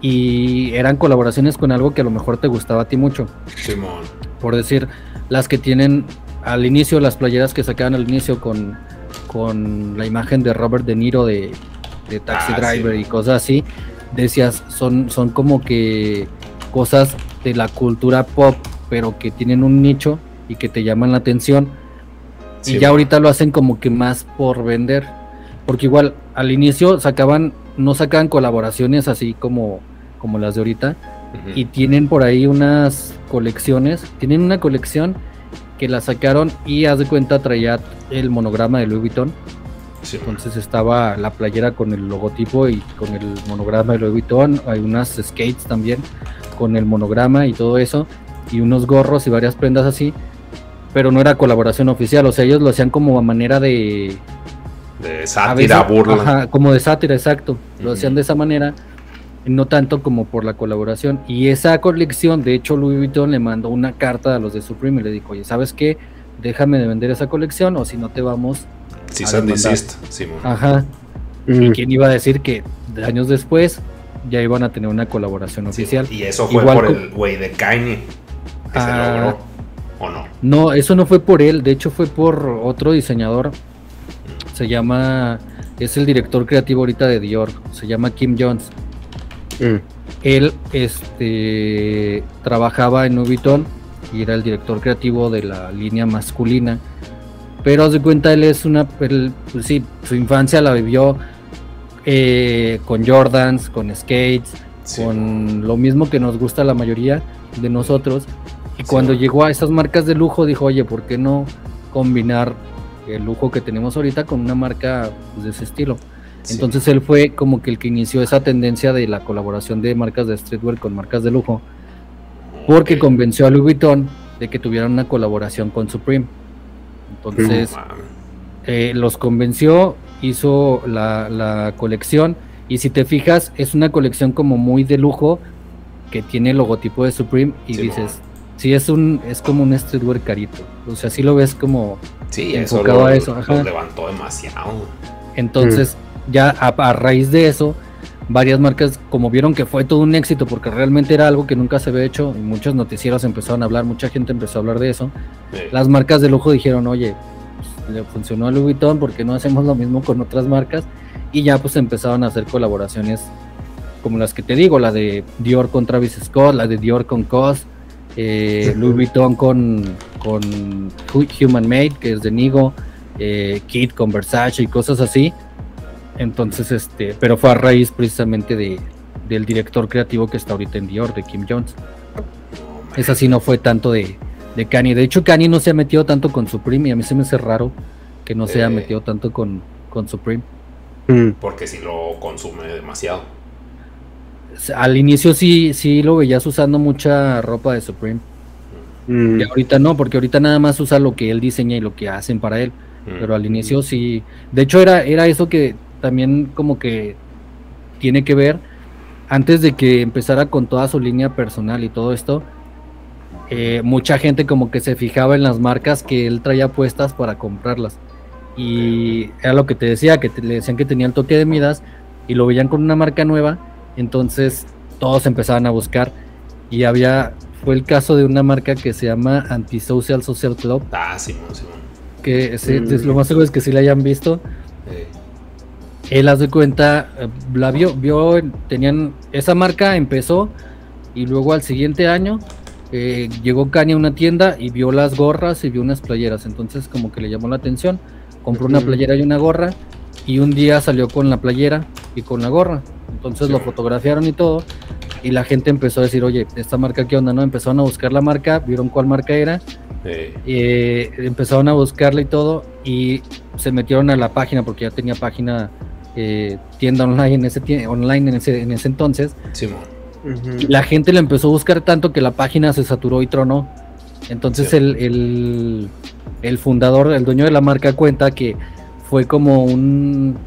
y eran colaboraciones con algo que a lo mejor te gustaba a ti mucho. Simón. Por decir, las que tienen al inicio, las playeras que sacaban al inicio con, con la imagen de Robert De Niro de, Taxi ah, Driver y cosas así, decías, son, son como que cosas de la cultura pop, pero que tienen un nicho y que te llaman la atención. y ya ahorita lo hacen como que más por vender. Porque igual al inicio sacaban, no sacaban colaboraciones así como, como las de ahorita. Y tienen por ahí unas colecciones. Tienen una colección que la sacaron y haz de cuenta traía el monograma de Louis Vuitton entonces estaba la playera con el logotipo y con el monograma de Louis Vuitton. Hay unas skates también con el monograma y todo eso. Y unos gorros y varias prendas así. Pero no era colaboración oficial. O sea, ellos lo hacían como a manera de. De sátira, burla. como de sátira, exacto. Lo hacían de esa manera. No tanto como por la colaboración. Y esa colección, de hecho, Louis Vuitton le mandó una carta a los de Supreme y le dijo: Oye, ¿sabes qué? Déjame de vender esa colección o si no te vamos si son desist, Ajá. ¿Y quién iba a decir que años después ya iban a tener una colaboración oficial? Y eso fue por el güey de Kanye que se ah. logró, ¿o no? No, eso no fue por él, de hecho fue por otro diseñador. Se llama, es el director creativo ahorita de Dior, se llama Kim Jones. Mm. Él este, trabajaba en Louis y era el director creativo de la línea masculina pero haz de cuenta, él es una. pues sí, su infancia la vivió eh, con Jordans, con skates, con lo mismo que nos gusta la mayoría de nosotros. Y cuando llegó a esas marcas de lujo, dijo, oye, ¿por qué no combinar el lujo que tenemos ahorita con una marca pues, de ese estilo? Entonces él fue como que el que inició esa tendencia de la colaboración de marcas de streetwear con marcas de lujo, porque convenció a Louis Vuitton de que tuvieran una colaboración con Supreme. Entonces, eh, los convenció, hizo la, colección. Y si te fijas, es una colección como muy de lujo que tiene el logotipo de Supreme. Y dices, sí es un, es como un streetwear carito. O sea, sí lo ves como Sí, Enfocado eso, lo, a eso, ajá. lo levantó demasiado. Entonces, ya a, a raíz de eso, varias marcas, como vieron que fue todo un éxito, porque realmente era algo que nunca se había hecho, y muchos noticieros empezaron a hablar, mucha gente empezó a hablar de eso, Sí. las marcas de lujo dijeron, oye, pues, le funcionó a Louis Vuitton, ¿por qué no hacemos lo mismo con otras marcas? Y ya pues empezaron a hacer colaboraciones como las que te digo, la de Dior con Travis Scott, la de Dior con COS, eh, Louis Vuitton con, con Hu- Human Made, que es de Nigo, eh, Kid con Versace y cosas así. Entonces, este, pero fue a raíz precisamente de, del director creativo que está ahorita en Dior, de Kim Jones. Esa sí no fue tanto de, de Kanye. De hecho, Kanye no se ha metido tanto con Supreme y a mí se me hace raro que no se haya Eh. metido tanto con, con Supreme. Mm. Porque si lo consume demasiado. Al inicio sí, sí lo veías usando mucha ropa de Supreme. Mm. Y ahorita no, porque ahorita nada más usa lo que él diseña y lo que hacen para él. Mm. Pero al inicio sí. De hecho, era, era eso que también como que tiene que ver. Antes de que empezara con toda su línea personal y todo esto, eh, mucha gente como que se fijaba en las marcas que él traía puestas para comprarlas. Y era lo que te decía, que te- le decían que tenía el toque de Midas y lo veían con una marca nueva. Entonces todos empezaban a buscar. Y había, fue el caso de una marca que se llama Antisocial Social Club, Ah, Simón, Simón. que Mm. es- lo más seguro es que sí la hayan visto. Eh, Él haz de cuenta, eh, la vio, vio, en- tenían, esa marca empezó y luego al siguiente año eh, llegó Kanye a una tienda y vio las gorras y vio unas playeras, entonces como que le llamó la atención, compró una playera y una gorra y un día salió con la playera y con la gorra, entonces Sí. lo fotografiaron y todo y la gente empezó a decir, oye, esta marca qué onda, ¿no? Empezaron a buscar la marca, vieron cuál marca era eh, empezaron a buscarla y todo y se metieron a la página porque ya tenía página eh, tienda online en ese online en ese, en ese entonces. La gente la empezó a buscar tanto que la página se saturó y tronó. Entonces Sí. el, el, el fundador el dueño de la marca cuenta que fue como un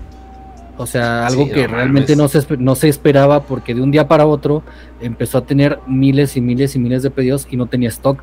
o sea algo Sí, que no realmente no se, no se esperaba porque de un día para otro empezó a tener miles y miles y miles de pedidos y no tenía stock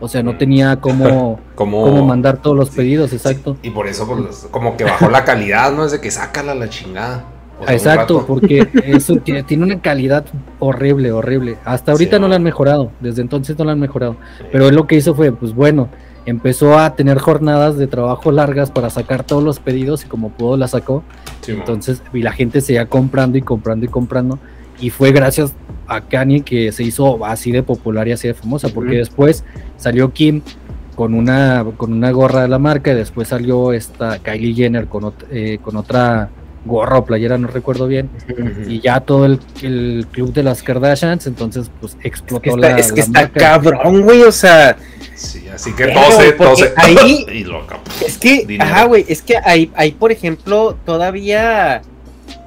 o sea no tenía cómo cómo mandar todos los Sí, pedidos, sí, exacto. Y por eso pues, como que bajó la calidad, ¿no? Es de que sácala la chingada. O sea, un exacto, porque eso tiene, tiene una calidad horrible, horrible. Hasta ahorita Sí, no la han mejorado, desde entonces no la han mejorado. Pero él lo que hizo fue, pues bueno, empezó a tener jornadas de trabajo largas para sacar todos los pedidos y como pudo la sacó. Entonces, y la gente seguía comprando y comprando y comprando. Y fue gracias a Kanye que se hizo así de popular y así de famosa, porque después salió Kim con una, con una gorra de la marca y después salió esta Kylie Jenner con, ot- eh, con otra gorra o playera, no recuerdo bien. Y ya todo el, el club de las Kardashians, entonces pues Es explotó que está, la, es que la está cabrón, güey. O sea, Sí, así que tose, tose. ahí- y lo acabó. es que, Dinero. ajá, güey. Es que ahí, ahí, por ejemplo, todavía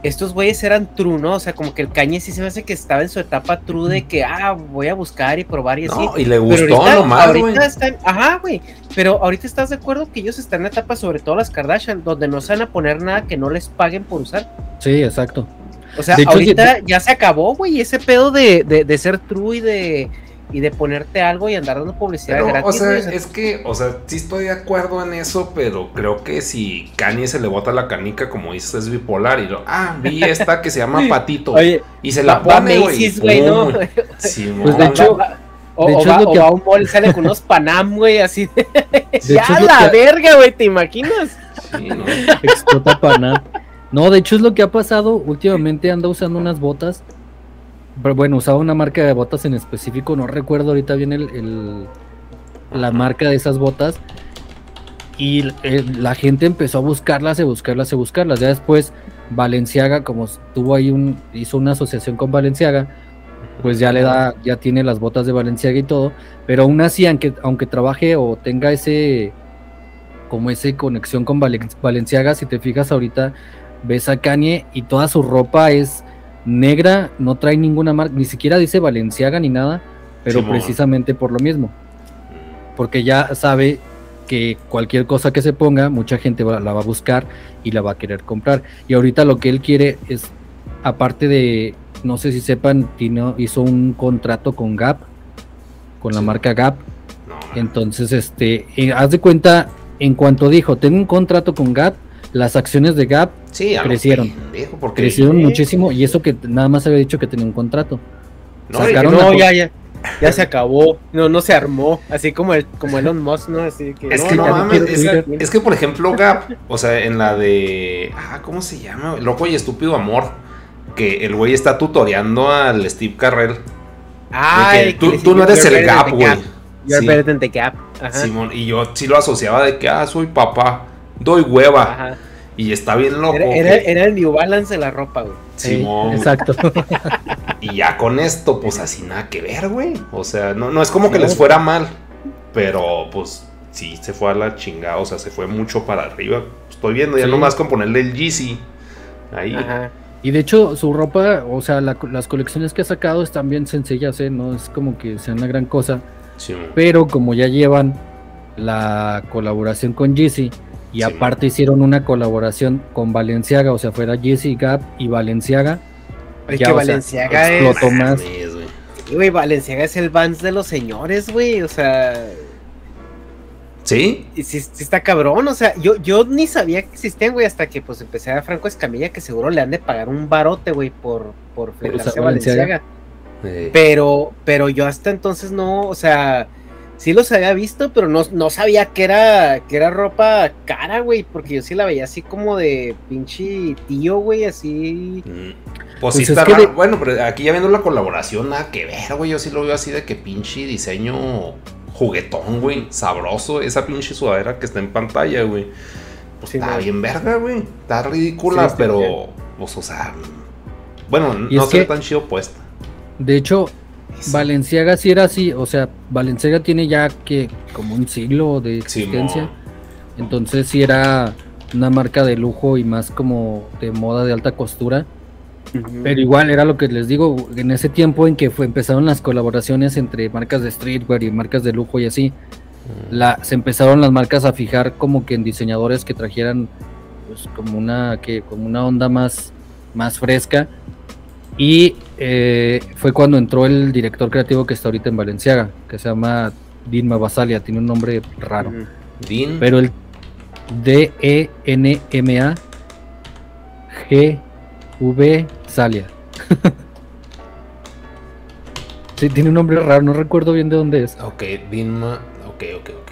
estos güeyes eran true, ¿no? O sea, como que el Cañe sí se me hace que estaba en su etapa true de que, ah, voy a buscar y probar y así. No, y le Pero gustó ahorita, nomás, güey. ahorita están, ajá, güey. Pero ahorita estás de acuerdo que ellos están en etapa, sobre todo las Kardashian, donde no se van a poner nada que no les paguen por usar. Sí, exacto. O sea, De hecho, ahorita ya se acabó, güey, ese pedo de, de, de ser true y de, y de ponerte algo y andar dando publicidad Pero, gratis. o sea, es que, o sea, sí estoy de acuerdo en eso, pero creo que si Kanye se le bota la canica, como dices, es bipolar y lo, ah, vi esta que se llama Patito Oye, y se la va pone, güey. güey, ¿no? Sí, Pues, de hecho- Va- o, de o hecho, va, es lo o que- va a un mall sale con unos Panam, güey, así de. De ya la que- verga, güey, ¿te imaginas? sí, no. Explota para nada. No, de hecho es lo que ha pasado. Últimamente anda usando unas botas. Pero bueno, usaba una marca de botas en específico. No recuerdo ahorita bien el, el- la marca de esas botas. Y eh, la gente empezó a buscarlas, a buscarlas, a buscarlas. Ya después Valenciaga, como tuvo ahí un, hizo una asociación con Valenciaga, pues ya le da, ya tiene las botas de Valenciaga y todo. Pero aún así, aunque, aunque trabaje o tenga ese, como ese conexión con Valen- Valenciaga, si te fijas ahorita, ves a Kanye y toda su ropa es negra, no trae ninguna marca, ni siquiera dice Valenciaga ni nada, pero precisamente por lo mismo, porque ya sabe que cualquier cosa que se ponga, mucha gente va- la va a buscar y la va a querer comprar. Y ahorita lo que él quiere es, aparte de, no sé si sepan, Tino hizo un contrato con Gap, con la marca Gap. Entonces, este, eh, haz de cuenta, en cuanto dijo, tengo un contrato con Gap, las acciones de Gap sí, crecieron. porque crecieron Sí. muchísimo y eso que nada más había dicho que tenía un contrato. No, sacaron no, ya, ya. Ya se acabó. No, no se armó. Así como el, como Elon Musk, ¿no? Así que. Es que no mames, es, Twitter. es que por ejemplo Gap, o sea, en la de, ah, ¿cómo se llama? Loco y estúpido amor, que el güey está tutoreando al Steve Carrell. que tú, que tú no eres el Gap, güey. You're Sí, better than the Gap. Ajá. Simón, y yo sí lo asociaba de que, ah, soy papá, doy hueva. Ajá. Y está bien loco. Era, era, era el New Balance de la ropa, güey. Sí, exacto. Y ya con esto, pues así nada que ver, güey. O sea, no, no es como que les fuera mal, pero pues sí se fue a la chingada, o sea, se fue mucho para arriba. Estoy viendo ya Sí. nomás con ponerle el Yeezy ahí. Ajá. Y de hecho, su ropa, o sea, la- las colecciones que ha sacado están bien sencillas, ¿eh? No es como que sea una gran cosa. Sí, Pero como ya llevan la colaboración con Yeezy y Sí, aparte hicieron una colaboración con Valenciaga, o sea, fuera Yeezy, Gap y Valenciaga, Es Ya, que sea, Valenciaga es. explotó más. Mames, güey. Sí, Güey, Valenciaga es el Vans de los señores, güey. O sea. ¿Sí? Y sí, sí está cabrón, o sea, yo, yo ni sabía que existían, güey, hasta que pues empecé a ver Franco Escamilla, que seguro le han de pagar un barote, güey, por, por fletarse Valenciaga. Valenciaga. Pero, pero yo hasta entonces no, o sea, sí los había visto, pero no, no sabía que era, que era ropa cara, güey, porque yo sí la veía así como de pinche tío, güey, así. mm, Pues, Pues sí es está que raro. de- Bueno, pero aquí ya viendo la colaboración, nada que ver, güey. Yo sí lo veo así de que pinche diseño juguetón, güey. Sabroso. Esa pinche sudadera que está en pantalla, güey. Pues Sí, está no. bien verga, güey. Está ridícula, Sí, pero. bien. Pues, o sea. Bueno, Y no se ve que- tan chido puesta. De hecho, Valenciaga sí era así, o sea, Valenciaga tiene ya que como un siglo de existencia. Entonces sí era una marca de lujo y más como de moda de alta costura. Pero igual era lo que les digo, en ese tiempo en que fue, empezaron las colaboraciones entre marcas de streetwear y marcas de lujo y así, la, se empezaron las marcas a fijar como que en diseñadores que trajeran pues, como una que como una onda más, más fresca. Y eh, fue cuando entró el director creativo que está ahorita en Valenciaga, que se llama Dinma Basalia, tiene un nombre raro. Ujú. Dean. Pero el D-E-N-M-A G-V Salia. sí, tiene un nombre raro, no recuerdo bien de dónde es. Ok, Dinma. Ok, ok, ok.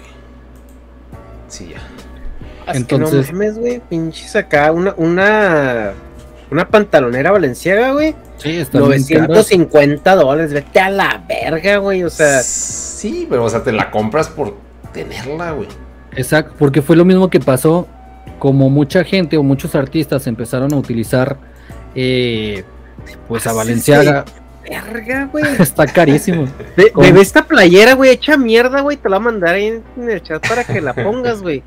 Sí, ya. Es Entonces- que no mames, güey, pinches acá, una, una, una pantalonera valenciaga, güey, Sí, está bien cara. 950 dólares, vete a la verga, güey, o sea, Sí, pero, o sea, te la compras por tenerla, güey. Exacto, porque fue lo mismo que pasó, como mucha gente o muchos artistas empezaron a utilizar eh, pues a Sí, Valenciaga. verga, güey. Está carísimo. Ve, ¿Cómo? ve esta playera, güey, hecha mierda, güey. Te la voy a mandar ahí en, en el chat para que la pongas, güey.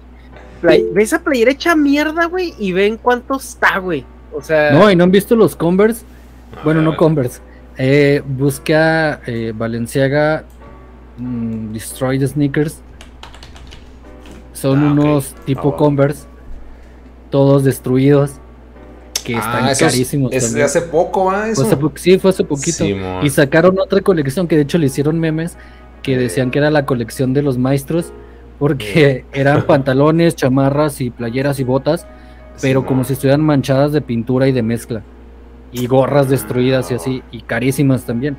Play- ve esa playera hecha mierda, güey, y ven cuánto está, güey. O sea, No, y no han visto los Converse. A Bueno, no. Converse. Eh, busca eh, Valenciaga mm, Destroy the Sneakers. Son Ah, unos tipo Ah, Converse, todos destruidos, que Ah, están carísimos. Es, de hace poco, ¿ah? Fue Eso. hace po- sí, fue hace poquito. Y sacaron otra colección que de hecho le hicieron memes que Eh. decían que era la colección de los maestros porque eran pantalones, chamarras y playeras y botas, pero como si estuvieran manchadas de pintura y de mezcla y gorras destruidas y así y carísimas también.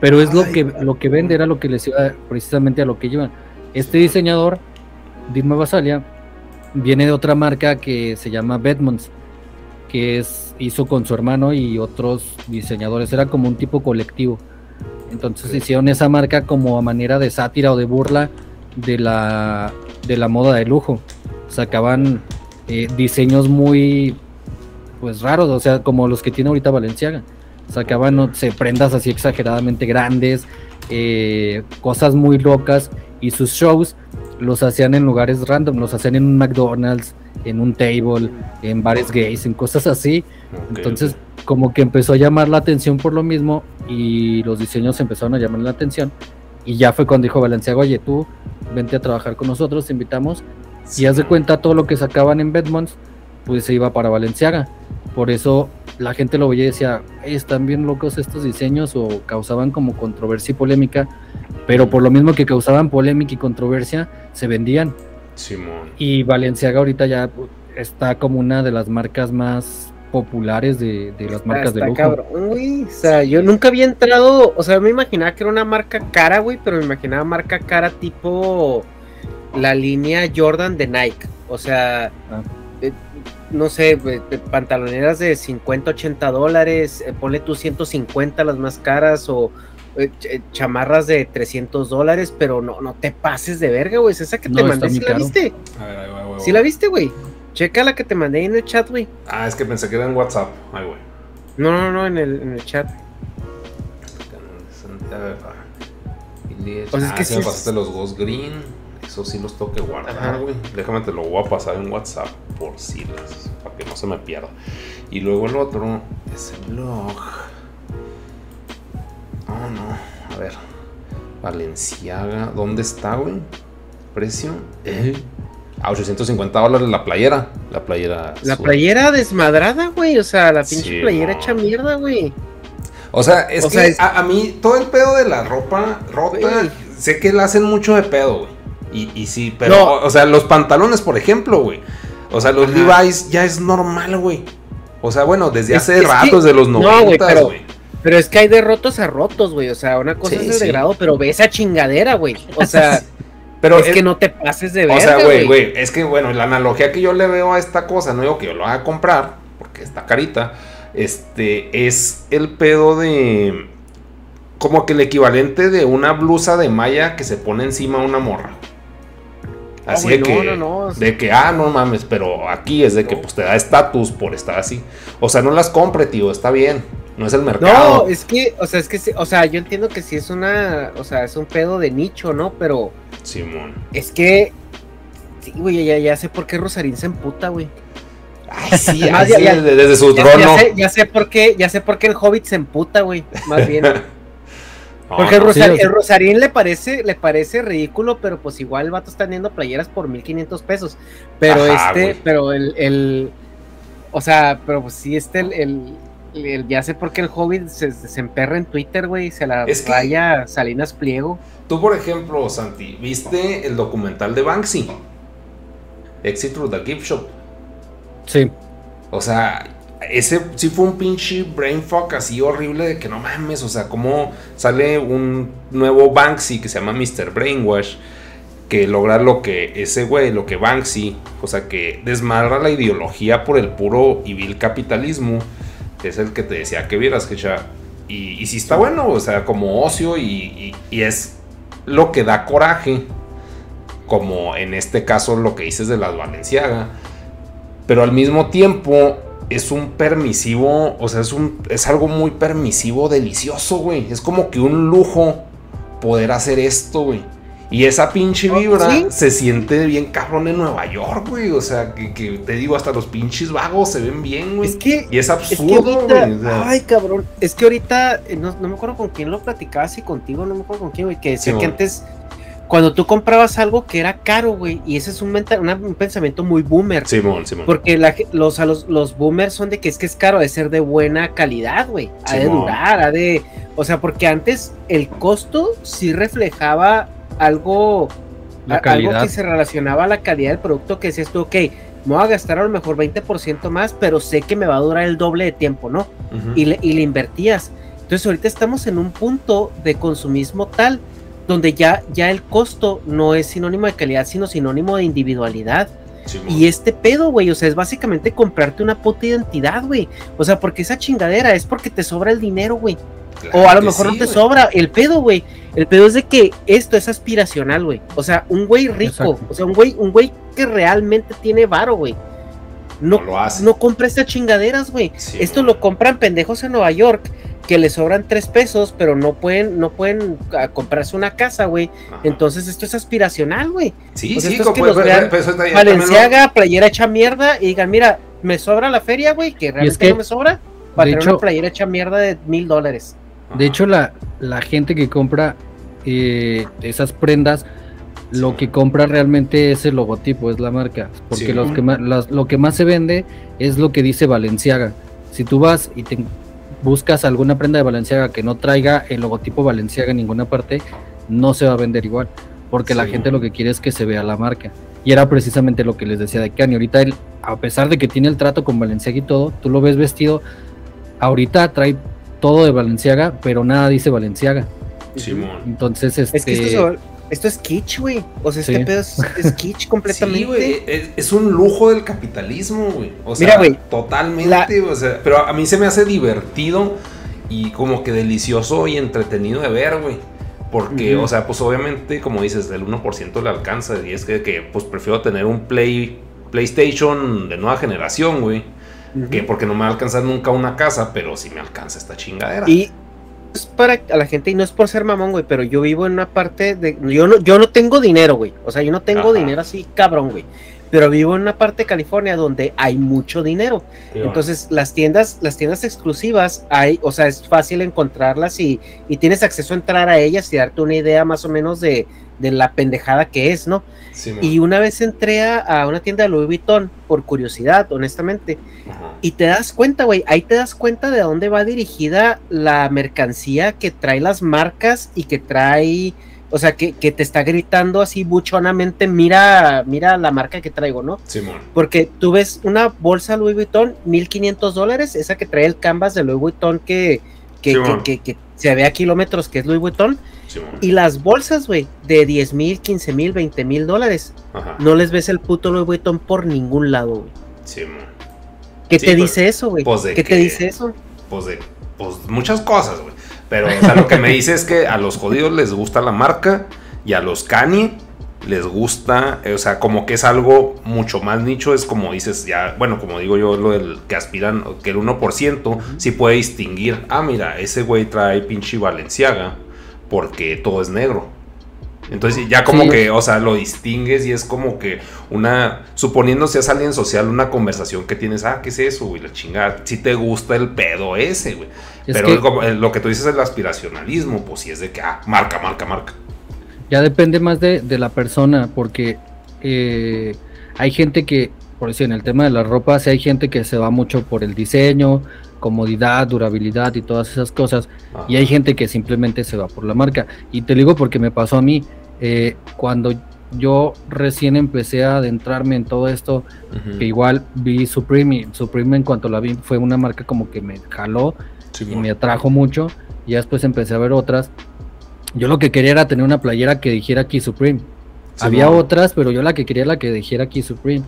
Pero es lo que lo que vende era lo que les iba precisamente a lo que iban. Este diseñador Dima Basalia viene de otra marca que se llama Bedmonds que es hizo con su hermano y otros diseñadores, era como un tipo colectivo. Entonces hicieron esa marca como a manera de sátira o de burla de la de la moda de lujo. Sacaban eh, diseños muy pues raros, o sea, como los que tiene ahorita Valenciaga. Sacaban no sé, prendas así exageradamente grandes, eh, cosas muy locas y sus shows los hacían en lugares random, los hacían en un McDonald's, en un table, en bares gays, en cosas así. Entonces, como que empezó a llamar la atención por lo mismo y los diseños empezaron a llamar la atención. Y ya fue cuando dijo Valenciaga, oye, tú vente a trabajar con nosotros, te invitamos. Y haz de Simón. cuenta todo lo que sacaban en Bedmonds, pues se iba para Valenciaga. Por eso la gente lo veía y decía, "Ey, están bien locos estos diseños o causaban como controversia y polémica, pero por lo mismo que causaban polémica y controversia, se vendían. Simón. Y Valenciaga ahorita ya está como una de las marcas más populares de, de las marcas de lujo. cabrón, güey. O sea, yo nunca había entrado. O sea, me imaginaba que era una marca cara, güey. Pero me imaginaba marca cara tipo la línea Jordan de Nike. O sea, Ah. eh, no sé, güey, de pantaloneras de 50, 80 dólares. eh, ponle tú 150 las más caras. O eh, ch- eh, chamarras de 300 dólares. Pero no, no te pases de verga, güey. Es esa que No, te mandé. ¿Sí la caro. viste? A ver, ahí güey, ¿Sí la viste, güey? Checa la que te mandé en el chat, güey. Ah, es que pensé que era en WhatsApp. Ay, güey. No, no, no, en el, en el chat. A ver, ah. Y- Pues es ah, que sí sí me es- pasaste los Ghost Green. Eso sí los tengo que guardar, güey. Déjame te lo voy a pasar en WhatsApp por si las. Para que no se me pierda. Y luego el otro es el blog. Oh, no. A ver. Valenciaga. ¿Dónde está, güey? Precio. Eh. A 850 dólares la playera. La playera. La azul. playera desmadrada, güey. O sea, la pinche Sí, playera no. hecha mierda, güey. O sea, es O que sea, es- A, a mí todo el pedo de la ropa rota, Güey. sé que la hacen mucho de pedo, güey. Y, y sí, pero, No. o, o sea, los pantalones, por ejemplo, güey. O sea, los Ajá. Levi's ya es normal, güey. O sea, bueno, desde Es- hace es rato, que- desde los no, güey, 90, pero-. Pero es que hay de rotos a rotos, güey. O sea, una cosa Sí, es el sí. degrado, pero ve esa chingadera, güey. O sea, Pero es es- que no te pases de O verga, sea, güey, güey. es que, bueno, la analogía que yo le veo a esta cosa, no digo que yo lo haga a comprar, porque está carita, este, es el pedo de, como que el equivalente de una blusa de malla que se pone encima una morra. No, Así de que, no, no, no. de que, ah, no mames, pero aquí es de que, pues, te da estatus por estar así. O sea, no las compre, tío, está bien, no es el mercado. No, es que, o sea, es que, o sea, yo entiendo que sí es una, o sea, es un pedo de nicho, ¿no? Pero Simón. es que, sí, güey, ya, ya sé por qué Rosarín se emputa, güey. Ay, sí, ya- ya- desde, su trono. ya sé, ya sé por qué, ya sé por qué el Hobbit se emputa, güey. Más bien. No, Porque el, Rosar- sí, Rosarín le parece, le parece ridículo, pero pues igual el vato está vendiendo playeras por 1500 pesos. Pero Ajá, este, güey. pero el, el, o sea, pero pues sí, este, el, el, el- ya sé por qué el Hobbit se, se emperra en Twitter, güey, se la Es que- Salinas Pliego. Tú, por ejemplo, Santi, ¿viste el documental de Banksy? Exit through the Gift Shop. Sí, O sea, ese sí fue un pinche brain fuck así horrible de que no mames. O sea, como sale un nuevo Banksy que se llama Mr. Brainwash. Que logra lo que ese güey, lo que Banksy, o sea, que desmadra la ideología por el puro y vil capitalismo. que Es el que te decía que vieras, que ya. Y, sí está bueno, o sea, como ocio y, y- y es lo que da coraje. Como en este caso lo que dices de las Valenciaga pero al mismo tiempo es un permisivo, o sea, es, un, es algo muy permisivo, delicioso, güey. Es como que un lujo poder hacer esto, güey. Y esa pinche vibra ¿sí? se siente bien cabrón en Nueva York, güey. O sea, que, que te digo, hasta los pinches vagos se ven bien, güey. Es que, y es es que absurdo, ahorita, güey. o sea, ay cabrón, es que ahorita, eh, no, no me acuerdo con quién lo platicaba, si contigo, no me acuerdo con quién, güey, que decía Sí, que antes, cuando tú comprabas algo que era caro, güey, y ese es un, menta- una- un pensamiento muy boomer. Simón, Simón. Porque la los, a los, los boomers son de que es que es caro de ser de buena calidad, güey. Ha de Simón. durar, ha de. O sea, porque antes el costo sí reflejaba algo. La a- algo calidad. que se relacionaba a la calidad del producto que decías tú, ok, me voy a gastar a lo mejor 20% más, pero sé que me va a durar el doble de tiempo, ¿no? Ujú. y le, y le invertías. Entonces ahorita estamos en un punto de consumismo tal donde ya, ya el costo no es sinónimo de calidad, sino sinónimo de individualidad. Y este pedo, güey, o sea, es básicamente comprarte una puta identidad, güey. O sea, porque esa chingadera es porque te sobra el dinero, güey. Claro O a lo mejor sí, no te sobra. El pedo, güey. El pedo es de que esto es aspiracional, güey. O sea, un güey rico, Exacto. o sea, un güey, un güey que realmente tiene varo, güey. No, No lo hace. no compra estas chingaderas, güey. Sí, Esto lo compran pendejos en Nueva York que les sobran tres pesos, pero no pueden, no pueden ah, comprarse una casa, güey. Entonces esto es aspiracional, güey. sí, pues sí, estos como que vean está- también lo- Valenciaga, playera hecha mierda, y digan, mira, me sobra la feria, güey, que realmente que, no me sobra, para de tener hecho- una playera hecha mierda de mil dólares. De hecho, la, la gente que compra eh, esas prendas, lo que compra realmente es el logotipo, es la marca. Porque Sí. los que las- lo que más se vende es lo que dice Valenciaga. Si tú vas y te buscas alguna prenda de Valenciaga que no traiga el logotipo Valenciaga en ninguna parte, no se va a vender igual, porque la gente lo que quiere es que se vea la marca. Y era precisamente lo que les decía de Kanye. Ahorita él, a pesar de que tiene el trato con Valenciaga y todo, tú lo ves vestido, ahorita trae todo de Valenciaga, pero nada dice Valenciaga. Simón. Entonces, este... Es que esto, esto es kitsch, güey. O sea, este Sí. pedo es, es kitsch completamente. Sí, güey, es, es un lujo del capitalismo, güey. O sea, Mira, güey, totalmente, la- o sea, pero a mí se me hace divertido y como que delicioso y entretenido de ver, güey. Porque, o sea, pues obviamente, como dices, del 1% le alcanza. Y es que, que, pues prefiero tener un Play, PlayStation de nueva generación, güey. Que porque no me va a alcanzar nunca una casa, pero sí me alcanza esta chingadera. Y es para a la gente, y no es por ser mamón, güey, pero yo vivo en una parte de. Yo no, yo no tengo dinero, güey. O sea, yo no tengo Ajá. dinero así, cabrón, güey. Pero vivo en una parte de California donde hay mucho dinero. Sí. Entonces, las tiendas, las tiendas exclusivas hay, o sea, es fácil encontrarlas y, y tienes acceso a entrar a ellas y darte una idea más o menos de, de la pendejada que es, ¿no? Y una vez entré a, una tienda de Louis Vuitton por curiosidad, honestamente, Ajá. y te das cuenta, güey, ahí te das cuenta de dónde va dirigida la mercancía que trae las marcas y que trae, o sea, que, que te está gritando así buchonamente, mira, mira la marca que traigo, ¿no? Simón. Porque tú ves una bolsa Louis Vuitton, 1500 dólares, esa que trae el canvas de Louis Vuitton Sí, que- que se ve a kilómetros que es Louis Vuitton, Simón. y las bolsas, güey, de 10 mil, 15 mil, 20 mil dólares, Ajá. no les ves el puto Louis Vuitton por ningún lado, güey. Simón. ¿Qué Sí, te pues, dice eso, güey? pues, de ¿Qué que- te dice eso? pues de pues muchas cosas, güey. Pero o sea, lo que me dice es que a los jodidos les gusta la marca y a los Kanye les gusta, eh, o sea, como que es algo mucho más nicho, es como dices, ya, bueno, como digo yo, lo del que aspiran, que el 1% sí puede distinguir, ah, mira, ese güey trae pinche Valenciaga porque todo es negro. Entonces ya como Sí. que, o sea, lo distingues y es como que una, suponiendo seas alguien social, una conversación que tienes, ah, ¿qué es eso, güey? La chingada, si te gusta el pedo ese, güey. Es Pero que- eh, lo que tú dices es el aspiracionalismo, pues sí es de que, ah, marca, marca, marca. Ya depende más de, de la persona, porque eh, hay gente que, por decir, en el tema de la ropa, sí hay gente que se va mucho por el diseño, comodidad, durabilidad y todas esas cosas, Ajá. y hay gente que simplemente se va por la marca. Y te digo porque me pasó a mí, eh, cuando yo recién empecé a adentrarme en todo esto, que igual vi Supreme, y Supreme en cuanto la vi fue una marca como que me jaló Sí, y bueno. me atrajo mucho. Y ya después empecé a ver otras. Yo lo que quería era tener una playera que dijera aquí Supreme. Sí, Había bueno. otras, pero yo la que quería era la que dijera aquí Supreme.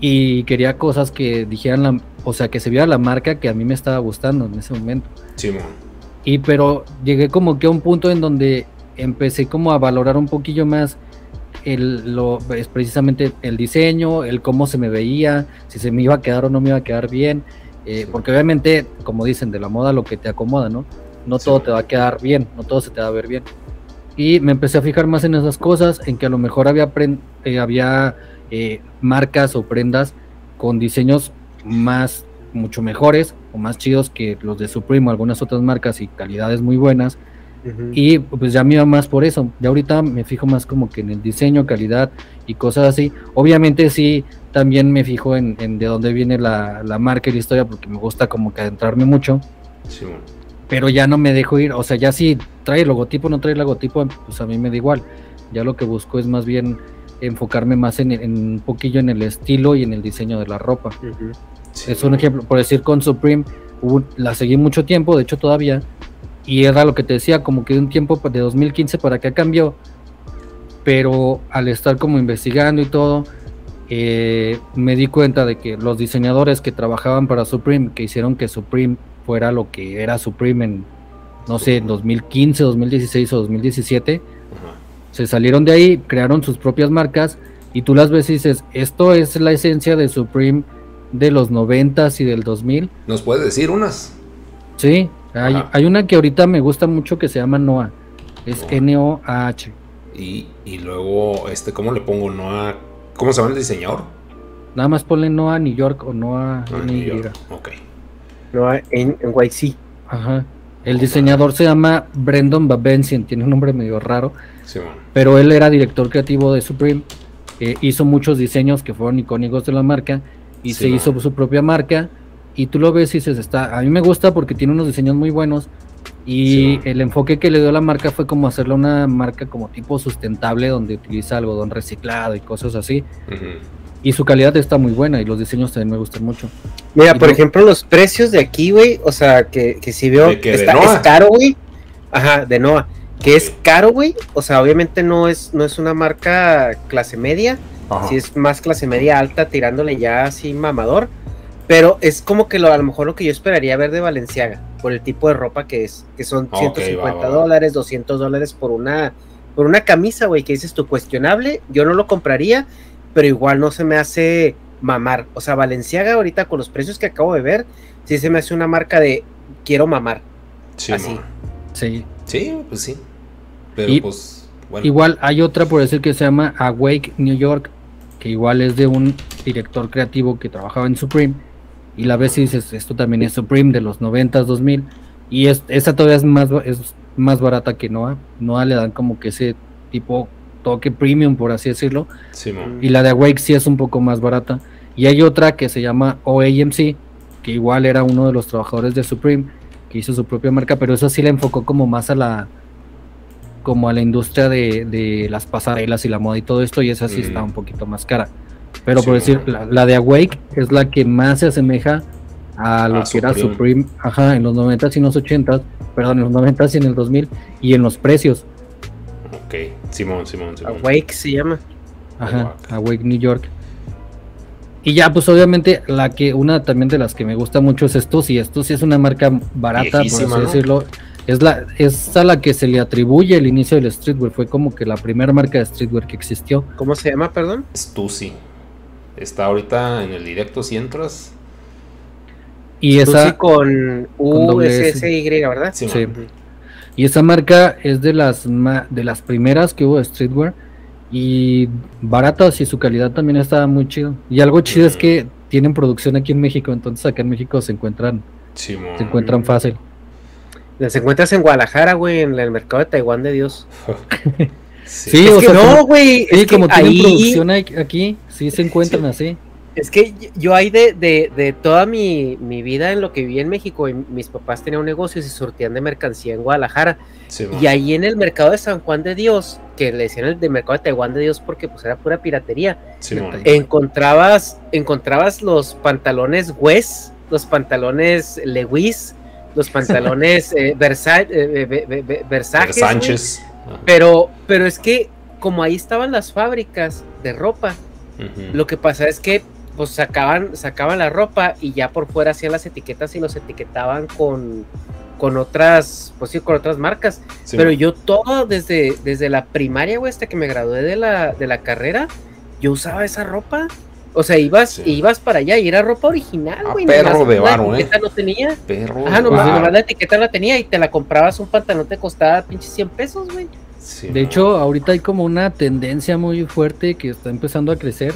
Y quería cosas que dijeran la, o sea, que se viera la marca que a mí me estaba gustando en ese momento. Sí, bueno. Y pero llegué como que a un punto en donde empecé como a valorar un poquillo más el, lo, es precisamente el diseño, el cómo se me veía, si se me iba a quedar o no me iba a quedar bien. eh. Porque obviamente, como dicen, de la moda lo que te acomoda, ¿no? No Sí. todo te va a quedar bien, no todo se te va a ver bien. Y me empecé a fijar más en esas cosas, en que a lo mejor había, eh, había eh, marcas o prendas con diseños más, mucho mejores o más chidos que los de Supreme o algunas otras marcas y calidades muy buenas. Y pues ya me iba más por eso. Ya ahorita me fijo más como que en el diseño, calidad y cosas así. Obviamente sí, también me fijo en, en de dónde viene la, la marca y la historia porque me gusta como que adentrarme mucho. Sí, bueno. Pero ya no me dejo ir. O sea, ya si trae el logotipo o no trae el logotipo, pues a mí me da igual. Ya lo que busco es más bien enfocarme más en, en un poquillo en el estilo y en el diseño de la ropa. Sí, Es un ejemplo, por decir con Supreme, hubo- la seguí mucho tiempo, de hecho todavía, y era lo que te decía, como que de un tiempo de 2015 para acá cambió, pero al estar como investigando y todo, eh, me di cuenta de que los diseñadores que trabajaban para Supreme, que hicieron que Supreme fuera lo que era Supreme en, no sé, en 2015, 2016 o 2017, Ajá. se salieron de ahí, crearon sus propias marcas y tú las ves y dices, esto es la esencia de Supreme de los 90s y del 2000. ¿Nos puedes decir unas? Sí, hay, hay una que ahorita me gusta mucho que se llama Noah. Es Noah. N-O-A-H. Y, y luego, este, ¿cómo le pongo? No a, ¿Cómo se llama el diseñador? Nada más ponle Noah New York o Noah Ah, New New York. York. Ok. No, en, en YC. Ajá. El diseñador se llama Brendan Babensian, tiene un nombre medio raro, Sí, bueno. pero él era director creativo de Supreme. eh, hizo muchos diseños que fueron icónicos de la marca y Sí, se hizo su propia marca y tú lo ves y dices, está, a mí me gusta porque tiene unos diseños muy buenos y Sí. el enfoque que le dio la marca fue como hacerle una marca como tipo sustentable donde utiliza algodón reciclado y cosas así. Y su calidad está muy buena y los diseños también me gustan mucho. Mira, Y por no- ejemplo, los precios de aquí, güey, o sea, que, que si veo. ¿De está, es caro, güey. Ajá, de Noah. Que es caro, güey. O sea, obviamente no es, no es una marca clase media. Ajá. Si es más clase media alta, tirándole ya así mamador. Pero es como que lo, a lo mejor lo que yo esperaría ver de Valenciaga, por el tipo de ropa que es, que son Ok, 150 va, va, va. dólares, 200 dólares por una, por una camisa, güey, que dices tú cuestionable, yo no lo compraría, pero igual no se me hace mamar. O sea, Valenciaga ahorita con los precios que acabo de ver, sí se me hace una marca de quiero mamar. Sí, así. Sí. Sí, pues sí. Pero Y- pues, bueno. Igual hay otra por decir que se llama Awake New York, que igual es de un director creativo que trabajaba en Supreme. Y la ves y dices, esto también es Supreme de los 90s, 2000. Y es, esta todavía es más, es más barata que Noah. Noah le dan como que ese tipo toque premium, por así decirlo. Sí. Y la de Awake sí es un poco más barata. Y hay otra que se llama OAMC, que igual era uno de los trabajadores de Supreme, que hizo su propia marca, pero eso sí la enfocó como más a la como a la industria de, de las pasarelas y la moda y todo esto, y esa sí Mm. está un poquito más cara. Pero Sí, por decir, la, la de Awake es la que más se asemeja a lo A que era Supreme. Supreme, ajá, en los 90s y en los 80s, perdón, en los 90s y en el 2000, y en los precios. Ok. Simón, Simón, Simón. Awake se llama. Ajá, Awake. Awake New York. Y ya, pues obviamente, la que, una también de las que me gusta mucho es Stussy. Stussy es una marca barata, Viejísima, por así ¿no? decirlo. Es la, es a la que se le atribuye el inicio del streetwear. Fue como que la primera marca de streetwear que existió. ¿Cómo se llama, perdón? Stussy. Está ahorita en el directo si entras. Y Stussy esa, con U doble S S. S Y, ¿verdad? Sí, Sí. Y esa marca es de las ma- de las primeras que hubo de streetwear. Y baratas y su calidad también estaba muy chido. Y algo chido es Mm. que tienen producción aquí en México. Entonces acá en México se encuentran, Sí, se encuentran fácil. Las encuentras en Guadalajara, güey, en el mercado de Taiwán de Dios. Sí. Sí, Es o que sea, no, como- güey. Sí, es que como tienen ahí- producción aquí, sí se encuentran así. Es que yo ahí de, de, de toda mi, mi vida en lo que viví en México, y mis papás tenían un negocio y se surtían de mercancía en Guadalajara. Sí. Y ahí en el mercado de San Juan de Dios, que le decían el de mercado de Taiwán de Dios porque pues era pura piratería, Sí, encontrabas, encontrabas los pantalones Wes, los pantalones Lewis, los pantalones eh, Versa- eh. Ajá. Pero, pero es que como ahí estaban las fábricas de ropa, lo que pasa es que pues sacaban, sacaban la ropa y ya por fuera hacían las etiquetas y los etiquetaban con, con otras, pues sí, con otras marcas. Sí, Pero yo todo desde, desde la primaria, güey, hasta que me gradué de la, de la carrera, yo usaba esa ropa. O sea, ibas, Sí. ibas para allá y era ropa original, Ah, güey. perro de la varo, ¿eh? etiqueta no tenía. Perro. Ajá, de nomás, nomás la etiqueta la tenía y te la comprabas un pantalón te costaba pinche 100 pesos, güey. Sí, De hecho, ahorita hay como una tendencia muy fuerte que está empezando a crecer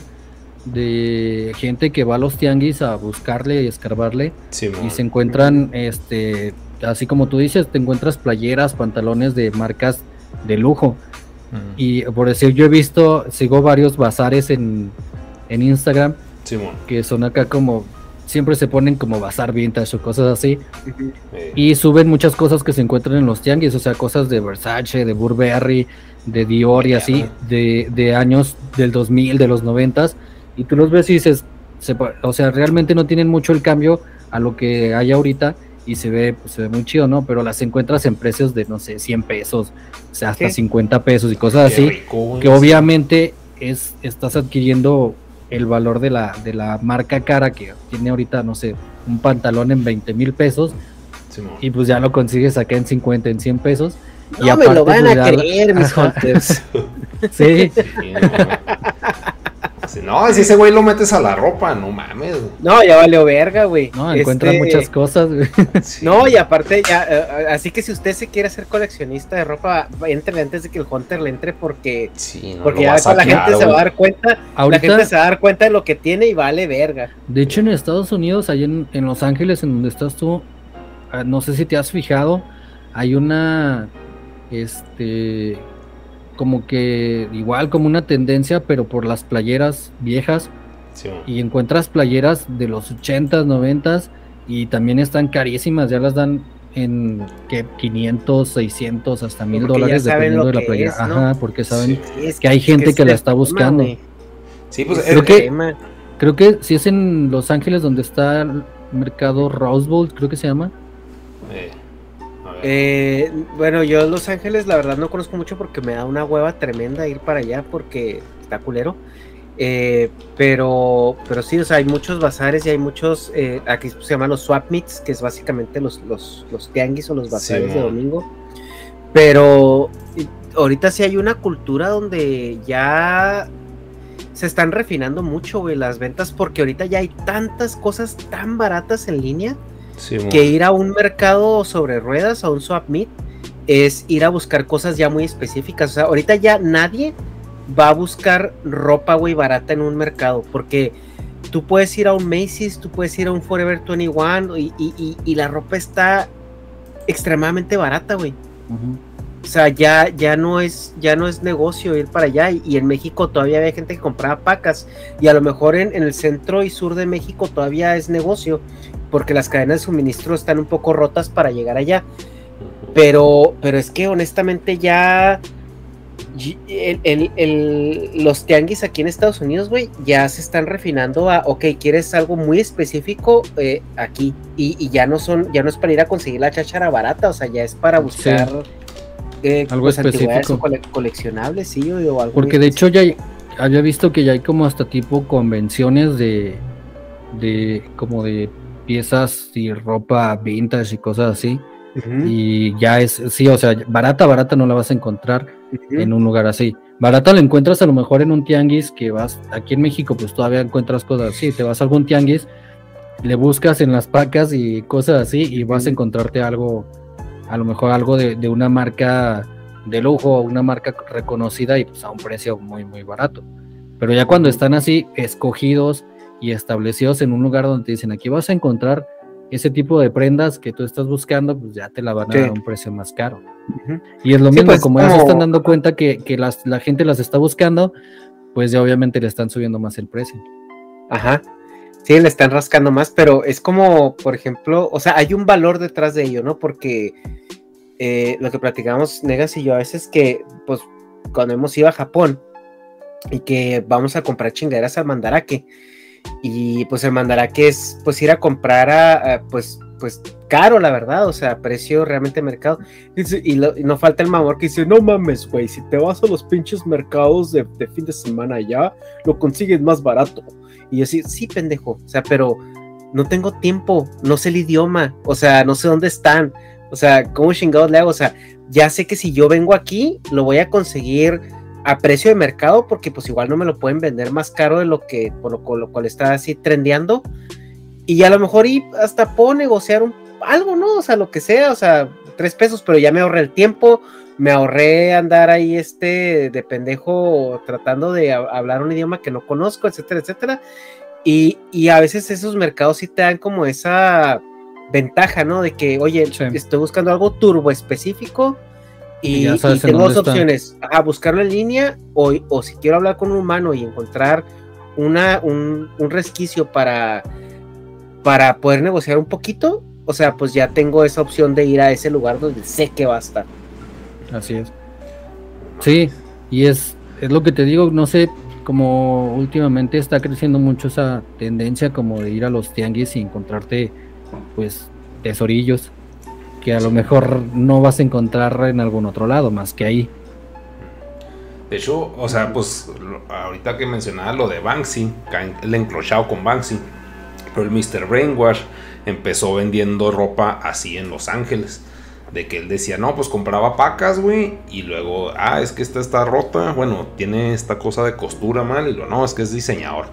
de gente que va a los tianguis a buscarle y escarbarle. Sí, y se encuentran, este, así como tú dices, te encuentras playeras, pantalones de marcas de lujo. Y por decir, yo he visto, sigo varios bazares en, en Instagram Sí, que son acá como, siempre se ponen como bazar vintage o cosas así. Y suben muchas cosas que se encuentran en los tianguis, o sea, cosas de Versace, de Burberry, de Dior y así, de, de años del 2000, de los 90 y tú los ves y dices, se o sea, realmente no tienen mucho el cambio a lo que hay ahorita y se ve, pues, se ve muy chido, ¿no? Pero las encuentras en precios de, no sé, 100 pesos, o sea, hasta Sí. 50 pesos y cosas qué así, rico, que obviamente es, estás adquiriendo el valor de la, de la marca cara que tiene ahorita, no sé, un pantalón en 20 mil pesos Sí, y pues ya lo consigues acá en 50, en 100 pesos. No y me lo van pues, a creer, mis. Sí, Sí, no. Sí, no, si ese güey lo metes a la ropa, no mames. güey. No, ya valió verga, güey. no, encuentran Este, muchas cosas. güey. Sí. No, y aparte, ya, eh, así que si usted se quiere hacer coleccionista de ropa, entre antes de que el Hunter le entre, porque, Sí, no, porque ya la gente se va a dar cuenta, la Ahorita, gente se va a dar cuenta de lo que tiene y vale verga. de hecho, en Estados Unidos, ahí en, en Los Ángeles, en donde estás tú, ah, no sé si te has fijado, hay una, este, como que igual como una tendencia, pero por las playeras viejas. Sí, y encuentras playeras de los 80s, 90s y también están carísimas, ya las dan en que 500, 600, hasta mil dólares dependiendo de la playera. Ajá, porque saben que hay gente que, la está buscando. Sí, pues creo que, creo que si es en Los Ángeles donde está el mercado Rose Bowl, creo que se llama. Eh, eh, bueno, yo Los Ángeles la verdad no conozco mucho porque me da una hueva tremenda ir para allá porque está culero. Eh, pero, pero sí, o sea, hay muchos bazares y hay muchos, eh, aquí se llaman los swap meets, que es básicamente los, los, los tianguis o los bazares de domingo. Pero ahorita sí hay una cultura donde ya se están refinando mucho, güey, las ventas, porque ahorita ya hay tantas cosas tan baratas en línea que ir a un mercado sobre ruedas, a un swap meet, es ir a buscar cosas ya muy específicas. O sea, ahorita ya nadie va a buscar ropa, güey, barata en un mercado, porque tú puedes ir a un Macy's, tú puedes ir a un Forever 21 y, y, y, la ropa está extremadamente barata, güey. O sea, ya, ya, no es, ya no es negocio ir para allá. Y, en México todavía había gente que compraba pacas. Y a lo mejor en, en, el centro y sur de México todavía es negocio. Porque las cadenas de suministro están un poco rotas para llegar allá. Pero, pero es que honestamente ya los tianguis aquí en Estados Unidos, güey, ya se están refinando a, ok, quieres algo muy específico eh, aquí y, ya no son, ya no es para ir a conseguir la cháchara barata, o sea, ya es para buscar eh, algo pues, específico, coleccionables, sí, o, algo. Porque de hecho ya había visto que ya hay como hasta tipo convenciones de, de como de piezas y ropa vintage y cosas así. Y ya es, sí, o sea, barata, barata no la vas a encontrar en un lugar así. Barata la encuentras a lo mejor en un tianguis que vas, aquí en México pues todavía encuentras cosas así, te vas a algún tianguis, le buscas en las pacas y cosas así y vas a encontrarte algo, a lo mejor algo de, de una marca de lujo, una marca reconocida y pues a un precio muy, muy barato. Pero ya cuando están así escogidos y establecidos en un lugar donde te dicen aquí vas a encontrar ese tipo de prendas que tú estás buscando, pues ya te la van a dar a un precio más caro. Y es lo mismo, pues, como ya se están dando cuenta que, que las, la gente las está buscando, pues ya obviamente le están subiendo más el precio. Ajá. Sí, le están rascando más, pero es como, por ejemplo, o sea, hay un valor detrás de ello, ¿no? Porque eh, lo que platicamos Negas y yo a veces que, pues, cuando hemos ido a Japón y que vamos a comprar chingaderas al mandaraque, y pues el mandaraque es pues ir a comprar a, pues pues caro la verdad, o sea, precio realmente mercado. Y, no falta el mamor que dice, no mames, güey, si te vas a los pinches mercados de, fin de semana allá, lo consigues más barato. Y yo sí, sí, pendejo, o sea, pero no tengo tiempo, no sé el idioma, o sea, no sé dónde están, o sea, ¿cómo chingados le hago? O sea, ya sé que si yo vengo aquí, lo voy a conseguir a precio de mercado, porque pues igual no me lo pueden vender más caro de lo que, por lo, cual está así trendeando. Y a lo mejor y hasta puedo negociar un, algo, ¿no? O sea, lo que sea, o sea, tres pesos, pero ya me ahorré el tiempo, me ahorré andar ahí este de pendejo tratando de hablar un idioma que no conozco, etcétera, etcétera. Y, y a veces esos mercados sí te dan como esa ventaja, ¿no? De que, oye, estoy buscando algo turbo específico y, tengo dos opciones, a buscarlo en línea o, o, si quiero hablar con un humano y encontrar una, un, un, resquicio para, para poder negociar un poquito, o sea, pues ya tengo esa opción de ir a ese lugar donde sé que va a estar. Así es. Sí, y es, es lo que te digo, no sé, como últimamente está creciendo mucho esa tendencia como de ir a los tianguis y encontrarte pues tesorillos que a lo mejor no vas a encontrar en algún otro lado más que ahí. De hecho, o sea, pues ahorita que mencionaba lo de Banksy, el encrochado con Banksy, pero el Mr. Brainwash empezó vendiendo ropa así en Los Ángeles. De que él decía, no, pues compraba pacas, güey. Y luego, ah, es que esta está rota. Bueno, tiene esta cosa de costura mal. Y lo, no, es que es diseñador.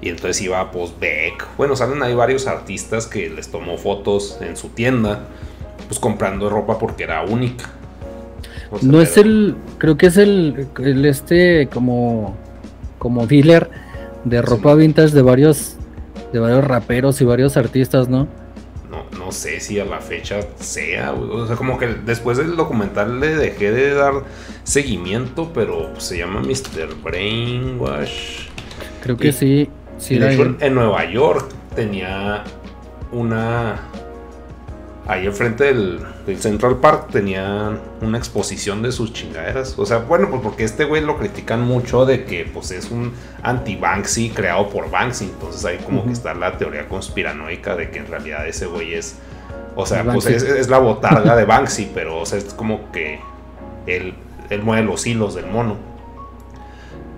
Y entonces iba, pues, Beck. Bueno, salen ahí varios artistas que les tomó fotos en su tienda pues comprando ropa porque era única. no es el, creo que es el, el, este como, como dealer de ropa vintage de varios, de varios raperos y varios artistas, ¿no? No, no sé si a la fecha sea, o sea, como que después del documental le dejé de dar seguimiento, pero se llama Mr. Brainwash. Creo que sí, sí. de hecho, en Nueva York tenía una. Ahí enfrente del, del Central Park tenían una exposición de sus chingaderas. O sea, bueno, pues porque este güey lo critican mucho de que pues es un anti-Banksy creado por Banksy. Entonces ahí como que está la teoría conspiranoica de que en realidad ese güey es. O sea, Es pues es, es la botarga de Banksy, pero o sea, es como que él, él mueve los hilos del mono.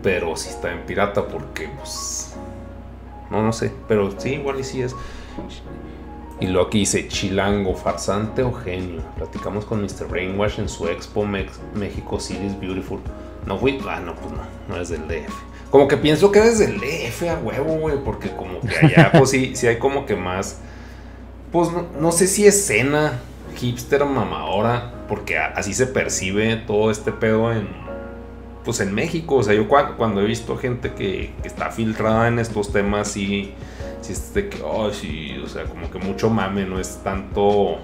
Pero sí está en pirata porque pues no, no sé. Pero sí, igual y sí es. Y lo aquí dice, chilango, farsante o genio. Platicamos con Mr. Brainwash en su expo Mex- México City is Beautiful. No fui, ah, no, pues no, no es del DF. Como que pienso que eres del DF a huevo, güey, porque como que allá, pues sí, sí hay como que más, pues no, no sé si escena hipster mamadora, porque así se percibe todo este pedo en, pues en México. O sea, yo cua- cuando he visto gente que, que está filtrada en estos temas, sí, sí es de que, sí, o sea, como que mucho mame, no es tanto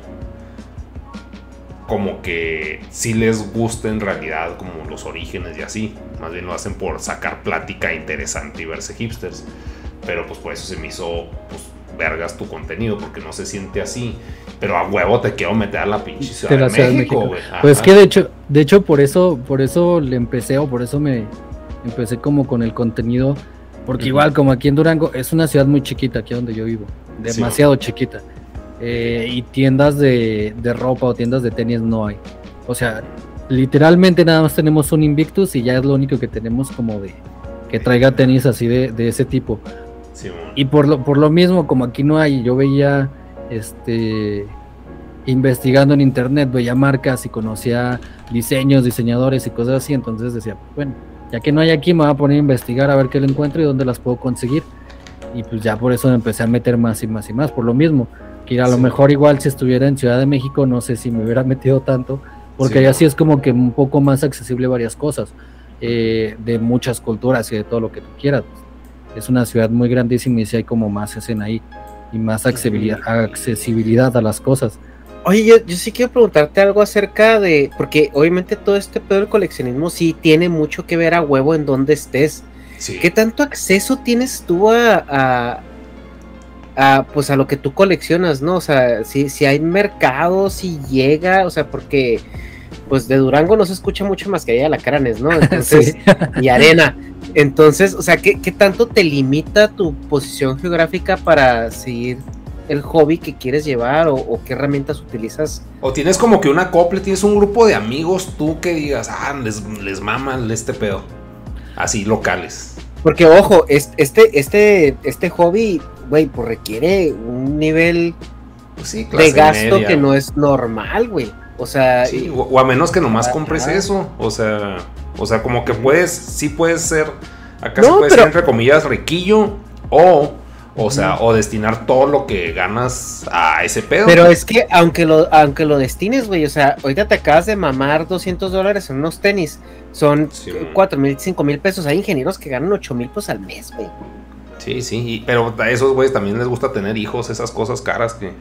como que sí les gusta en realidad como los orígenes y así. Más bien lo hacen por sacar plática interesante y verse hipsters. Pero pues por eso se me hizo, pues, vergas tu contenido, porque no se siente así. Pero a huevo te quiero meter a la pinche ciudad de la México, México. Pues que de hecho, de hecho por eso, por eso le empecé o por eso me empecé como con el contenido, porque Ujú. igual como aquí en Durango es una ciudad muy chiquita aquí donde yo vivo, Sí. demasiado chiquita. Eh, y tiendas de, de ropa o tiendas de tenis no hay. O sea, literalmente nada más tenemos un Invictus y ya es lo único que tenemos como de que traiga tenis así de, de ese tipo. Y por lo, por lo mismo, como aquí no hay, yo veía, este, investigando en internet, veía marcas y conocía diseños, diseñadores y cosas así, entonces decía, bueno, ya que no hay aquí, me voy a poner a investigar a ver qué le encuentro y dónde las puedo conseguir. Y pues ya por eso me empecé a meter más y más y más, por lo mismo, que a lo mejor igual si estuviera en Ciudad de México, no sé si me hubiera metido tanto, porque allá sí es como que un poco más accesible varias cosas, eh, de muchas culturas y de todo lo que tú quieras es una ciudad muy grandísima y sí hay como más escena ahí y más accesibilidad, accesibilidad a las cosas. Oye, yo, yo sí quiero preguntarte algo acerca de, porque obviamente todo este pedo del coleccionismo sí tiene mucho que ver a huevo en dónde estés. Sí. ¿Qué tanto acceso tienes tú a, a, a, pues a lo que tú coleccionas, no? O sea, si, si hay mercados, si llega, o sea, porque pues de Durango no se escucha mucho más que allá de la Caranes, ¿no? Entonces, Sí. y arena. Entonces, o sea, ¿qué, ¿qué tanto te limita tu posición geográfica para seguir el hobby que quieres llevar o, o qué herramientas utilizas? O tienes como que una acople, tienes un grupo de amigos tú que digas, ah, les, les maman este pedo. Así, locales. Porque, ojo, es- este, este, este hobby, güey, pues requiere un nivel Pues sí, de gasto media, que no es normal, güey. O sea, Sí, y- o, o a menos que nomás Ajá. compres eso. O sea, o sea, como que puedes, sí puedes ser, acá No, sí puedes pero- ser entre comillas riquillo o, o sea, o destinar todo lo que ganas a ese pedo. pero es que aunque lo, aunque lo destines, güey, o sea, ahorita te acabas de mamar 200 dólares en unos tenis, son Sí, eh, man. 4 mil, 5 mil pesos. Hay ingenieros que ganan 8 mil pesos al mes, güey. Sí, sí, y- pero a esos güeyes también les gusta tener hijos, esas cosas caras que,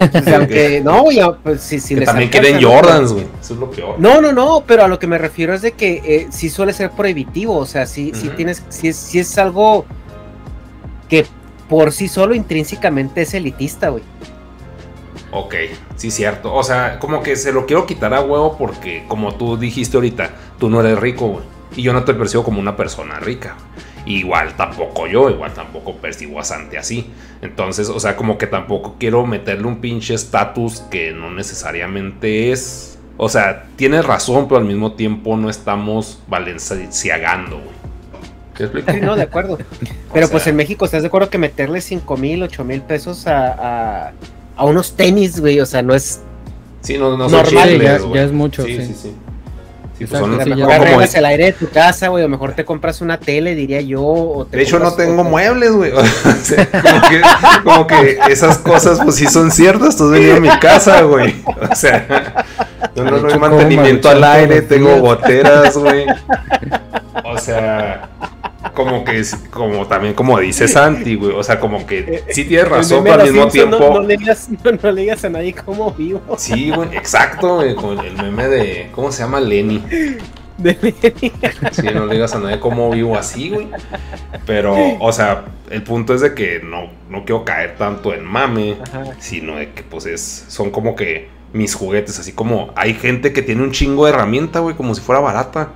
O sea, aunque, no, güey, a- pues si, si que les también quieren. Jordans, güey. Eso es lo peor. No, no, no, pero a lo que me refiero es de que eh, sí suele ser prohibitivo, o sea, sí, sí Ujú. tienes, sí es, sí es algo que por sí solo intrínsecamente es elitista, güey. Ok, sí, cierto. O sea, como que se lo quiero quitar a huevo porque, como tú dijiste ahorita, tú no eres rico, güey. Y yo no te percibo como una persona rica. Igual tampoco yo, igual tampoco percibo a Santi así. Entonces, o sea, como que tampoco quiero meterle un pinche estatus que no necesariamente es. O sea, tienes razón, pero al mismo tiempo no estamos valenciagando, güey. ¿Te explico? Sí, no, de acuerdo. Pero O pues en México, ¿estás de acuerdo que meterle 5 mil, 8 mil pesos a, a, a unos tenis, güey? O sea, no es. Sí, no, no son Normal, ya es mucho, Sí, sí. sí, sí. Sí, pues son- sí, mejor arreglas el aire de tu casa, güey. Lo mejor te compras una tele, diría yo. O te De hecho, no tengo otra- muebles, güey. O sea, como, que, como que esas cosas, pues sí son ciertas. Tú has venido a mi casa, güey. O sea, yo no hecho, mantenimiento al aire, tengo días. goteras, güey. O sea, como que, es- como también como dice Santi, güey. O sea, como que sí tienes El razón, pero de al mismo tiempo. No, no le digas, no, no le digas a nadie cómo vivo. Sí, güey, exacto, güey, con el meme de. ¿Cómo se llama? Lenny. Sí, no le digas a nadie cómo vivo así, güey. Pero, o sea, el punto es de que no, no quiero caer tanto en mame, sino de que, pues, es, son como que mis juguetes, así como hay gente que tiene un chingo de herramienta, güey, como si fuera barata.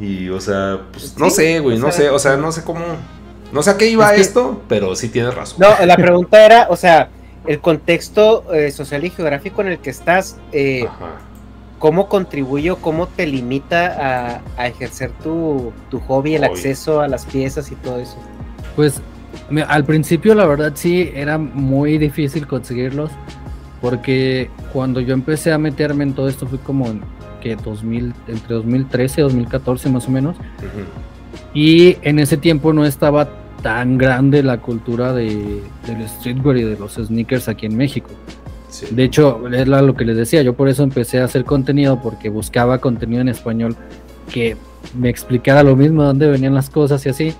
Y, o sea, pues, no sé, güey, no sé, o sea, no sé cómo, no sé a qué iba esto, pero sí tienes razón. No, la pregunta era, o sea, el contexto eh, social y geográfico en el que estás, eh, ¿cómo contribuye o cómo te limita a, ejercer tu, hobby, el acceso a las piezas y todo eso? Pues al principio la verdad sí era muy difícil conseguirlos porque cuando yo empecé a meterme en todo esto fue como en, que 2000, entre 2013 y 2014 más o menos. Y en ese tiempo no estaba tan grande la cultura de, del streetwear y de los sneakers aquí en México. De hecho, es lo que les decía, yo por eso empecé a hacer contenido, porque buscaba contenido en español que me explicara lo mismo, de dónde venían las cosas y así.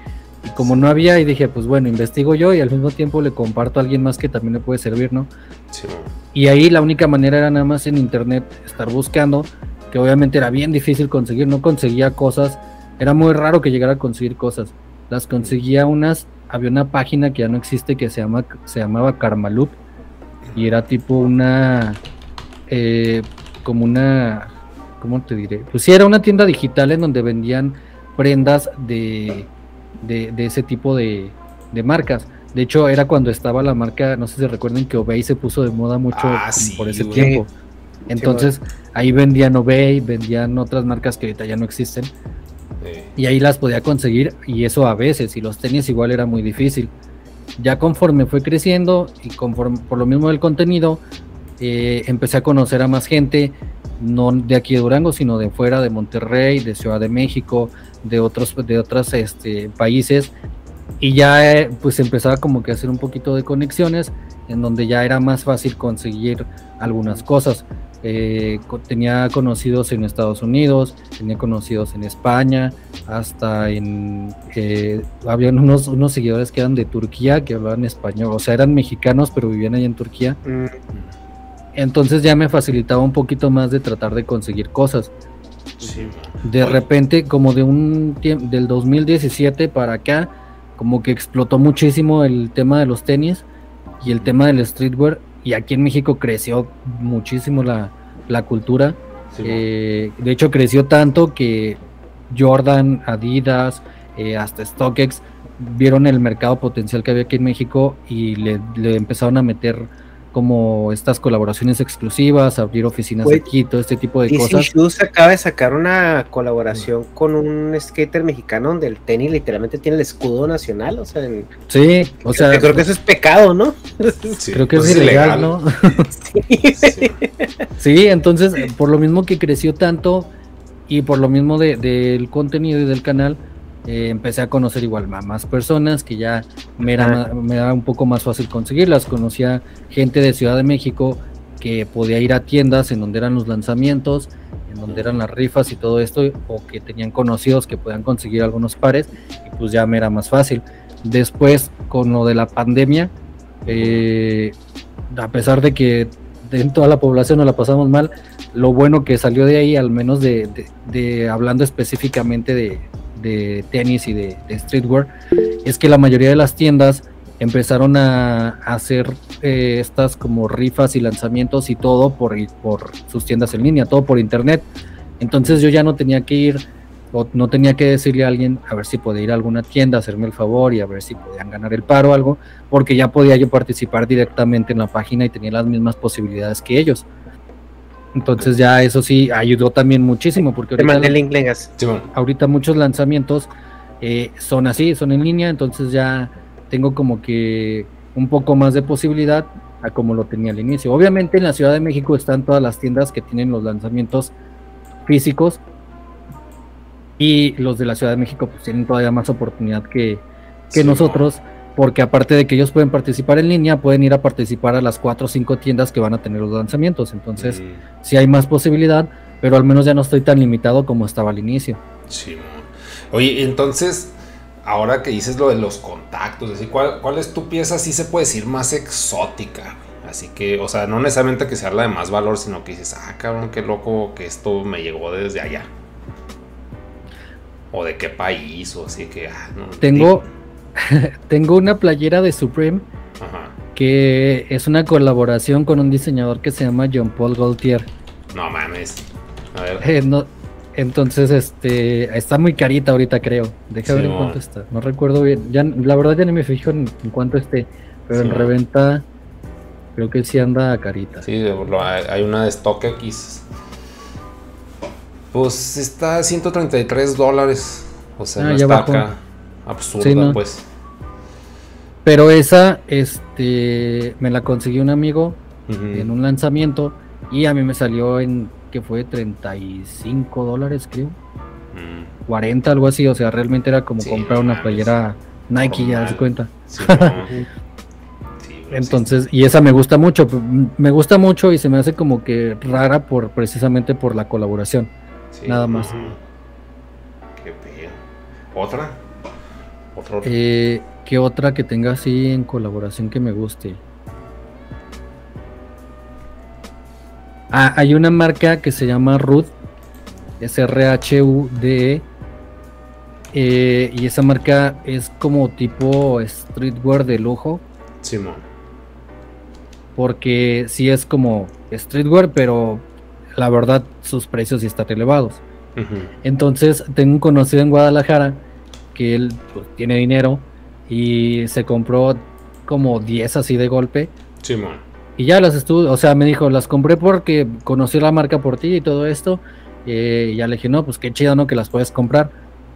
Y como no había, y dije, pues bueno, investigo yo y al mismo tiempo le comparto a alguien más que también le puede servir, ¿no? Y ahí la única manera era nada más en internet estar buscando, que obviamente era bien difícil conseguir, no conseguía cosas, era muy raro que llegara a conseguir cosas las conseguía unas, había una página que ya no existe que se, llama, se llamaba Karmalut y era tipo una, eh, como una, ¿cómo te diré? Pues sí, era una tienda digital en donde vendían prendas de, de, ese tipo de, de, marcas. De hecho, era cuando estaba la marca, no sé si recuerden que Obey se puso de moda mucho ah, por ese tiempo. Entonces, ahí vendían Obey, vendían otras marcas que ahorita ya no existen. Y ahí las podía conseguir y eso a veces, y los tenis igual era muy difícil. Ya conforme fue creciendo y conforme por lo mismo del contenido, eh, empecé a conocer a más gente, no de aquí de Durango, sino de fuera, de Monterrey, de Ciudad de México, de otros de otros este, países. Y ya eh, pues empezaba como que a hacer un poquito de conexiones en donde ya era más fácil conseguir algunas cosas. Eh, tenía conocidos en Estados Unidos, tenía conocidos en España, hasta en... Eh, habían unos, unos seguidores que eran de Turquía, que hablaban español, o sea, eran mexicanos, pero vivían allá en Turquía. Mm. Entonces ya me facilitaba un poquito más de tratar de conseguir cosas. De repente, como de un del 2017 para acá, como que explotó muchísimo el tema de los tenis y el tema del streetwear y aquí en México creció muchísimo la, cultura. Eh, de hecho, creció tanto que Jordan, Adidas, eh, hasta StockX vieron el mercado potencial que había aquí en México y le, le empezaron a meter como estas colaboraciones exclusivas, abrir oficinas de aquí, todo este tipo de cosas. Shoes acaba de sacar una colaboración con un skater mexicano donde el tenis literalmente tiene el escudo nacional, o sea, sí, o sea, creo que eso es pecado, ¿no? creo que es pues ilegal, ¿no? sí. sí, entonces, por lo mismo que creció tanto y por lo mismo del contenido y del canal, eh, empecé a conocer igual a más personas que ya me era, me era un poco más fácil conseguirlas. Conocía gente de Ciudad de México que podía ir a tiendas en donde eran los lanzamientos, en donde eran las rifas y todo esto, o que tenían conocidos que podían conseguir algunos pares, y pues ya me era más fácil. Después, con lo de la pandemia, eh, a pesar de que en toda la población nos la pasamos mal, lo bueno que salió de ahí, al menos de hablando específicamente de, de tenis y de, streetwear, es que la mayoría de las tiendas empezaron a, hacer eh, estas como rifas y lanzamientos y todo por, por sus tiendas en línea, todo por internet. Entonces yo ya no tenía que ir o no tenía que decirle a alguien a ver si podía ir a alguna tienda, hacerme el favor y a ver si podían ganar el paro o algo, porque ya podía yo participar directamente en la página y tenía las mismas posibilidades que ellos. Entonces ya eso sí ayudó también muchísimo porque ahorita, ahorita muchos lanzamientos eh, son así, son en línea, entonces ya tengo como que un poco más de posibilidad a como lo tenía al inicio. Obviamente en la Ciudad de México están todas las tiendas que tienen los lanzamientos físicos y los de la Ciudad de México pues tienen todavía más oportunidad que, que nosotros porque aparte de que ellos pueden participar en línea, pueden ir a participar a las cuatro o cinco tiendas que van a tener los lanzamientos. Entonces, mm. sí hay más posibilidad, pero al menos ya no estoy tan limitado como estaba al inicio. Sí. Oye, entonces, ahora que dices lo de los contactos, decir, ¿cuál, ¿cuál es tu pieza, sí se puede decir, más exótica? Así que, o sea, no necesariamente que sea la de más valor, sino que dices, ah, cabrón, qué loco que esto me llegó desde allá. ¿O de qué país? O así que. ah, no, Tengo, tengo una playera de Supreme Ajá. que es una colaboración con un diseñador que se llama John Paul Gaultier. No mames. A ver. Eh, no- entonces, este, está muy carita ahorita, creo. Deja ver en cuánto está. No recuerdo bien. Ya, la verdad ya ni me fijo en, en cuánto esté. Pero en reventa, creo que sí anda carita. Sí, hay una de StockX. Pues está a 133 dólares. O sea, Ah, no está acá absurda, Sí, no. pues. Pero esa, este, me la consiguió un amigo en un lanzamiento y a mí me salió en, que fue 35 dólares, creo. Mm, 40, algo así. O sea, realmente era como Sí, comprar una playera Nike, ya das cuenta. sí, no. Sí, bro, Entonces, y esa me gusta mucho, me gusta mucho y se me hace como que rara por precisamente por la colaboración. sí, nada más. ujú. Qué pedo. ¿Otra? ¿Otro? Eh, ¿Qué otra que tenga así en colaboración que me guste? Ah, hay una marca que se llama Ruth, es R-H-U-D-E, eh, y esa marca es como tipo streetwear de lujo, Simón. porque sí es como streetwear, pero la verdad sus precios sí están elevados. Entonces, tengo un conocido en Guadalajara que él pues, tiene dinero y se compró como 10 así de golpe. Simón. Y ya las estuve, o sea, me dijo, las compré porque conocí la marca por ti y todo esto. eh, y ya le dije, no, pues qué chido, ¿no? Que las puedes comprar.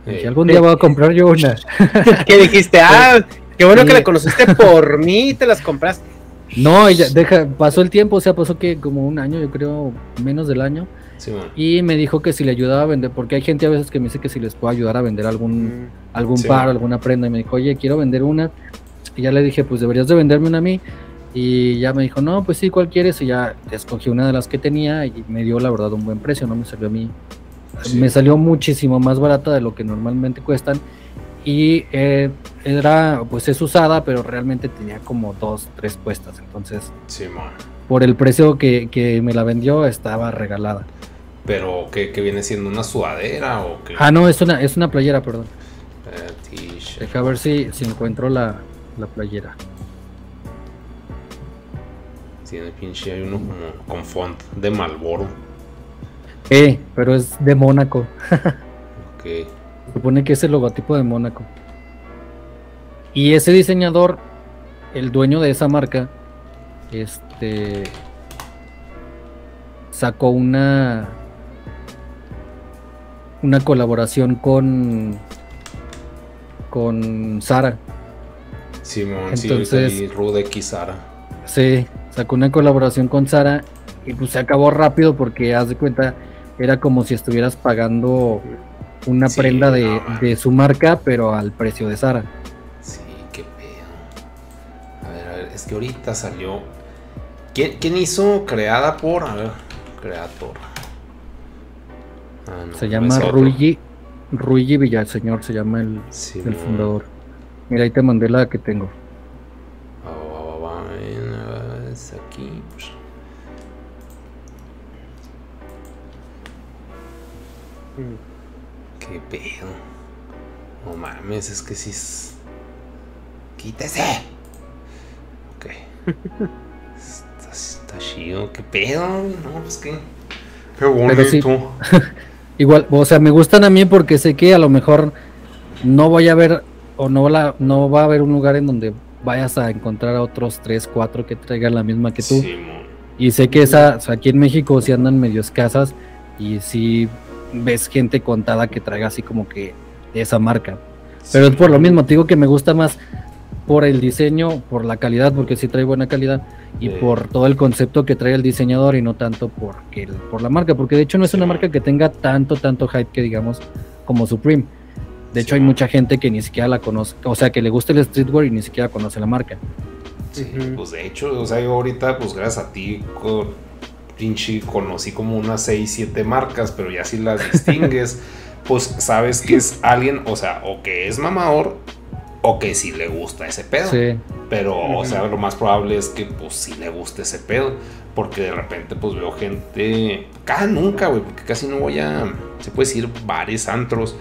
Y Eh, algún día voy a comprar yo una. ¿Qué dijiste? Ah, qué bueno que Sí. la conociste por mí y te las compraste. No, ya, deja, pasó el tiempo, o sea, pasó que como un año, yo creo, menos del año. Y me dijo que si le ayudaba a vender, porque hay gente a veces que me dice que si les puedo ayudar a vender algún algún Sí. par, alguna prenda. Y me dijo, oye, quiero vender una. Y ya le dije, pues deberías de venderme una a mí. Y ya me dijo, no, pues sí, ¿cuál quieres? Y ya escogí una de las que tenía y me dio la verdad un buen precio, ¿no? Me salió a mí. Sí. Me salió muchísimo más barata de lo que normalmente cuestan. Y eh, era, pues es usada, pero realmente tenía como dos, tres puestas. Entonces, por el precio que, que me la vendió, estaba regalada. Pero, ¿qué, qué viene siendo? ¿Una sudadera o qué? Ah, no, es una, es una playera, perdón. Deja ver si, si encuentro la, la playera. Tiene pinche, hay uno como con font de Malboro. Eh, pero es de Mónaco. Ok. Supone que es el logotipo de Mónaco. Y ese diseñador, el dueño de esa marca, este sacó una una colaboración con con Sara. Simón, sí, Entonces- vi Rude X Sara. Sí, sacó una colaboración con Sara y pues se acabó rápido porque haz de cuenta era como si estuvieras pagando una Sí, prenda de, no, de su marca pero al precio de Sara. Sí, qué pedo. A ver, a ver, es que ahorita salió. ¿Quién, quién hizo creada por? A ver, creator. Ah, no, Se no llama otro. Ruigi, Ruigi Villaseñor, se llama el, Sí, el no. fundador. Mira, ahí te mandé la que tengo. Va, va, va, va, ven, a ver, es aquí. pues. Qué pedo. No mames, es que sí es. ¡Quítese! Ok. está, está chido. ¿Qué pedo? No, pues que. Qué bonito. sí. Igual, o sea, me gustan a mí porque sé que a lo mejor no voy a ver o no, la, no va a haber un lugar en donde vayas a encontrar a otros 3, 4 que traigan la misma que tú. Y sé que esas aquí en México sí andan medio escasas y sí ves gente contada que traiga así como que de esa marca. Pero es por lo mismo, te digo que me gusta más por el diseño, por la calidad, porque sí trae buena calidad, y Sí. por todo el concepto que trae el diseñador y no tanto porque el- por la marca, porque de hecho no es Sí, una man. marca que tenga tanto, tanto hype que digamos como Supreme. De hecho hay man. mucha gente que ni siquiera la conoce, o sea, que le gusta el streetwear y ni siquiera conoce la marca. Sí, pues de hecho, o sea, yo ahorita, pues gracias a ti, co- pinche, conocí como unas 6, 7 marcas, pero ya si las distingues, pues sabes que es alguien, o sea, o que es mamador, o que sí le gusta ese pedo. Sí, Pero, o sea, lo más probable es que, pues, sí le guste ese pedo. Porque de repente, pues, veo gente... Cada nunca, güey, porque casi no voy a... Se puede decir bares, antros.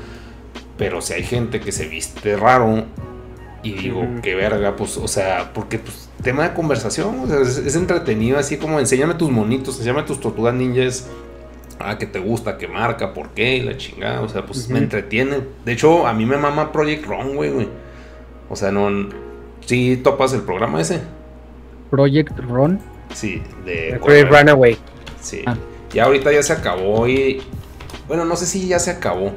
Pero si hay gente que se viste raro y digo, Ujú. qué verga, pues, o sea, porque pues tema de conversación, o sea, es, es entretenido, así como enséñame tus monitos, enséñame tus tortugas ninjas, ah, que te gusta, qué marca, por qué, y la chingada, o sea, pues me entretiene. De hecho, a mí me mama Project Runway, güey. O sea, no, sí topas el programa ese, Project Ron. sí, de... Correr. Runaway. Sí. Ah. Ya ahorita ya se acabó y. Bueno, no sé si ya se acabó.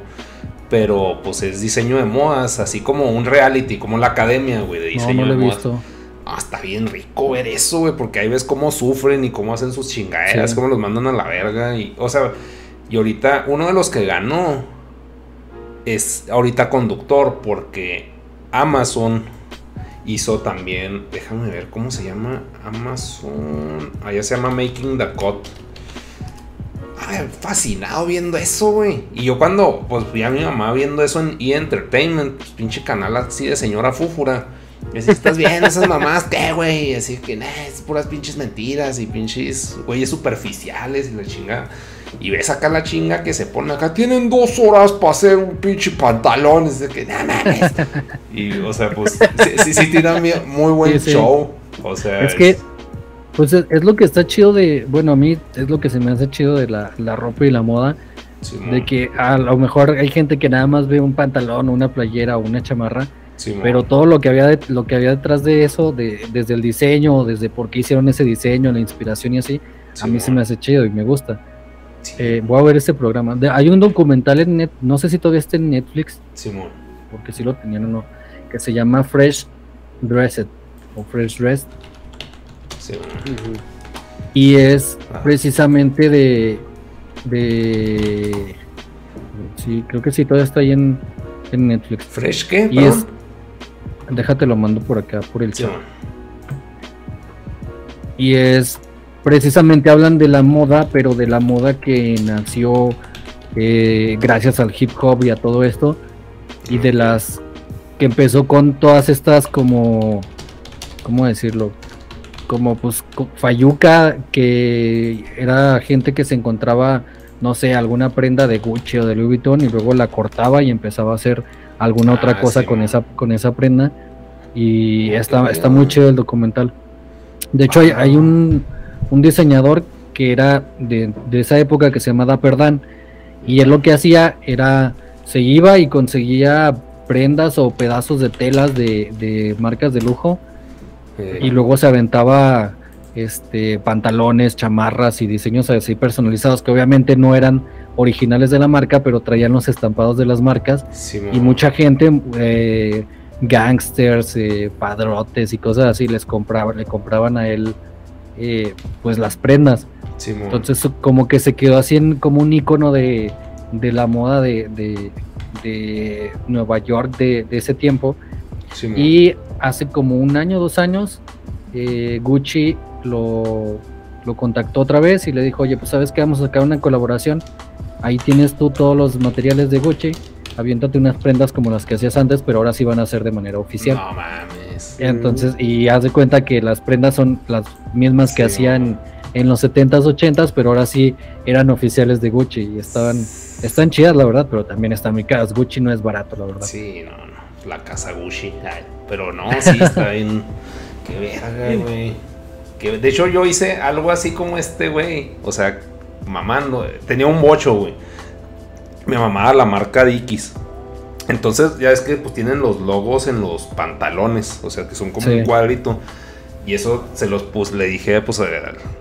Pero pues es diseño de modas, así como un reality, como la academia, güey, de No, diseño no lo de he modas. visto. Ah, está bien rico ver eso, güey, porque ahí ves cómo sufren y cómo hacen sus chingaderas, Sí. cómo los mandan a la verga. Y, o sea, y ahorita uno de los que ganó es ahorita conductor, porque Amazon hizo también, déjame ver cómo se llama, Amazon, allá se llama Making the Cut. Ay, fascinado viendo eso, güey. Y yo cuando, pues vi a mi mamá viendo eso en E! Entertainment, pues pinche canal así de señora fúfura. Y así, ¿estás viendo esas mamás? ¿Qué, güey? Así que, nah, es puras pinches mentiras y pinches güeyes superficiales y la chingada. Y ves acá la chinga que se pone acá. Tienen dos horas para hacer un pinche pantalón. Es de que, no mames. Y, o sea, pues, sí, sí, sí tiran muy buen Sí, sí. show. O sea, Es que, pues es, es lo que está chido de, bueno, a mí es lo que se me hace chido de la, la ropa y la moda, de que a lo mejor hay gente que nada más ve un pantalón, una playera o una chamarra, pero todo lo que había de- lo que había detrás de eso, de, desde el diseño, desde por qué hicieron ese diseño, la inspiración y así, a mí se me hace chido y me gusta. Sí, Eh, voy a ver este programa. De- hay un documental en net, no sé si todavía está en Netflix, Simón. porque si lo tenían o no, que se llama Fresh Dressed o Fresh Dressed. Ujú. Y es Ah. precisamente de. de. Sí, creo que sí, todavía está ahí en, en Netflix. ¿Fresh qué? Y es. Déjate lo mando por acá, por el chat. Y es. Precisamente hablan de la moda, pero de la moda que nació eh, gracias al hip hop y a todo esto. Y de las. que empezó con todas estas como. ¿Cómo decirlo? Como pues Fayuca, que era gente que se encontraba, no sé, alguna prenda de Gucci o de Louis Vuitton y luego la cortaba y empezaba a hacer alguna otra Ah, cosa sí, con man. esa, con esa prenda. Y qué está, está muy chido el documental. De hecho, hay, Ah. hay un, un diseñador que era de, de esa época que se llama Dapper Dan. Y él lo que hacía era, se iba y conseguía prendas o pedazos de telas de, de marcas de lujo Eh, y luego se aventaba este pantalones, chamarras y diseños así personalizados que obviamente no eran originales de la marca, pero traían los estampados de las marcas y mucha gente eh, gangsters, eh, padrotes y cosas así les compraba, le compraban a él eh, pues las prendas. Entonces como que se quedó así en, como un icono de, de la moda de, de- de Nueva York de, ese tiempo. Y hace como un año, dos años, eh, Gucci lo, lo contactó otra vez y le dijo, oye, pues sabes que vamos a sacar una colaboración. Ahí tienes tú todos los materiales de Gucci. Aviéntate unas prendas como las que hacías antes, pero ahora sí van a ser de manera oficial. No mames. Entonces, y haz de cuenta que las prendas son las mismas que Sí, hacían en los 70s, 80s, pero ahora sí eran oficiales de Gucci y estaban, están chidas, la verdad, pero también están muy caras. Gucci no es barato, la verdad. Sí, no, no. La casa Gucci. Ay, pero no, sí, está bien. Qué verga, güey. Que, de hecho, yo hice algo así como este, güey. O sea, mamando. Tenía un bocho, güey. Me mamaba la marca Dickies. Entonces, ya es que pues tienen los logos en los pantalones. O sea, que son como Sí. un cuadrito. Y eso se los puse, le dije, pues eh,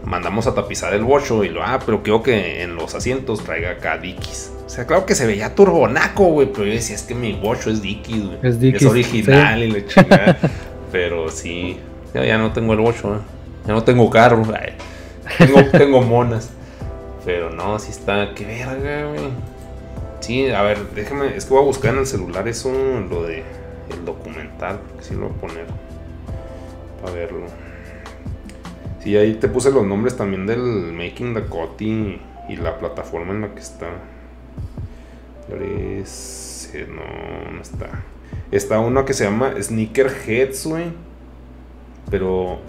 mandamos a tapizar el bocho y lo, ah, pero quiero que en los asientos traiga acá Dickies. O sea, claro que se veía turbonaco, güey, pero yo decía, es que mi bocho es Dickies, güey. Es Dickies, original y la chingada. pero sí, ya, ya no tengo el bocho, ¿eh? ya no tengo carro, ay, tengo, tengo monas. Pero no, sí está, qué verga, güey. Sí, a ver, déjame, es que voy a buscar en el celular eso, lo de el documental, porque sí lo voy a poner para verlo. Sí, ahí te puse los nombres también del Making the y, y la plataforma en la que está. No, no está. Está uno que se llama Sneakerheads, güey. Pero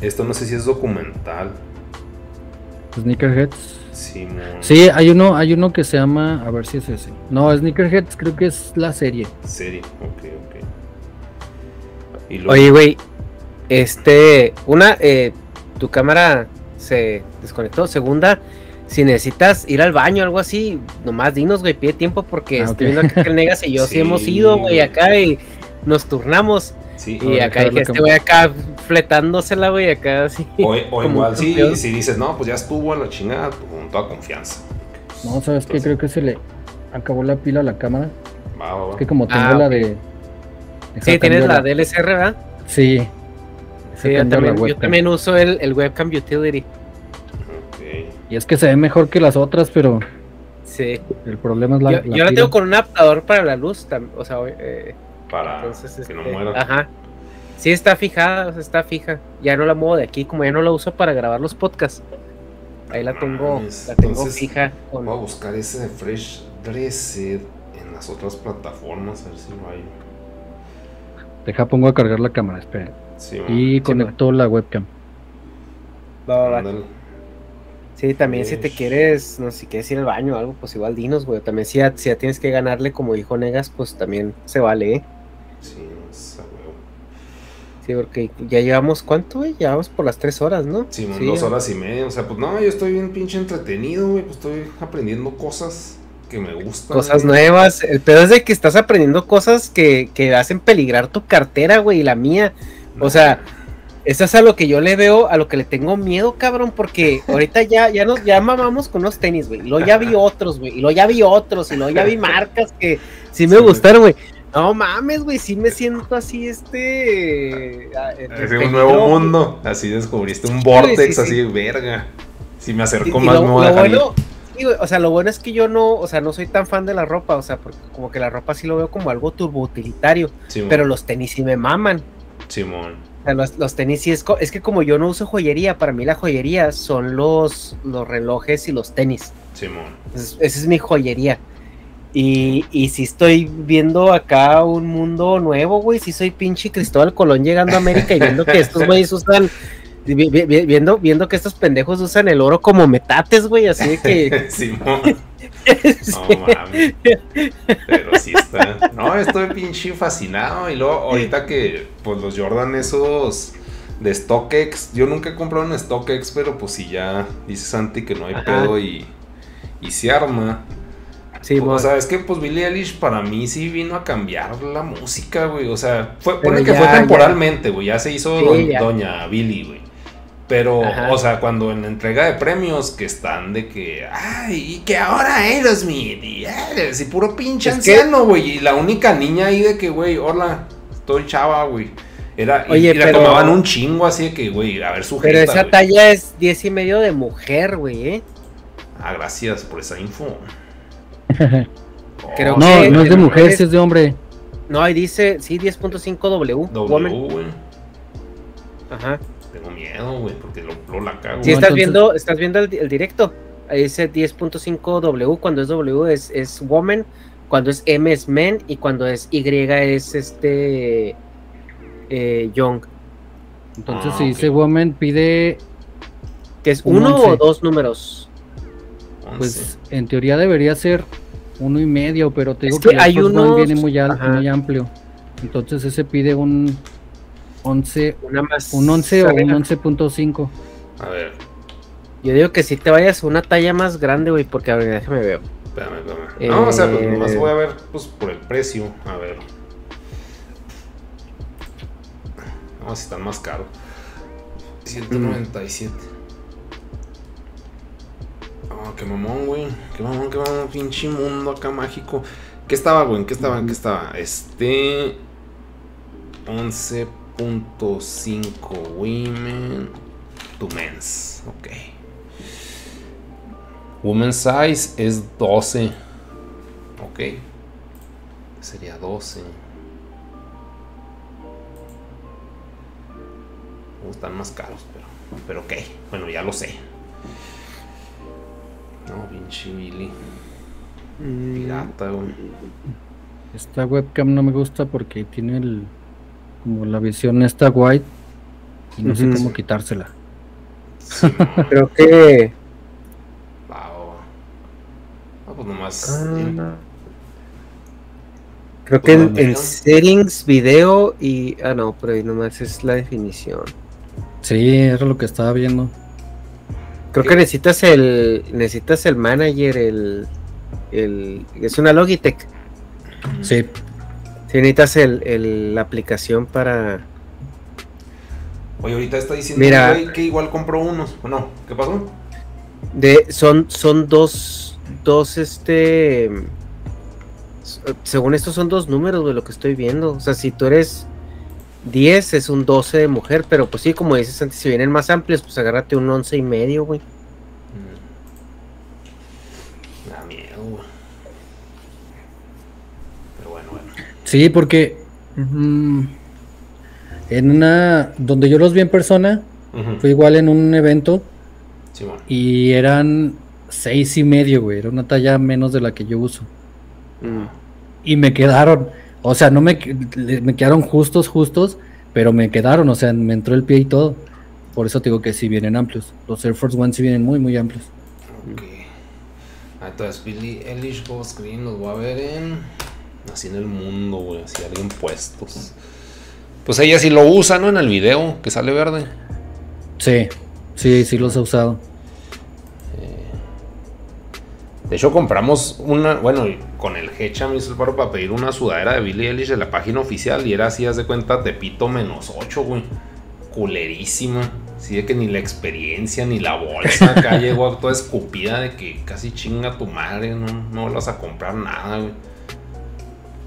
esto no sé si es documental. Sneakerheads. Simón. Sí, hay uno, hay uno que se llama, a ver si es ese. No, Sneakerheads creo que es la serie. Serie, ok, ok. Y luego- Oye, güey, este, una, eh, tu cámara se desconectó. Segunda, si necesitas ir al baño o algo así, nomás dinos, güey, pide tiempo porque Ah, estoy viendo acá que el Negas y yo sí, Sí, hemos ido, güey, acá y nos turnamos. Sí, Y acá que dije, este güey acá fletándosela, güey, acá así. O, igual sí, si dices, no, pues ya estuvo a la chingada, toda confianza. No, ¿sabes qué? Entonces- Creo que se le acabó la pila a la cámara. Va, va, va. Es que como tengo Ah, la ok. de... Sí, tienes la DLSR, ¿verdad? Sí. Yo también, yo también uso el, el webcam utility. Y es que se ve mejor que las otras, pero Sí. el problema es la... yo yo la tengo con un adaptador para la luz, o sea, eh, Para entonces que no este, muera. Ajá. Sí, está fijada, o sea, está fija. Ya no la muevo de aquí, como ya no la uso para grabar los podcasts. Ahí la No tengo, la tengo entonces, fija. Con... Voy a buscar ese de Fresh Dressed en las otras plataformas, a ver si lo hay. Deja, pongo a cargar la cámara, espera. Sí, Y conecto la webcam. Va, va, va. Sí, también si te quieres, no sé, si quieres ir al baño o algo, pues igual dinos, güey. También si ya, si ya tienes que ganarle, como dijo Negas, pues también se vale, ¿eh? Sí, huevo. Sí, porque ya llevamos, ¿cuánto, güey? Llevamos por las tres horas, ¿no? Sí, Sí, dos horas y media. O sea, pues no, yo estoy bien pinche entretenido, güey. Pues estoy aprendiendo cosas que me gustan. Cosas güey. nuevas. El pedo es de que estás aprendiendo cosas que, que hacen peligrar tu cartera, güey, y la mía. O sea, eso es a lo que yo le veo, a lo que le tengo miedo, cabrón, porque ahorita ya, ya nos ya mamamos con unos tenis, güey. Y luego ya vi otros, güey. Y luego ya vi otros, y luego ya vi marcas que sí me Sí. gustaron, güey. No mames, güey, sí me siento así, este. ah, Es un nuevo mundo. Así descubriste un vortex sí, así sí. verga. Si me acerco más, me voy a dejar bueno, o sea, lo bueno es que yo no, o sea, no soy tan fan de la ropa, o sea, porque como que la ropa sí lo veo como algo turboutilitario, Simón, pero los tenis sí me maman. Simón. O sea, los, los tenis sí es, es que como yo no uso joyería, para mí la joyería son los, los relojes y los tenis. Simón. Entonces, esa es mi joyería. Y, y si estoy viendo acá un mundo nuevo, güey, si soy pinche Cristóbal Colón llegando a América y viendo que estos güeyes usan, vi- vi- vi- viendo, viendo que estos pendejos usan el oro como metates, güey, así de que... Simón. Sí. No mames. Pero sí está. No, estoy pinche fascinado. Y luego, ahorita que, pues los Jordan, esos de StockX. Yo nunca he comprado en StockX, pero pues si ya dice Santi que no hay Ajá. pedo y, y se arma. Sí, o sea, es que pues Billie Eilish para mí sí vino a cambiar la música, güey. O sea, fue, pone que fue temporalmente, güey. Ya se hizo Sí, don- ya. Doña Billie, güey. Pero, Ajá. o sea, cuando en la entrega de premios que están de que, ay, y que ahora Aerosmith, y, eres, y puro pinche Es anciano, güey. Y la única niña ahí de que, güey, hola, estoy chava, güey. Era, Oye, y, la pero- tomaban un chingo así de que, güey, a ver su Pero esa güey. talla es 10 y medio de mujer, güey, ¿eh? Ah, gracias por esa info. Creo No, que no es de mujer, mujeres- sí es de hombre. No, ahí dice, sí, 10.5 W. W, güey. Ajá. Tengo miedo, güey, porque lo, lo la cago. Si estás entonces- viendo, estás viendo el, el directo. Ahí dice 10.5 W, cuando es W es, es woman, cuando es M es men y cuando es Y es este eh, young. Entonces, Ah, si dice woman, pide, Que es Un uno o dos números. Pues en teoría debería ser uno y medio, pero te digo Es que el hay unos- viene muy, al- muy amplio. Entonces ese pide un 11, Una más. un 11 o un arriba. 11.5. A ver, Yo digo que si te vayas a una talla más grande, güey, porque a ver, déjame ver. espérame, espérame. No, o sea, pues Eh, nomás voy a ver, pues, por el precio. A ver. No, si están más caros. 197. Ah, qué mamón, güey. Qué mamón, qué mamón. Pinche mundo acá mágico. ¿Qué estaba, güey? ¿Qué estaba? ¿Qué estaba? Este. 11.5 women to men's. Ok. Women's size es 12. Ok. Sería 12. Uh, están más caros, pero. Pero ok. Bueno, ya lo sé. No, pinche Billy. Mm. Pirata, güey. Esta webcam no me gusta porque tiene el como la visión esta white y no sé cómo quitársela. Creo que wow. nomás Creo que en, settings, video y ah no, pero ahí nomás es la definición. Sí, era lo que estaba viendo. Creo que necesitas el. Necesitas el manager, el. el es una Logitech. Sí, Sí, necesitas el, el- la aplicación para. Oye, ahorita está diciendo Mira. que igual compró unos. Bueno, ¿qué pasó? De, son, son dos. Dos, este. Según esto, son dos números de lo que estoy viendo. O sea, si tú eres 10, es un 12 de mujer. Pero pues sí, como dices antes, si vienen más amplios, pues agárrate un 11 y medio, güey. Mm. Da miedo, güey. Pero bueno, bueno. sí, porque mm, en una donde yo los vi en persona Ujú. fue igual en un evento Simón. y eran seis y medio, güey, era una talla menos de la que yo uso Mm. y me quedaron, o sea, no me me quedaron justos, justos, pero me quedaron, o sea, me entró el pie y todo. Por eso te digo que sí vienen amplios. Los Air Force One sí vienen muy, muy amplios. Ok. Ah, entonces, Billy Eilish Ghost Green los voy a ver en. Así en el mundo, güey. Así alguien puestos. Pues ella sí lo usa, ¿no? En el video que sale verde. Sí, sí, sí los he usado. De hecho, compramos una. Bueno, con el Hecha me hizo el paro para pedir una sudadera de Billy Eilish de la página oficial. Y era así, haz de cuenta, Tepito menos 8, güey. Culerísima. Así de que ni la experiencia ni la bolsa acá llegó toda escupida de que casi chinga tu madre. No, no vas a comprar nada, güey.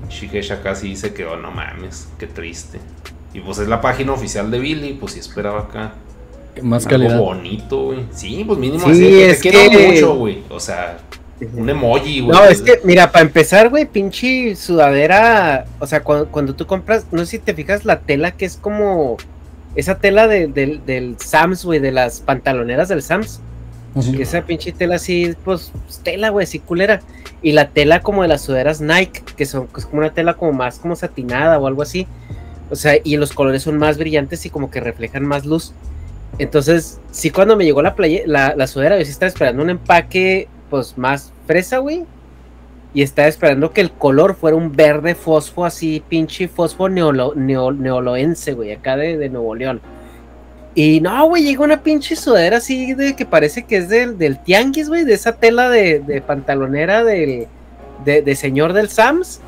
Shigesh casi se quedó, no mames, qué triste. Y pues es la página oficial de Billy, pues sí esperaba acá. Más algo calidad. bonito, güey. Sí, pues mínimo Sí, así de que es te quiero mucho, güey. O sea, un emoji, güey. No, es que, mira, para empezar, güey, pinche sudadera. O sea, cuando, cuando tú compras, no sé si te fijas la tela que es como. Esa tela de- del- del Sams, güey, de las pantaloneras del Sams. Que esa pinche tela así, pues, tela, güey, así culera. Y la tela como de las sudaderas Nike, que son que es como una tela como más como satinada o algo así. O sea, y los colores son más brillantes y como que reflejan más luz. Entonces, sí, cuando me llegó la, playe- la, la sudadera, yo sí estaba esperando un empaque, pues, más fresa, güey. Y estaba esperando que el color fuera un verde fosfo, así, pinche fosfo neolo, neo- neoloense, güey, acá de, de Nuevo León. Y no, güey, llega una pinche sudadera así de que parece que es del, del tianguis, güey, de esa tela de, de pantalonera del, de, de señor del Sams,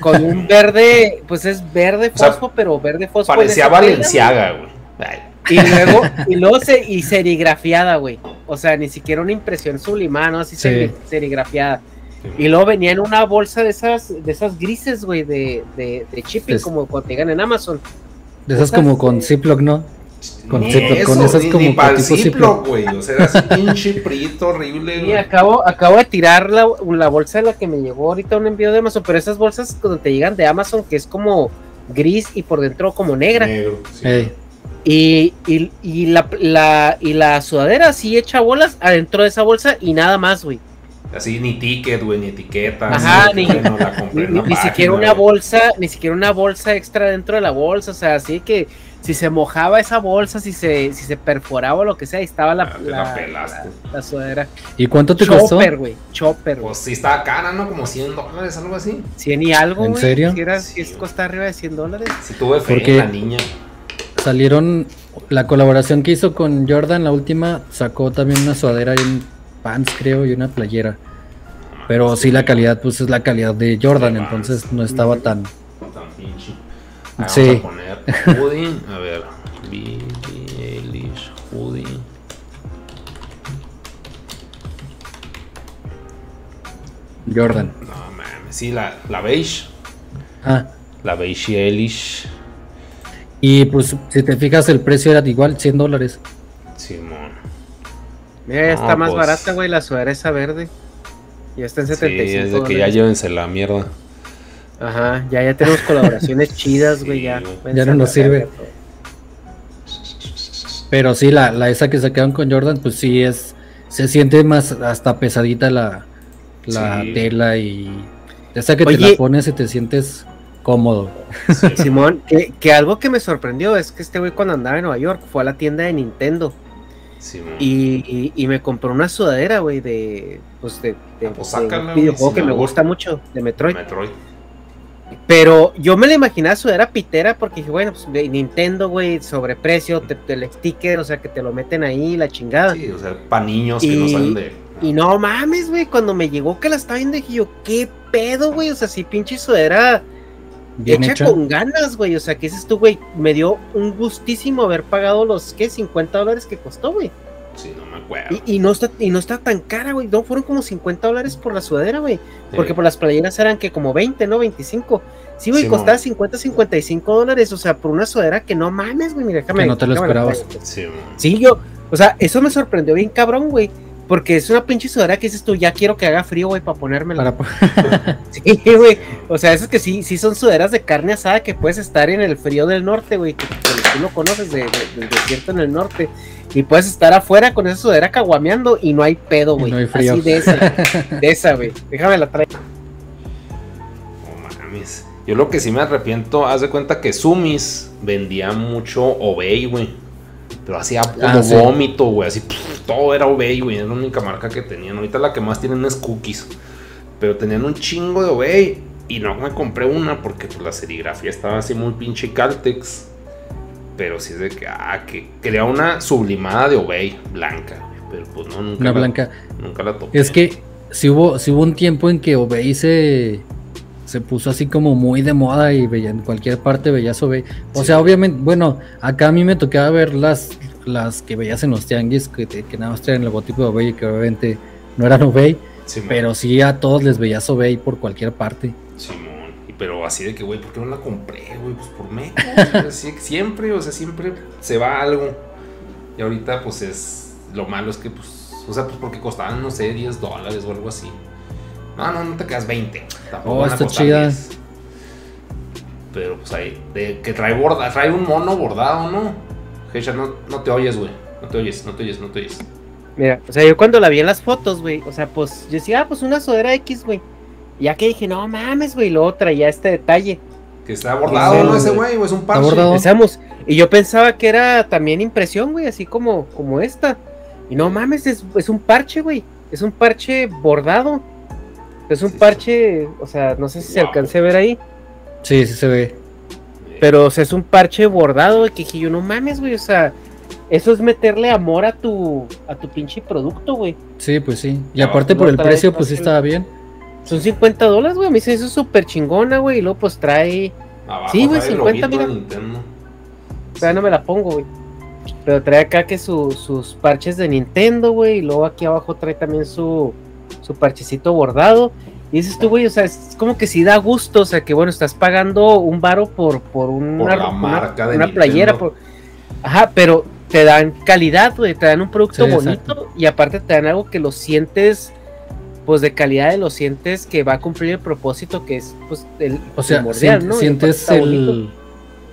con un verde, pues es verde O sea, fosfo, pero verde fosfo. Parecía. Valenciaga, güey. Y luego, y luego se, y serigrafiada, güey. O sea, ni siquiera una impresión sublimada, ¿no? Así Sí. seri- serigrafiada. Y luego venía en una bolsa de esas, de esas grises, güey, de, de, de shipping, Es- como cuando te llegan en Amazon. De esas Esas, como con Ziploc, ¿no? Con Ziploc, con esas ni- como ni tipo Ziploc, güey. O sea, era así pinche prito horrible, Y güey. acabo, acabo de tirar la, la bolsa de la que me llegó ahorita un envío de Amazon, pero esas bolsas cuando te llegan de Amazon, que es como gris y por dentro como negra. Negro, sí. Y, y, y la, la, y la sudadera así hecha bolas adentro de esa bolsa y nada más, güey. Así ni ticket, güey, ni etiqueta. Ajá, que, ni- bueno, la compré Ni, en ni- ni página, siquiera una güey. bolsa, ni siquiera una bolsa extra dentro de la bolsa, o sea, así que si se mojaba esa bolsa, si se, si se perforaba o lo que sea, ahí estaba la, Ah, la la, pelaste. la- la sudadera. ¿Y cuánto te costó? Chopper, güey, chopper, güey. Pues sí estaba cara, ¿no? Como 100 dólares, algo así. 100 y algo, ¿En güey. serio? Si, era, si Sí, es güey. costa arriba de 100 dólares. Sí tuve fe Porque- en la niña. Salieron la colaboración que hizo con Jordan, la última, sacó también una sudadera y un pants, creo, y una playera. Pero sí, la calidad, pues es la calidad de Jordan, entonces no estaba tan. Tan pinche. Ah, Sí. Vamos a poner. A ver. Billie Eilish hoodie. Jordan. No mames. Sí, la, la beige. Ah, La beige Eilish. Y pues si te fijas, el precio era igual, 100 dólares. Simón. Mira, ya No, está más pues- barata, güey, la sudadera esa verde. Ya está en Sí, 75 es de que ya llévense la mierda. Ajá, ya, ya tenemos colaboraciones chidas, güey, Sí, ya. güey. Ya no nos sirve. Pero sí, la, la esa que sacaron con Jordan, pues sí es. Se siente más hasta pesadita la, la Sí. tela y. Esa que Oye. te la pones y te sientes cómodo. Simón, que, que algo que me sorprendió es que este güey cuando andaba en Nueva York fue a la tienda de Nintendo Simón. y, y- y me compró una sudadera, güey, de pues de, de- Ah, pues de un videojuego que me gusta. mucho, de Metroid. Metroid. Pero yo me la imaginaba sudadera pitera porque dije, bueno, pues de Nintendo, güey, sobreprecio, te, te el sticker, o sea, que te lo meten ahí, la chingada. Sí, o sea, para niños que no saben de. Y no mames, güey, cuando me llegó que la estaba viendo, dije yo, ¿qué pedo, güey? O sea, sí, pinche sudadera Bien hecha hecha. con ganas, güey. O sea, que dices tú, güey, me dio un gustísimo haber pagado los, ¿qué? 50 dólares que costó, güey. Sí, no me acuerdo. Y, y no está, y no está tan cara, güey. No, fueron como 50 dólares por la sudadera, güey. Sí. Porque por las playeras eran que como 20, ¿no? 25. Sí, güey, Sí, costaba mon. 50, 55 dólares. O sea, por una sudadera que no mames, güey. Mira, déjame. Que no te lo esperabas. Sí. Sí, yo, o sea, eso me sorprendió bien cabrón, güey. Porque es una pinche sudadera que dices tú, ya quiero que haga frío, güey, para ponérmela. Para- Sí, güey. O sea, esas que sí, sí son sudaderas de carne asada que puedes estar en el frío del norte, güey. Que, que tú lo conoces de- de- del desierto en el norte. Y puedes estar afuera con esa sudadera caguameando y no hay pedo, güey. no hay frío. Así de esa, de esa, güey. Déjame la traigo. No mames. Yo lo que sí me arrepiento, haz de cuenta que Sumis vendía mucho Obey, güey. Pero hacía Ah, sí. vómito, güey. Así, pff, todo era Obey, güey. Era la única marca que tenían. Ahorita la que más tienen es Cookies. Pero tenían un chingo de Obey. Y no me compré una porque pues, la serigrafía estaba así muy pinche Caltex. Pero sí es de que, ah, que quería una sublimada de Obey blanca. Pero pues no, nunca, Una la, blanca. nunca la toqué. Es que si hubo, si hubo un tiempo en que Obey se, se puso así como muy de moda y veía en cualquier parte veías Obey. O Sí. sea, obviamente, bueno, acá a mí me tocaba ver las, las que veías en los tianguis, que, te- que nada más traían el logotipo de Obey y que obviamente no eran Obey, Simón, pero sí a todos les veías Obey por cualquier parte. Simón. Y pero así de que, güey, ¿por qué no la compré, güey? Pues por menos. o sea, sí, siempre, o sea, siempre se va algo. Y ahorita, pues es. Lo malo es que, pues. O sea, pues porque costaban, no sé, 10 dólares o algo así. No, no, no te quedas 20. Tampoco Oh, está chida. 10. Pero pues ahí, de que trae borda, trae un mono bordado, ¿no? Hecha, no, no te oyes, güey. No te oyes, no te oyes, no te oyes. Mira, o sea, yo cuando la vi en las fotos, güey, o sea, pues yo decía, ah, pues una sudadera X, güey. Y Ya que dije, no mames, güey, luego traía este detalle. Que está bordado, Sí, ¿no? Ese güey. güey, o es un parche. Pensamos, y yo pensaba que era también impresión, güey, así como, como esta. Y no mames, es, es un parche, güey. Es un parche bordado. Es un parche, o sea, no sé si se Wow. alcance a ver ahí. Sí, sí se ve. Pero o sea, es un parche bordado, güey, que dije yo, no mames, güey, o sea, eso es meterle amor a tu, a tu pinche producto, güey. Sí, pues sí. Y aparte no por el precio, pues sí estaba bien. Son 50 dólares, güey, a mí se hizo súper chingona, güey, y luego pues trae, Abajo Sí, güey, trae el 50, loguito de mira. O sea, no me la pongo, güey. Pero trae acá que su- sus parches de Nintendo, güey, y luego aquí abajo trae también su, su parchecito bordado. Y dices tú, güey, o sea, es como que sí da gusto, o sea, que bueno, estás pagando un varo por, por una, Por la una- marca de una playera. Por... Ajá, pero te dan calidad, güey, te dan un producto Sí, bonito exacto. y aparte te dan algo que lo sientes, pues de calidad, lo sientes que va a cumplir el propósito que es, pues, el O sea, primordial, sien- ¿no? Sientes el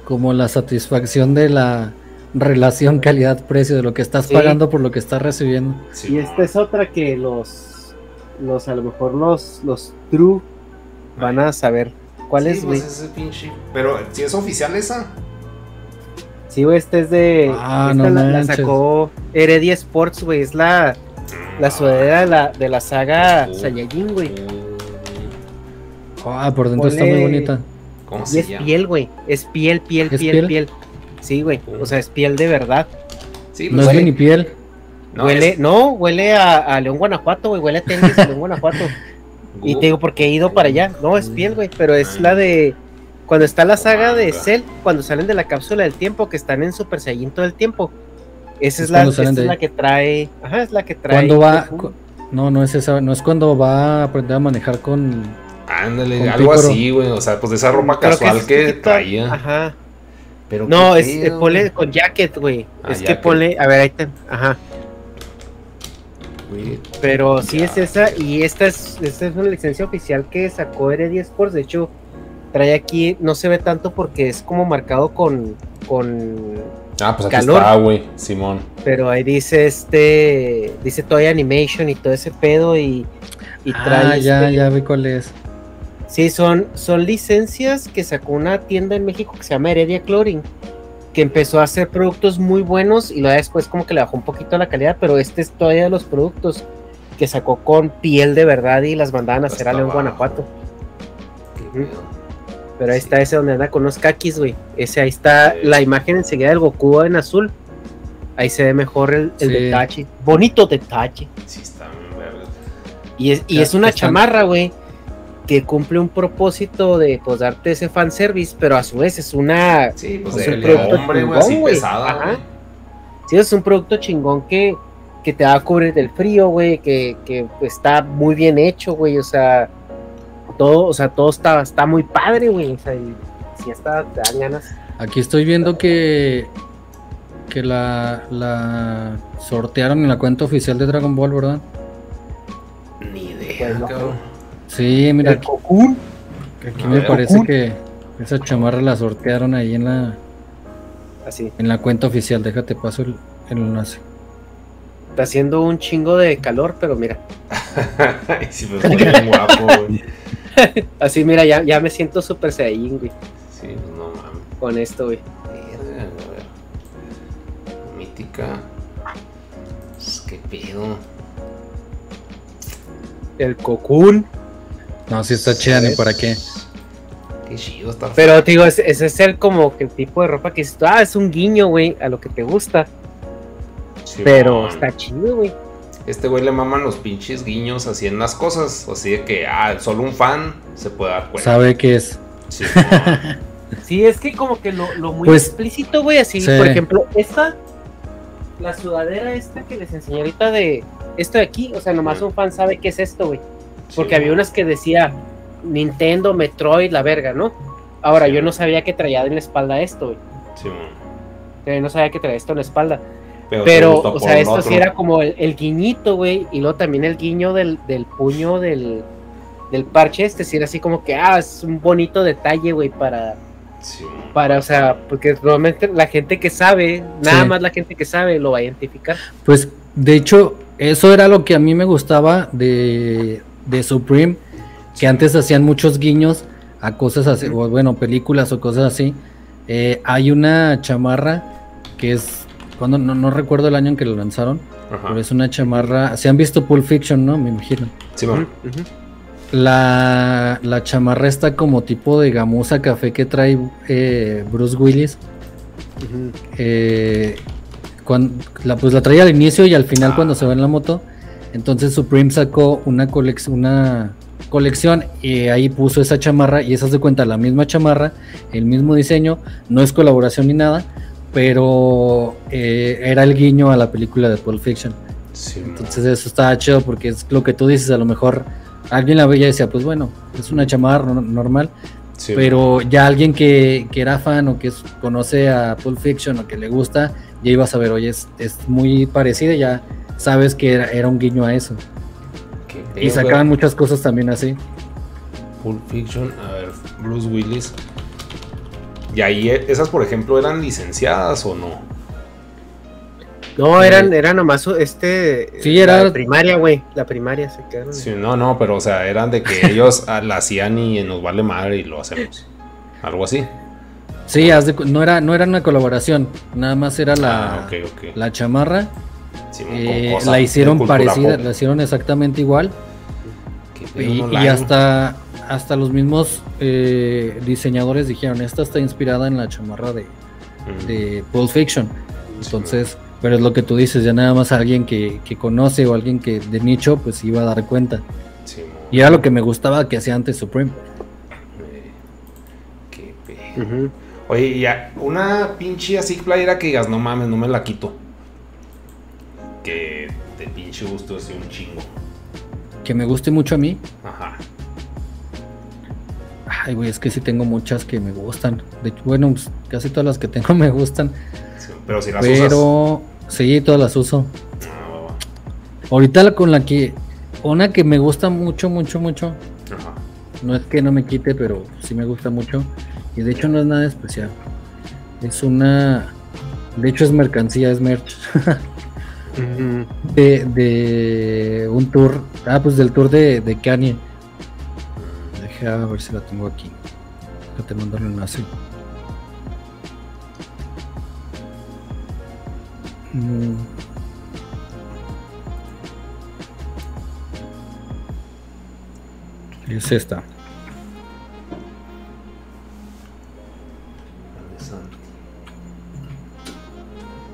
como la satisfacción de la relación calidad-precio de lo que estás Sí. pagando por lo que estás recibiendo. Sí, Y esta es otra que los, los a lo mejor los, los true van a saber cuál Sí, es, güey. pues ese pinche. Pero si es oficial esa. Sí, güey, este es de. Ah, esta no la, sacó Heredia Sports, güey. Es la, la sudadera de la, de la saga Oh. Saiyajin, güey. Ah, por dentro está muy bonita. ¿Cómo Y se es llama? piel, güey. Es piel, piel, ¿Es piel, piel? piel. Sí, güey. O sea, es piel de verdad. Sí, No pues es huele- ni piel. No, huele, es- no, huele a, a León Guanajuato, güey. Huele a tenis de León Guanajuato. Y te digo porque he ido para allá. No, es piel, güey. Pero es la de. Cuando está la saga de Manga. Cell, cuando salen de la cápsula del tiempo, que están en Super Saiyan todo el tiempo. Esa es, Es la, esta es la que trae. Ajá, es la que trae. Cuando va cu- No, no es esa, no es cuando va a aprender a manejar con Ándale, Con algo pícoro. así, güey. O sea, pues de esa ropa Creo casual es que, traía. Ajá. Pero No, es eh, ponle con jacket, güey. Ah, es que ponle. A ver, ahí está. Ajá. Pero sí es esa. Y esta es, esta es una licencia oficial que sacó Heredia Sports. De hecho, trae aquí. No se ve tanto porque es como marcado con. con Ah, pues aquí está, güey. Simón. pero ahí dice este. Dice Toy Animation y todo ese pedo. Y, y trae. Ah, ya, este- ya vi cuál es. Sí, son, son licencias que sacó una tienda en México que se llama Heredia Clothing, que empezó a hacer productos muy buenos y luego después como que le bajó un poquito la calidad, pero este es todavía de los productos que sacó con piel de verdad y las mandaban a hacer a León. Guanajuato. Qué. Pero ahí Sí. está ese donde anda con unos kakis, güey. Ese ahí está Sí. la imagen enseguida del Goku en azul. Ahí se ve mejor el, el Sí. detalle. Bonito detalle. Sí, está. Y es, y es una chamarra, güey, que cumple un propósito de pues darte ese fanservice, pero a su vez es una. Sí, pues Es de, un producto hombre, güey, chingón, así Ajá. Sí, es un producto chingón que, que te va a cubrir del frío, güey, que, que está muy bien hecho, güey, o sea, todo, o sea, todo está, está muy padre, güey, o sea, y si está, te dan ganas. Aquí estoy viendo que que la, la sortearon en la cuenta oficial de Dragon Ball, ¿verdad? Ni idea, Pues no. Sí, mira, El aquí, Cocoon. aquí A me parece que esa chamarra la sortearon ahí en la Así, en la cuenta oficial. Déjate paso el, el enlace. está haciendo un chingo de calor, pero mira, Ay, sí, pues bien guapo, güey. así, mira, ya, ya me siento súper saiyajin, güey, Sí, pues no mames. con esto, güey. Ver. Mítica. Pues, ¿Qué pedo? El Cocoon. No, sí está chida, ni para qué. Qué chido está. Pero, digo, ese, es el como que el tipo de ropa que dices, tú, ah, es un guiño, güey, a lo que te gusta, Sí, pero man. está chido, güey. Este güey le maman los pinches guiños así en las cosas. Así de que, ah, solo un fan se puede dar cuenta. Sabe que es. Sí. Sí, es que como que lo, lo muy Pues, explícito, güey, así, sí. por ejemplo, esta, la sudadera esta que les enseñé ahorita de esto de aquí, o sea, nomás un fan sabe qué es esto, güey, porque Sí, había unas que decía Nintendo, Metroid, la verga, ¿no? Ahora, Sí. yo no sabía que traía en la espalda esto, güey, Sí, man. Yo no sabía que traía esto en la espalda, Pero, o sea, esto otro. sí era como el, el guiñito, güey, y luego también el guiño del, del puño del, del parche este, sí era así como que, ah, es un bonito detalle, güey, para Sí, para, o sea, porque normalmente la gente que sabe, nada Sí. más la gente que sabe lo va a identificar. Pues, de hecho, eso era lo que a mí me gustaba de, de Supreme, que antes hacían muchos guiños a cosas así, o bueno, películas o cosas así. Eh, hay una chamarra que es, cuando no, no recuerdo el año en que lo lanzaron, Ajá. pero es una chamarra, se han visto Pulp Fiction, ¿no? Me imagino. Sí. La, la chamarra está como tipo de gamuza café que trae eh, Bruce Willis. Eh, la, pues la traía al inicio y al final Ah. cuando se va en la moto. Entonces Supreme sacó una, colec- una colección y ahí puso esa chamarra y esa se cuenta la misma chamarra, el mismo diseño, no es colaboración ni nada, pero eh, era el guiño a la película de Pulp Fiction. Sí. Entonces eso estaba chido porque es lo que tú dices, a lo mejor alguien la veía y decía, pues bueno, es una chamarra no- normal, Sí, pero ya alguien que, que era fan o que conoce a Pulp Fiction o que le gusta, ya iba a saber, oye, es, es muy parecida, ya sabes que era, era un guiño a eso. Y sacaban güey. muchas cosas también así. Pulp Fiction, a ver, Bruce Willis. Y ahí, eh, esas, por ejemplo, eran licenciadas o no? No, eran, era nomás este. Sí, la era- de primaria, güey. La primaria se quedaron. Sí, no, no, pero o sea, eran de que ellos ah, la hacían y nos vale madre y lo hacemos. Algo así. Sí, no, era, no era una colaboración, nada más era la, Ah, ok, ok. la chamarra, Sí, eh, la hicieron parecida, pop. la hicieron exactamente igual. Y, hasta, hasta los mismos eh, diseñadores dijeron, esta está inspirada en la chamarra de, Mm, de Pulp Fiction. Entonces, pero es lo que tú dices, ya nada más alguien que, que conoce o alguien que de nicho, pues iba a dar cuenta. sí, Y era lo que me gustaba que hacía antes Supreme. eh, Qué. Oye, ya, una pinche así playera que digas, no mames, no me la quito. Que de pinche gusto así un chingo. Que me guste mucho a mí. Ajá. Ay, güey, es que sí tengo muchas que me gustan. De hecho, bueno, pues, casi todas las que tengo me gustan. Sí, pero si las usas. Pero sí, todas las uso. Ah. Ahorita la con la que, una que me gusta mucho, mucho, mucho. Ajá. No es que no me quite, pero sí me gusta mucho. Y de hecho no es nada especial. Es una... De hecho es mercancía, es merch. De, de un tour. Ah, pues del tour de, de Kanye. Deja ver si la tengo aquí. Ya te mando el enlace. Mm. Es esta.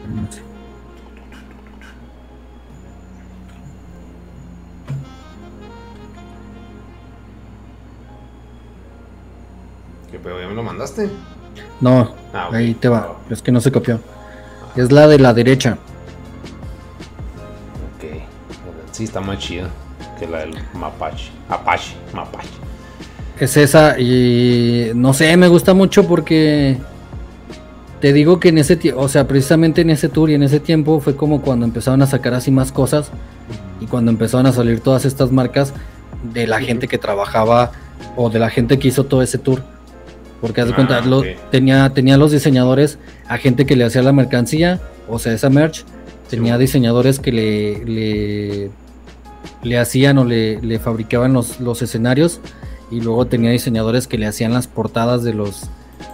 ¿Dónde pedo? ¿Ya me lo mandaste? No, Ah, ahí te va. Es que no se copió. Es la de la derecha. Ok. Sí, está más chida que la del Mapache. Apache. Mapache. Es esa y no sé, me gusta mucho porque te digo que en ese tiempo, o sea, precisamente en ese tour y en ese tiempo fue como cuando empezaron a sacar así más cosas y cuando empezaron a salir todas estas marcas de la gente que trabajaba o de la gente que hizo todo ese tour. Porque haz de Ah, cuenta, lo- tenía, tenía los diseñadores a gente que le hacía la mercancía, o sea, esa merch, tenía diseñadores que le, le, le hacían o le, le fabricaban los, los escenarios y luego tenía diseñadores que le hacían las portadas de los,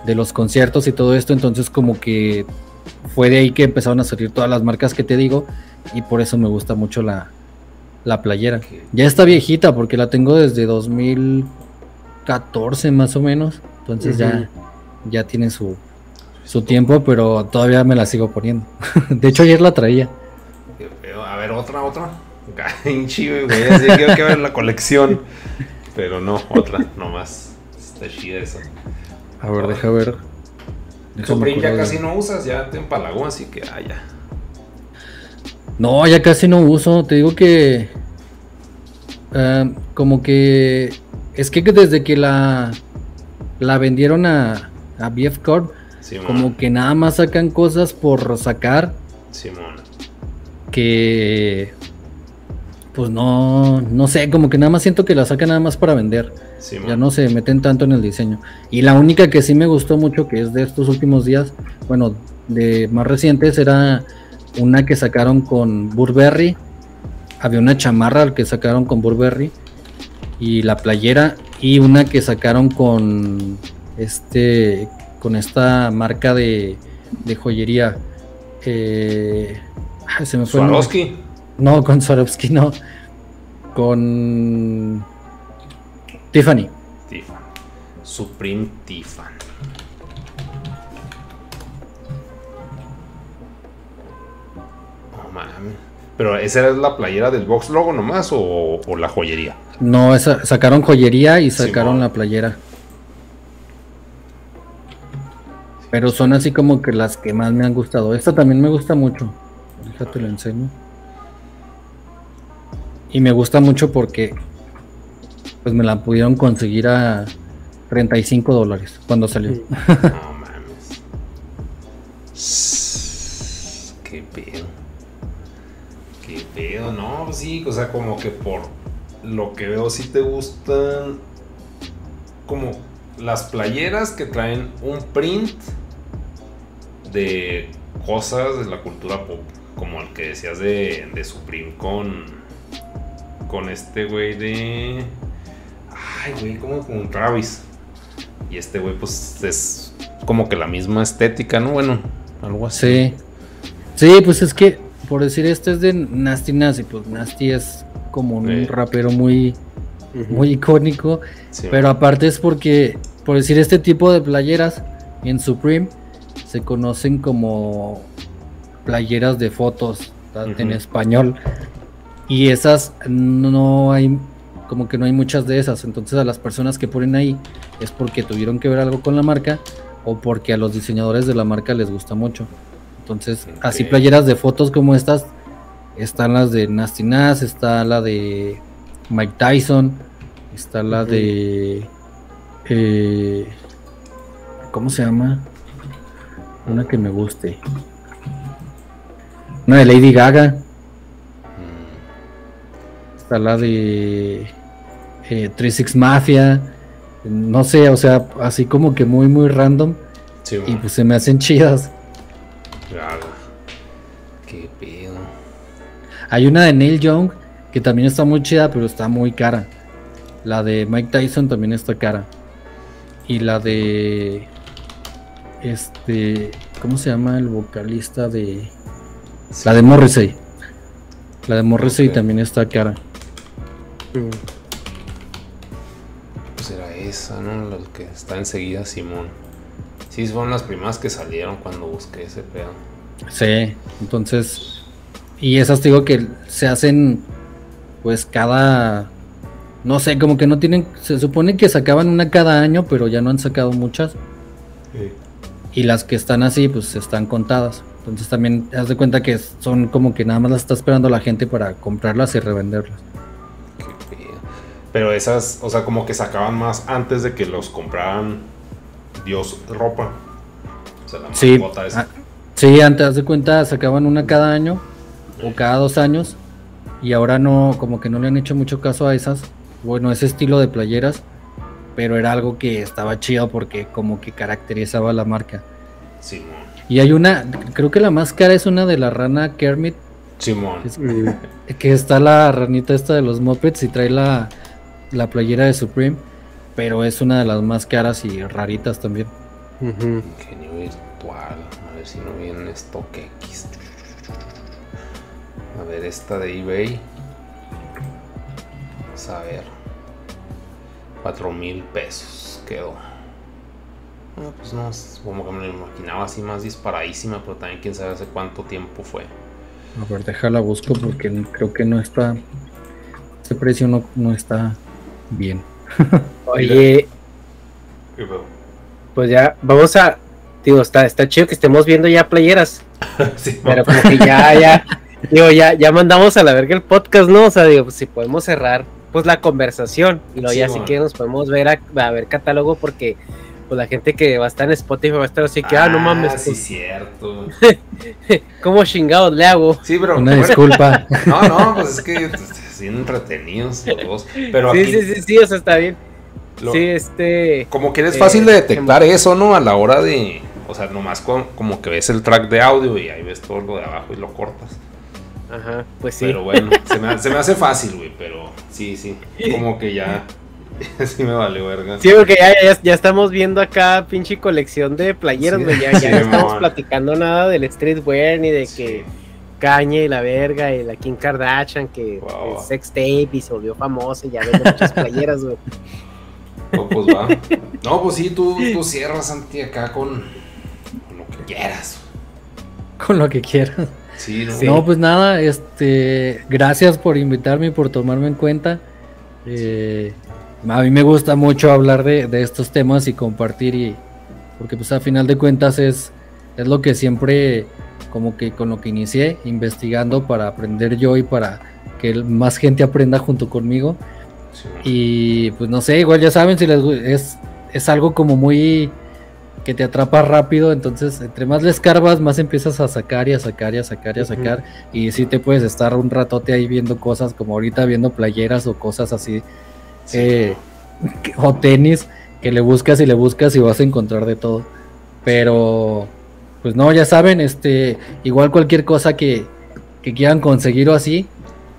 de los conciertos y todo esto, entonces como que fue de ahí que empezaron a salir todas las marcas que te digo y por eso me gusta mucho la, la playera. Ya está viejita porque la tengo desde 2014 más o menos, entonces ya, ya tiene su, su tiempo, pero todavía me la sigo poniendo. de hecho ayer la traía. A ver, otra, otra. Pinche, güey. Así que quiero que ver la colección. Pero no, otra, nomás. Está chida eso. A ver, deja ver. Supreme ya casi no usas, ya te empalagó, así que, ah, ya. No, ya casi no uso. Te digo que. ah, como que. Es que desde que la. La vendieron a. A BF Corp. Simón. Como que nada más sacan cosas por sacar. Simón. Que. Pues no. No sé, como que nada más siento que la sacan nada más para vender. Simón. Ya no se meten tanto en el diseño. Y la única que sí me gustó mucho, que es de estos últimos días, bueno, de más recientes, era una que sacaron con Burberry. Había una chamarra que sacaron con Burberry. Y la playera. Y una que sacaron con este. Con esta marca de, de joyería. Eh, se me fue. Swarovski. No, con Swarovski no. Con Tiffany. Tiffany. Supreme Tiffany. Mames. Pero esa era la playera del box logo nomás o, o la joyería. No, esa- sacaron joyería y sacaron Simón. la playera. Pero son así como que las que más me han gustado. Esta también me gusta mucho. Déjate lo enseño. Y me gusta mucho porque pues me la pudieron conseguir a 35 dólares cuando salió. No mames. Qué pedo. Qué pedo, no, sí, o sea, como que por lo que veo sí te gustan como las playeras que traen un print de cosas de la cultura pop, como el que decías de, de Supreme con con este güey de ay, güey, como con Travis. Y este güey, pues es como que la misma estética, ¿no? Bueno, algo así. Sí. Sí, pues es que, por decir, este es de Nasty Nasty, pues Nasty es como un Sí. rapero muy, muy icónico. Sí, Pero aparte es porque, por decir, este tipo de playeras en Supreme se conocen como playeras de fotos en español. Y esas no hay, como que no hay muchas de esas. Entonces a las personas que ponen ahí es porque tuvieron que ver algo con la marca o porque a los diseñadores de la marca les gusta mucho. Entonces, así playeras de fotos como estas, están las de Nasty Nas, está la de Mike Tyson, está la de... eh, ¿Cómo se llama? Una que me guste. Una de Lady Gaga. Mm, Está la de eh, 36 Mafia. No sé, o sea, así como que muy, muy random. sí, Y pues se me hacen chidas. ya, Hay una de Neil Young que también está muy chida, pero está muy cara. La de Mike Tyson también está cara. Y la de. Este. ¿Cómo se llama el vocalista de. La de Morrissey. La de Morrissey también está cara. esa, ¿no? El que está enseguida, Simón. Sí, fueron las primeras que salieron cuando busqué ese pedo. Sí, entonces. Y esas digo que se hacen, pues cada. No sé, como que no tienen. Se supone que sacaban una cada año, pero ya no han sacado muchas. Sí. Y las que están así, pues están contadas. Entonces también haz de cuenta que son como que nada más las está esperando la gente para comprarlas y revenderlas. Pero esas, o sea, como que sacaban más antes de que los compraran Dios ropa. O sea, la Sí, esa. ah, sí, antes haz de cuenta sacaban una cada año o cada dos años y ahora no, como que no le han hecho mucho caso a esas, bueno, ese estilo de playeras, pero era algo que estaba chido porque como que caracterizaba la marca. Simón. Y hay una, creo que la más cara es una de la rana Kermit, Simón. es- que está la ranita esta de los Muppets y trae la, la playera de Supreme, pero es una de las más caras y raritas también. Ujú. Ingenio virtual. A ver si no viene stock X. Ver, esta de eBay. Vamos a ver. 4 mil pesos quedó. No, pues no, es como que me lo imaginaba así más disparadísima, pero también quién sabe hace cuánto tiempo fue. A ver, déjala busco porque creo que no está. Ese precio no, no está bien. Oye, pues ya, vamos a. Digo, está, está chido que estemos viendo ya playeras. Sí, Pero como que ya, ya. Digo, ya, ya mandamos a la verga el podcast, ¿no? O sea, digo, pues si podemos cerrar pues la conversación. Y luego Sí, ya si bueno. que nos podemos ver a, a ver catálogo porque pues la gente que va a estar en Spotify va a estar así que, ah, no mames, Sí, pues, cierto. ¿cómo chingados le hago? Sí, pero. Una bueno, disculpa. No, no, pues es que siguen entretenidos los dos. Pero Sí, aquí, sí, sí, sí, o sea, está bien. lo- Sí, este. como que es eh, fácil de detectar eso, ¿no? A la hora de. O sea, nomás con- como que ves el track de audio y ahí ves todo lo de abajo y lo cortas. Ajá, pues sí. Pero bueno, se me, se me hace fácil, güey. Pero sí, sí. Como que ya. sí me vale, verga. Sí, porque ya, ya, ya estamos viendo acá pinche colección de playeras, Sí, güey. Ya, ya sí, no estamos platicando nada del streetwear ni de Sí. que Caña y la verga y la Kim Kardashian que Wow. el sex tape y se volvió famosa y ya vende muchas playeras, güey. No, pues va. No, pues sí, tú, tú cierras, Santi, acá con, con lo que quieras. Con lo que quieras. Sí, ¿no? Sí. No, pues nada, este, gracias por invitarme y por tomarme en cuenta. Eh, a mí me gusta mucho hablar de, de estos temas y compartir y porque pues a final de cuentas es, es lo que siempre como que con lo que inicié investigando para aprender yo y para que más gente aprenda junto conmigo Sí, y pues no sé, igual ya saben si les es, es algo como muy que te atrapa rápido, entonces entre más le escarbas, más empiezas a sacar y a sacar y a sacar y a sacar. Y sí te puedes estar un ratote ahí viendo cosas como ahorita viendo playeras o cosas así, sí, eh, o tenis, que le buscas y le buscas y vas a encontrar de todo. Pero, pues no, ya saben, este, igual cualquier cosa que, que quieran conseguir o así,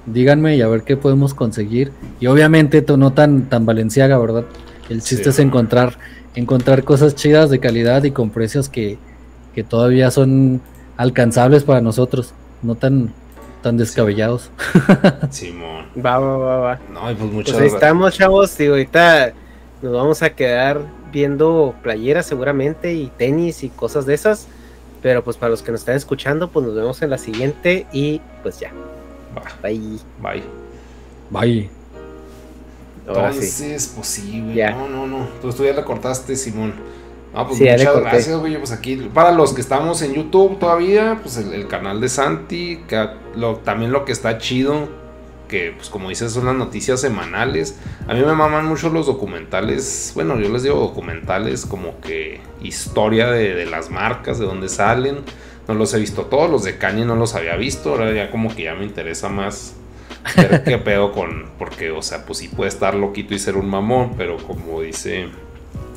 díganme y a ver qué podemos conseguir. Y obviamente no tan, tan valenciaga, ¿verdad? El chiste Sí. es encontrar, encontrar cosas chidas de calidad y con precios que, que todavía son alcanzables para nosotros, no tan, tan descabellados. Simón. Va, va, va, va. No, y pues muchas Pues estamos, chavos. Digo, ahorita nos vamos a quedar viendo playeras seguramente y tenis y cosas de esas. Pero pues para los que nos están escuchando, pues nos vemos en la siguiente y pues ya. Va, Bye. bye. Bye. Ahora sí. Entonces, pues sí, güey. Ya. No, no, no. Pues tú ya le cortaste, Simón. No, pues Sí, muchas gracias, güey. Pues aquí, para los que estamos en YouTube todavía, pues el, el canal de Santi, que lo- también lo que está chido, que pues como dices, son las noticias semanales. A mí me maman mucho los documentales, bueno, yo les digo documentales como que historia de, de las marcas, de dónde salen. No los he visto todos, los de Kanye no los había visto, ahora ya como que ya me interesa más qué pedo con, porque, o sea, pues sí puede estar loquito y ser un mamón, pero como dice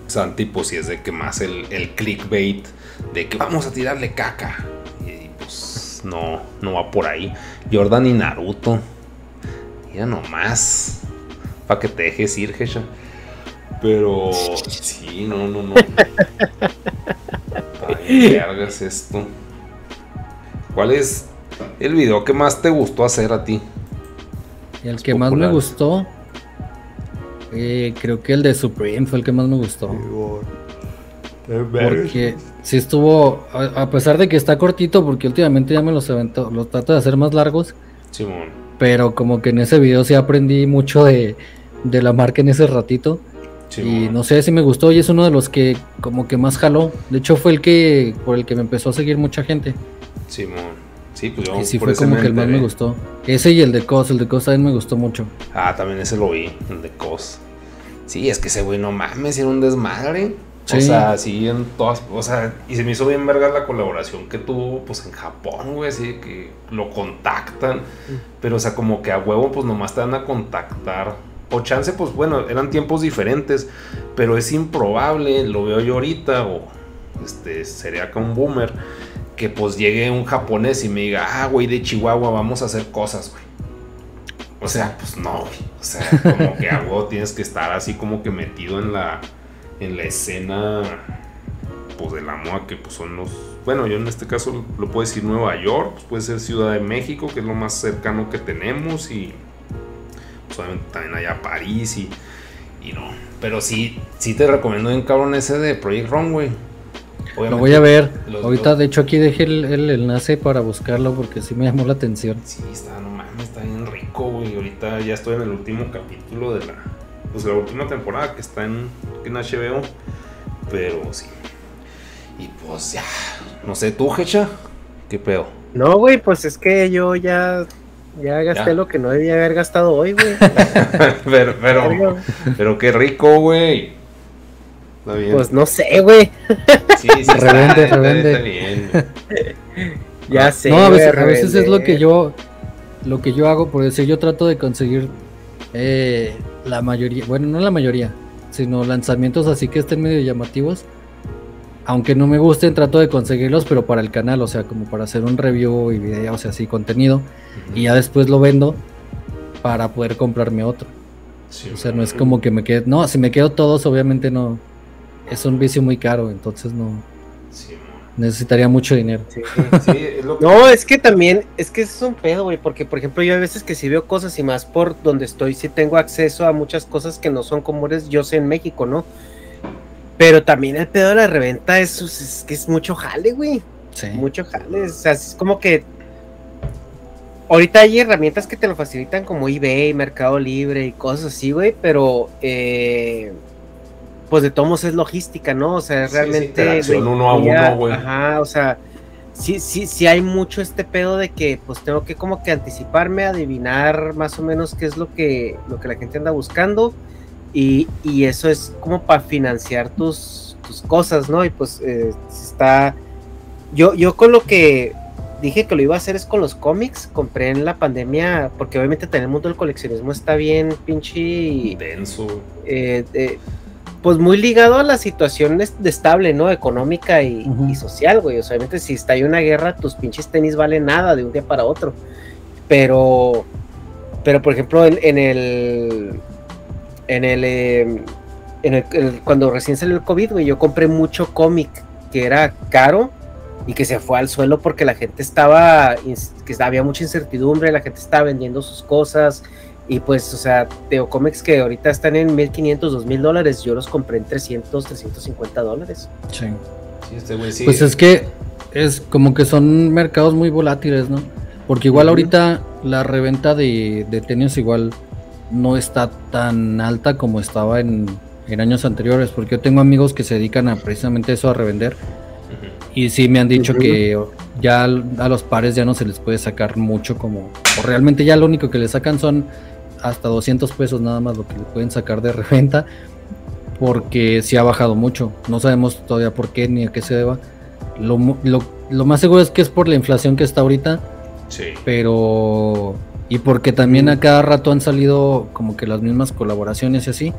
Santi, pues sí es de que más el, clickbait de que vamos a tirarle caca. Y pues no, no va por ahí. Jordan y Naruto. Mira nomás. Para que te dejes ir, Gesha. Pero sí, no, no, no. Ay, vergas esto. ¿Cuál es el video que más te gustó hacer a ti? Y el que más me gustó, Eh, creo que el de Supreme fue el que más me gustó. Porque sí estuvo, a, a pesar de que está cortito, porque últimamente ya me los evento, los trato de hacer más largos, Simón. pero como que en ese video sí aprendí mucho de, de la marca en ese ratito. Y no sé si me gustó y es uno de los que como que más jaló. De hecho fue el que por el que me empezó a seguir mucha gente. Simón. Sí, pues yo Y sí por fue ese como que el más me gustó. Ese y el de Cos, el de Cos también me gustó mucho. Ah, también ese lo vi, el de Cos. Sí, es que ese güey no mames, era un desmadre. O Sí. sea, sí, en todas. O sea, y se me hizo bien verga la colaboración que tuvo, pues en Japón, güey, así que lo contactan. Pero, o sea, como que a huevo, pues nomás te van a contactar. O chance, pues bueno, eran tiempos diferentes. Pero es improbable, lo veo yo ahorita, o este, sería que un boomer, que pues llegue un japonés y me diga, ah, güey, de Chihuahua, vamos a hacer cosas, güey. O sea, pues no, güey. O sea, como que a huevo tienes que estar así como que metido en la, en la escena, pues de la moda que pues son los... Bueno, yo en este caso lo puedo decir Nueva York, pues puede ser Ciudad de México, que es lo más cercano que tenemos, y pues también allá París y, y no. Pero sí, sí te recomiendo un cabrón ese de Project Runway. Lo voy a ver. los- Ahorita los- de hecho aquí dejé el, el enlace para buscarlo porque sí me llamó la atención. Sí, está, no mames, está bien rico, güey. Ahorita ya estoy en el último capítulo de la, pues, la última temporada que está en, en HBO. Pero sí. Y pues ya, no sé, tú, Hecha, ¿qué pedo? No, güey, pues es que yo ya, ya gasté Ya. lo que no debía haber gastado hoy, güey. pero, pero, pero qué rico, güey. Está bien. Pues no sé, güey. sí, sí, revende, está- revende. está bien. Ya sé. no, a veces, a veces es lo que yo lo que yo hago, por decir, yo trato de conseguir eh, la mayoría, bueno, no la mayoría, sino lanzamientos así que estén medio llamativos. Aunque no me gusten, trato de conseguirlos, pero para el canal, o sea, como para hacer un review y videos y así, contenido. Y ya después lo vendo para poder comprarme otro. Sí, O sea, no es como que me quede. No, si me quedo todos, obviamente no. Es un vicio muy caro, entonces no. Sí, Necesitaría mucho dinero. Sí. sí, es lo que- No, es que también, es que es un pedo, güey, porque por ejemplo yo a veces que sí veo cosas y más por donde estoy, sí tengo acceso a muchas cosas que no son comunes, yo sé en México, ¿no? Pero también el pedo de la reventa es, es que es mucho jale, güey, Sí. mucho jale, o sea, es como que ahorita hay herramientas que te lo facilitan como eBay, Mercado Libre y cosas así, güey, pero eh, pues de todos es logística, ¿no? O sea, Sí, sí, realmente... interacción güey, uno a uno, güey. Ajá, o sea, sí, sí, sí hay mucho este pedo de que pues tengo que como que anticiparme, adivinar más o menos qué es lo que, lo que la gente anda buscando y, y eso es como para financiar tus, tus cosas, ¿no? Y pues eh, está... Yo, yo con lo que dije que lo iba a hacer es con los cómics, compré en la pandemia, porque obviamente también el mundo del coleccionismo está bien pinche denso. eh, eh, pues muy ligado a la situación estable, ¿no? Económica y, social, güey. O sea, obviamente si está ahí una guerra, tus pinches tenis valen nada de un día para otro. Pero, pero por ejemplo, en, en el, en el, eh, en el, el- cuando recién salió el COVID, güey, yo compré mucho cómic que era caro y que se fue al suelo porque la gente estaba, que había mucha incertidumbre, la gente estaba vendiendo sus cosas y pues, o sea, Teo cómics que ahorita están en 1500, 2000 dólares, yo los compré en 300, 350 dólares. Sí. Sí, este güey sí. Pues es que es como que son mercados muy volátiles, ¿no? Porque igual ahorita la reventa de, de tenis igual no está tan alta como estaba en, en años anteriores, porque yo tengo amigos que se dedican a precisamente eso, a revender, y sí me han dicho que ya a los pares ya no se les puede sacar mucho como, o realmente ya lo único que le sacan son hasta 200 pesos nada más lo que le pueden sacar de reventa, porque sí ha bajado mucho, no sabemos todavía por qué ni a qué se deba. Lo, lo, lo más seguro es que es por la inflación que está ahorita, Sí. pero... Y porque también a cada rato han salido como que las mismas colaboraciones y así.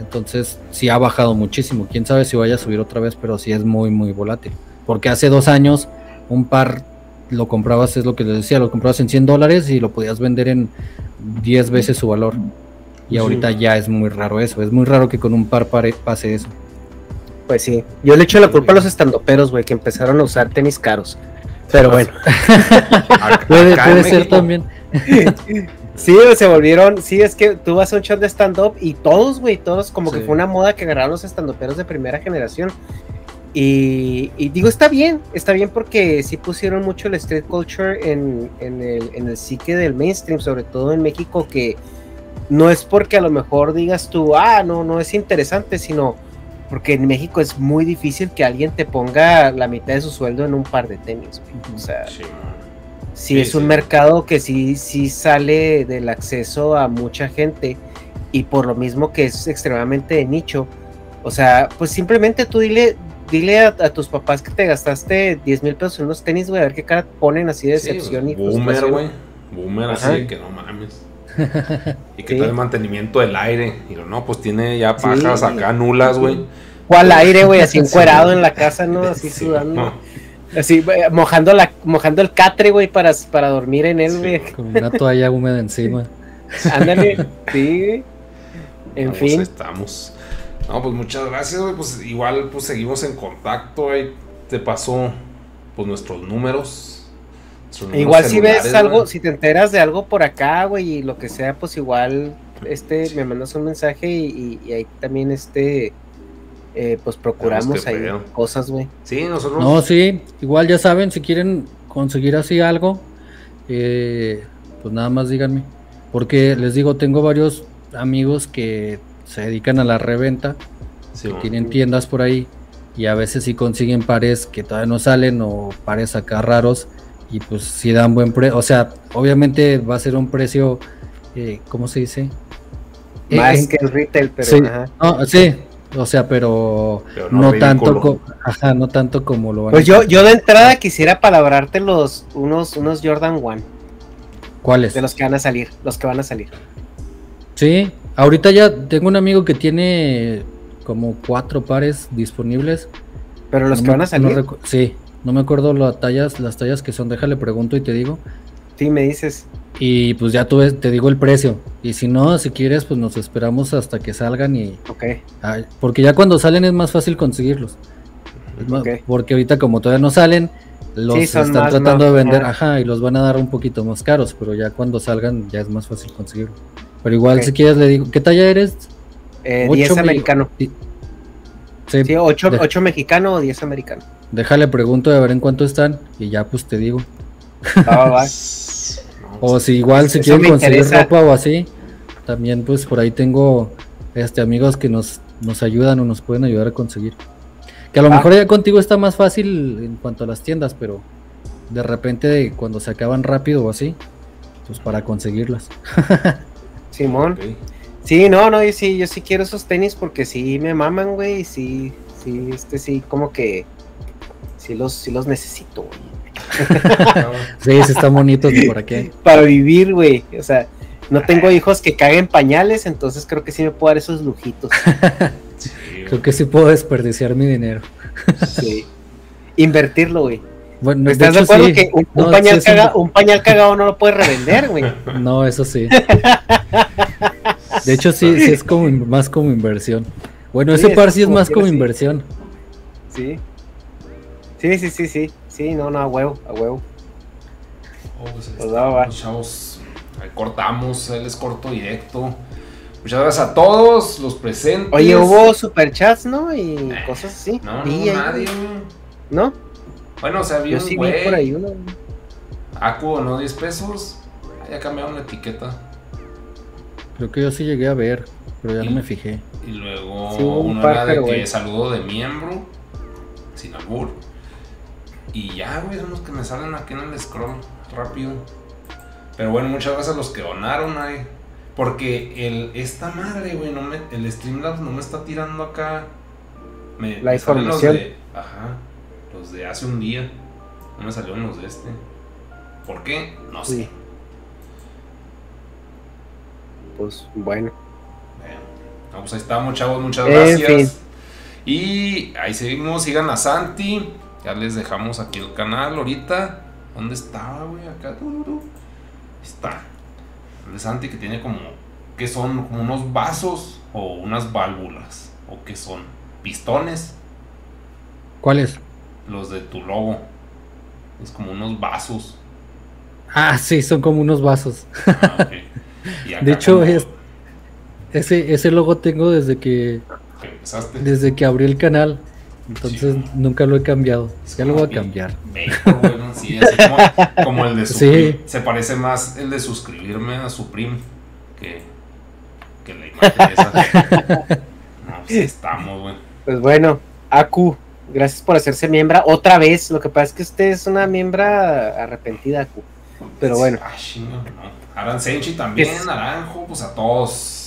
Entonces sí ha bajado muchísimo. Quién sabe si vaya a subir otra vez, pero sí es muy, muy volátil. Porque hace dos años un par lo comprabas, es lo que les decía, lo comprabas en 100 dólares y lo podías vender en 10 veces su valor. Y Sí. ahorita ya es muy raro eso. Es muy raro que con un par pare- pase eso. Pues sí, yo le echo la culpa a los estandoperos, güey, que empezaron a usar tenis caros. Pero bueno, Acá- Puede, ser también. Sí, se volvieron. Sí, es que tú vas a un show de stand-up y todos, güey, todos, como que fue una moda que agarraron los stand-uperos de primera generación. Y, y digo, está bien, está bien porque sí pusieron mucho el street culture en, en el, en el psique del mainstream, sobre todo en México, que no es porque a lo mejor digas tú, ah, no, no es interesante, sino porque en México es muy difícil que alguien te ponga la mitad de su sueldo en un par de tenis. O sea, Sí, sí, Sí, es un sí. mercado que sí, sí sale del acceso a mucha gente y por lo mismo que es extremadamente de nicho. O sea, pues simplemente tú dile, dile a, a tus papás que te gastaste 10 mil pesos en unos tenis, güey, a ver qué cara ponen así de Sí, decepción y Boomer, güey. Boomer, así Ajá. de que no mames. y que Sí. tal el mantenimiento del aire. Y lo, no, pues tiene ya Sí. pajas acá nulas, güey. O al aire, güey, así Sí. encuerado en la casa, ¿no? Así Sí, sudando. no. Así, güey, mojando, la, mojando el catre, güey, para, para dormir en él, Sí, güey. Con una toalla húmeda encima. Ándale, sí, güey. En Vamos, fin. Estamos. No, pues muchas gracias, güey. Pues igual, pues seguimos en contacto, ahí te pasó, pues nuestros números. nuestros números Igual si ves algo, güey. si te enteras de algo por acá, güey, y lo que sea, pues igual este Sí. me mandas un mensaje y, y- y ahí también este eh, pues procuramos qué ahí pedo. cosas, güey. Sí, nosotros. No, sí, igual ya saben, si quieren conseguir así algo, eh, pues nada más díganme. Porque les digo, tengo varios amigos que se dedican a la reventa, Sí, que man. tienen tiendas por ahí y a veces sí consiguen pares que todavía no salen o pares acá raros y pues sí dan buen precio. O sea, obviamente va a ser un precio, eh, ¿cómo se dice? Eh, Más en- que el retail, pero sí, ajá. no, sí, o sea, pero, Pero no tanto, co- ajá, no tanto como lo van Pues a yo, yo de entrada quisiera palabrarte los unos, unos Jordan One, ¿Cuáles? de los que van a salir, los que van a salir. Sí, ahorita ya tengo un amigo que tiene como cuatro pares disponibles. Pero los No que van a no salir, recu- sí, no me acuerdo las tallas, las tallas que son, déjale pregunto y te digo. sí me dices. Y pues ya tú ves, te digo el precio. Y si no, si quieres, pues nos esperamos hasta que salgan y Ok, ay, porque ya cuando salen es más fácil conseguirlos. Porque ahorita como todavía no salen, los Sí, están más, tratando ¿no? de vender, Ajá. ajá, y los van a dar un poquito más caros, pero ya cuando salgan ya es más fácil conseguirlo. Pero igual si quieres le digo, ¿qué talla eres? eh, Ocho 10 me- americano. Sí. Sí, Sí, 8, de- mexicano o 10 americano. déjale pregunto a ver en cuánto están y ya pues te digo. O si igual si quieren conseguir interesa. ropa o así, también pues por ahí tengo este amigos que nos, nos ayudan o nos pueden ayudar a conseguir. Que a lo Ah. mejor ya contigo está más fácil en cuanto a las tiendas, pero de repente cuando se acaban rápido o así, pues para conseguirlas. Simón. Sí, no, no, yo sí, yo sí quiero esos tenis porque sí me maman, güey, y sí, sí, este sí, como que sí los, sí los necesito, güey. Sí, sí están bonitos por aquí. Para vivir, güey, o sea, no tengo hijos que caguen pañales, entonces creo que sí me puedo dar esos lujitos. Sí, Creo que sí puedo desperdiciar mi dinero. Sí. Invertirlo, güey. Bueno, de ¿Estás de hecho, acuerdo sí. que un, pañal sí es un- caga- un pañal cagado no lo puedes revender, güey? No, eso sí. De hecho, sí, sí es como más como inversión. Bueno, Sí, ese es par sí es más como inversión. Sí. Sí, sí, sí, sí. Sí, no, no, a huevo, a huevo. Oh, pues ahí Pues va, va. estamos, chavos. Ahí cortamos, él es corto directo. Muchas gracias a todos los presentes. Oye, hubo superchats, ¿no? Y cosas así. No, no, ahí, nadie. ¿No? Bueno, o sea, vi Yo un sí vi güey. por ahí uno. Acu no 10 pesos. Ya cambiaron la etiqueta. Creo que yo sí llegué a ver, pero ya no me fijé. Y luego Sí, un uno par, era de que güey. saludo de miembro. Sin albur. Y ya, güey, son los que me salen aquí en el scroll rápido. Pero bueno, muchas gracias a los que donaron ahí. Porque el, esta madre, güey, no me, el Streamlabs no me está tirando acá. Me, La me salen los información. de- ajá. Los de hace un día. No me salieron los de este. ¿Por qué? No sé. Sí. Pues bueno. Bueno, no, pues ahí estamos, chavos. Muchas En gracias. fin. Y ahí seguimos. Sigan a Santi. Ya les dejamos aquí el canal ahorita. ¿Dónde estaba, güey? Acá. está. El de Santi que tiene como. ¿Qué son? Como unos vasos o unas válvulas. ¿O qué son? Pistones. ¿Cuál es? Los de tu logo. Es como unos vasos. Ah, sí, son como unos vasos. Ah, ok. Y acá De hecho, como es- ese, ese logo tengo desde que, empezaste. desde que abrí el canal. Entonces Sí. nunca lo he cambiado. Es Ya lo voy a como cambiar. Vapor, güey, ¿no? Sí, así como, como el de Sí. suscribirme. Se parece más el de suscribirme a Supreme que, que la imagen esa. No, pues estamos, güey. Pues bueno, Aku, gracias por hacerse miembro otra vez. Lo que pasa es que usted es una miembra arrepentida. Pero bueno, Ah, no. Aran Senchi también, Naranjo, pues a todos.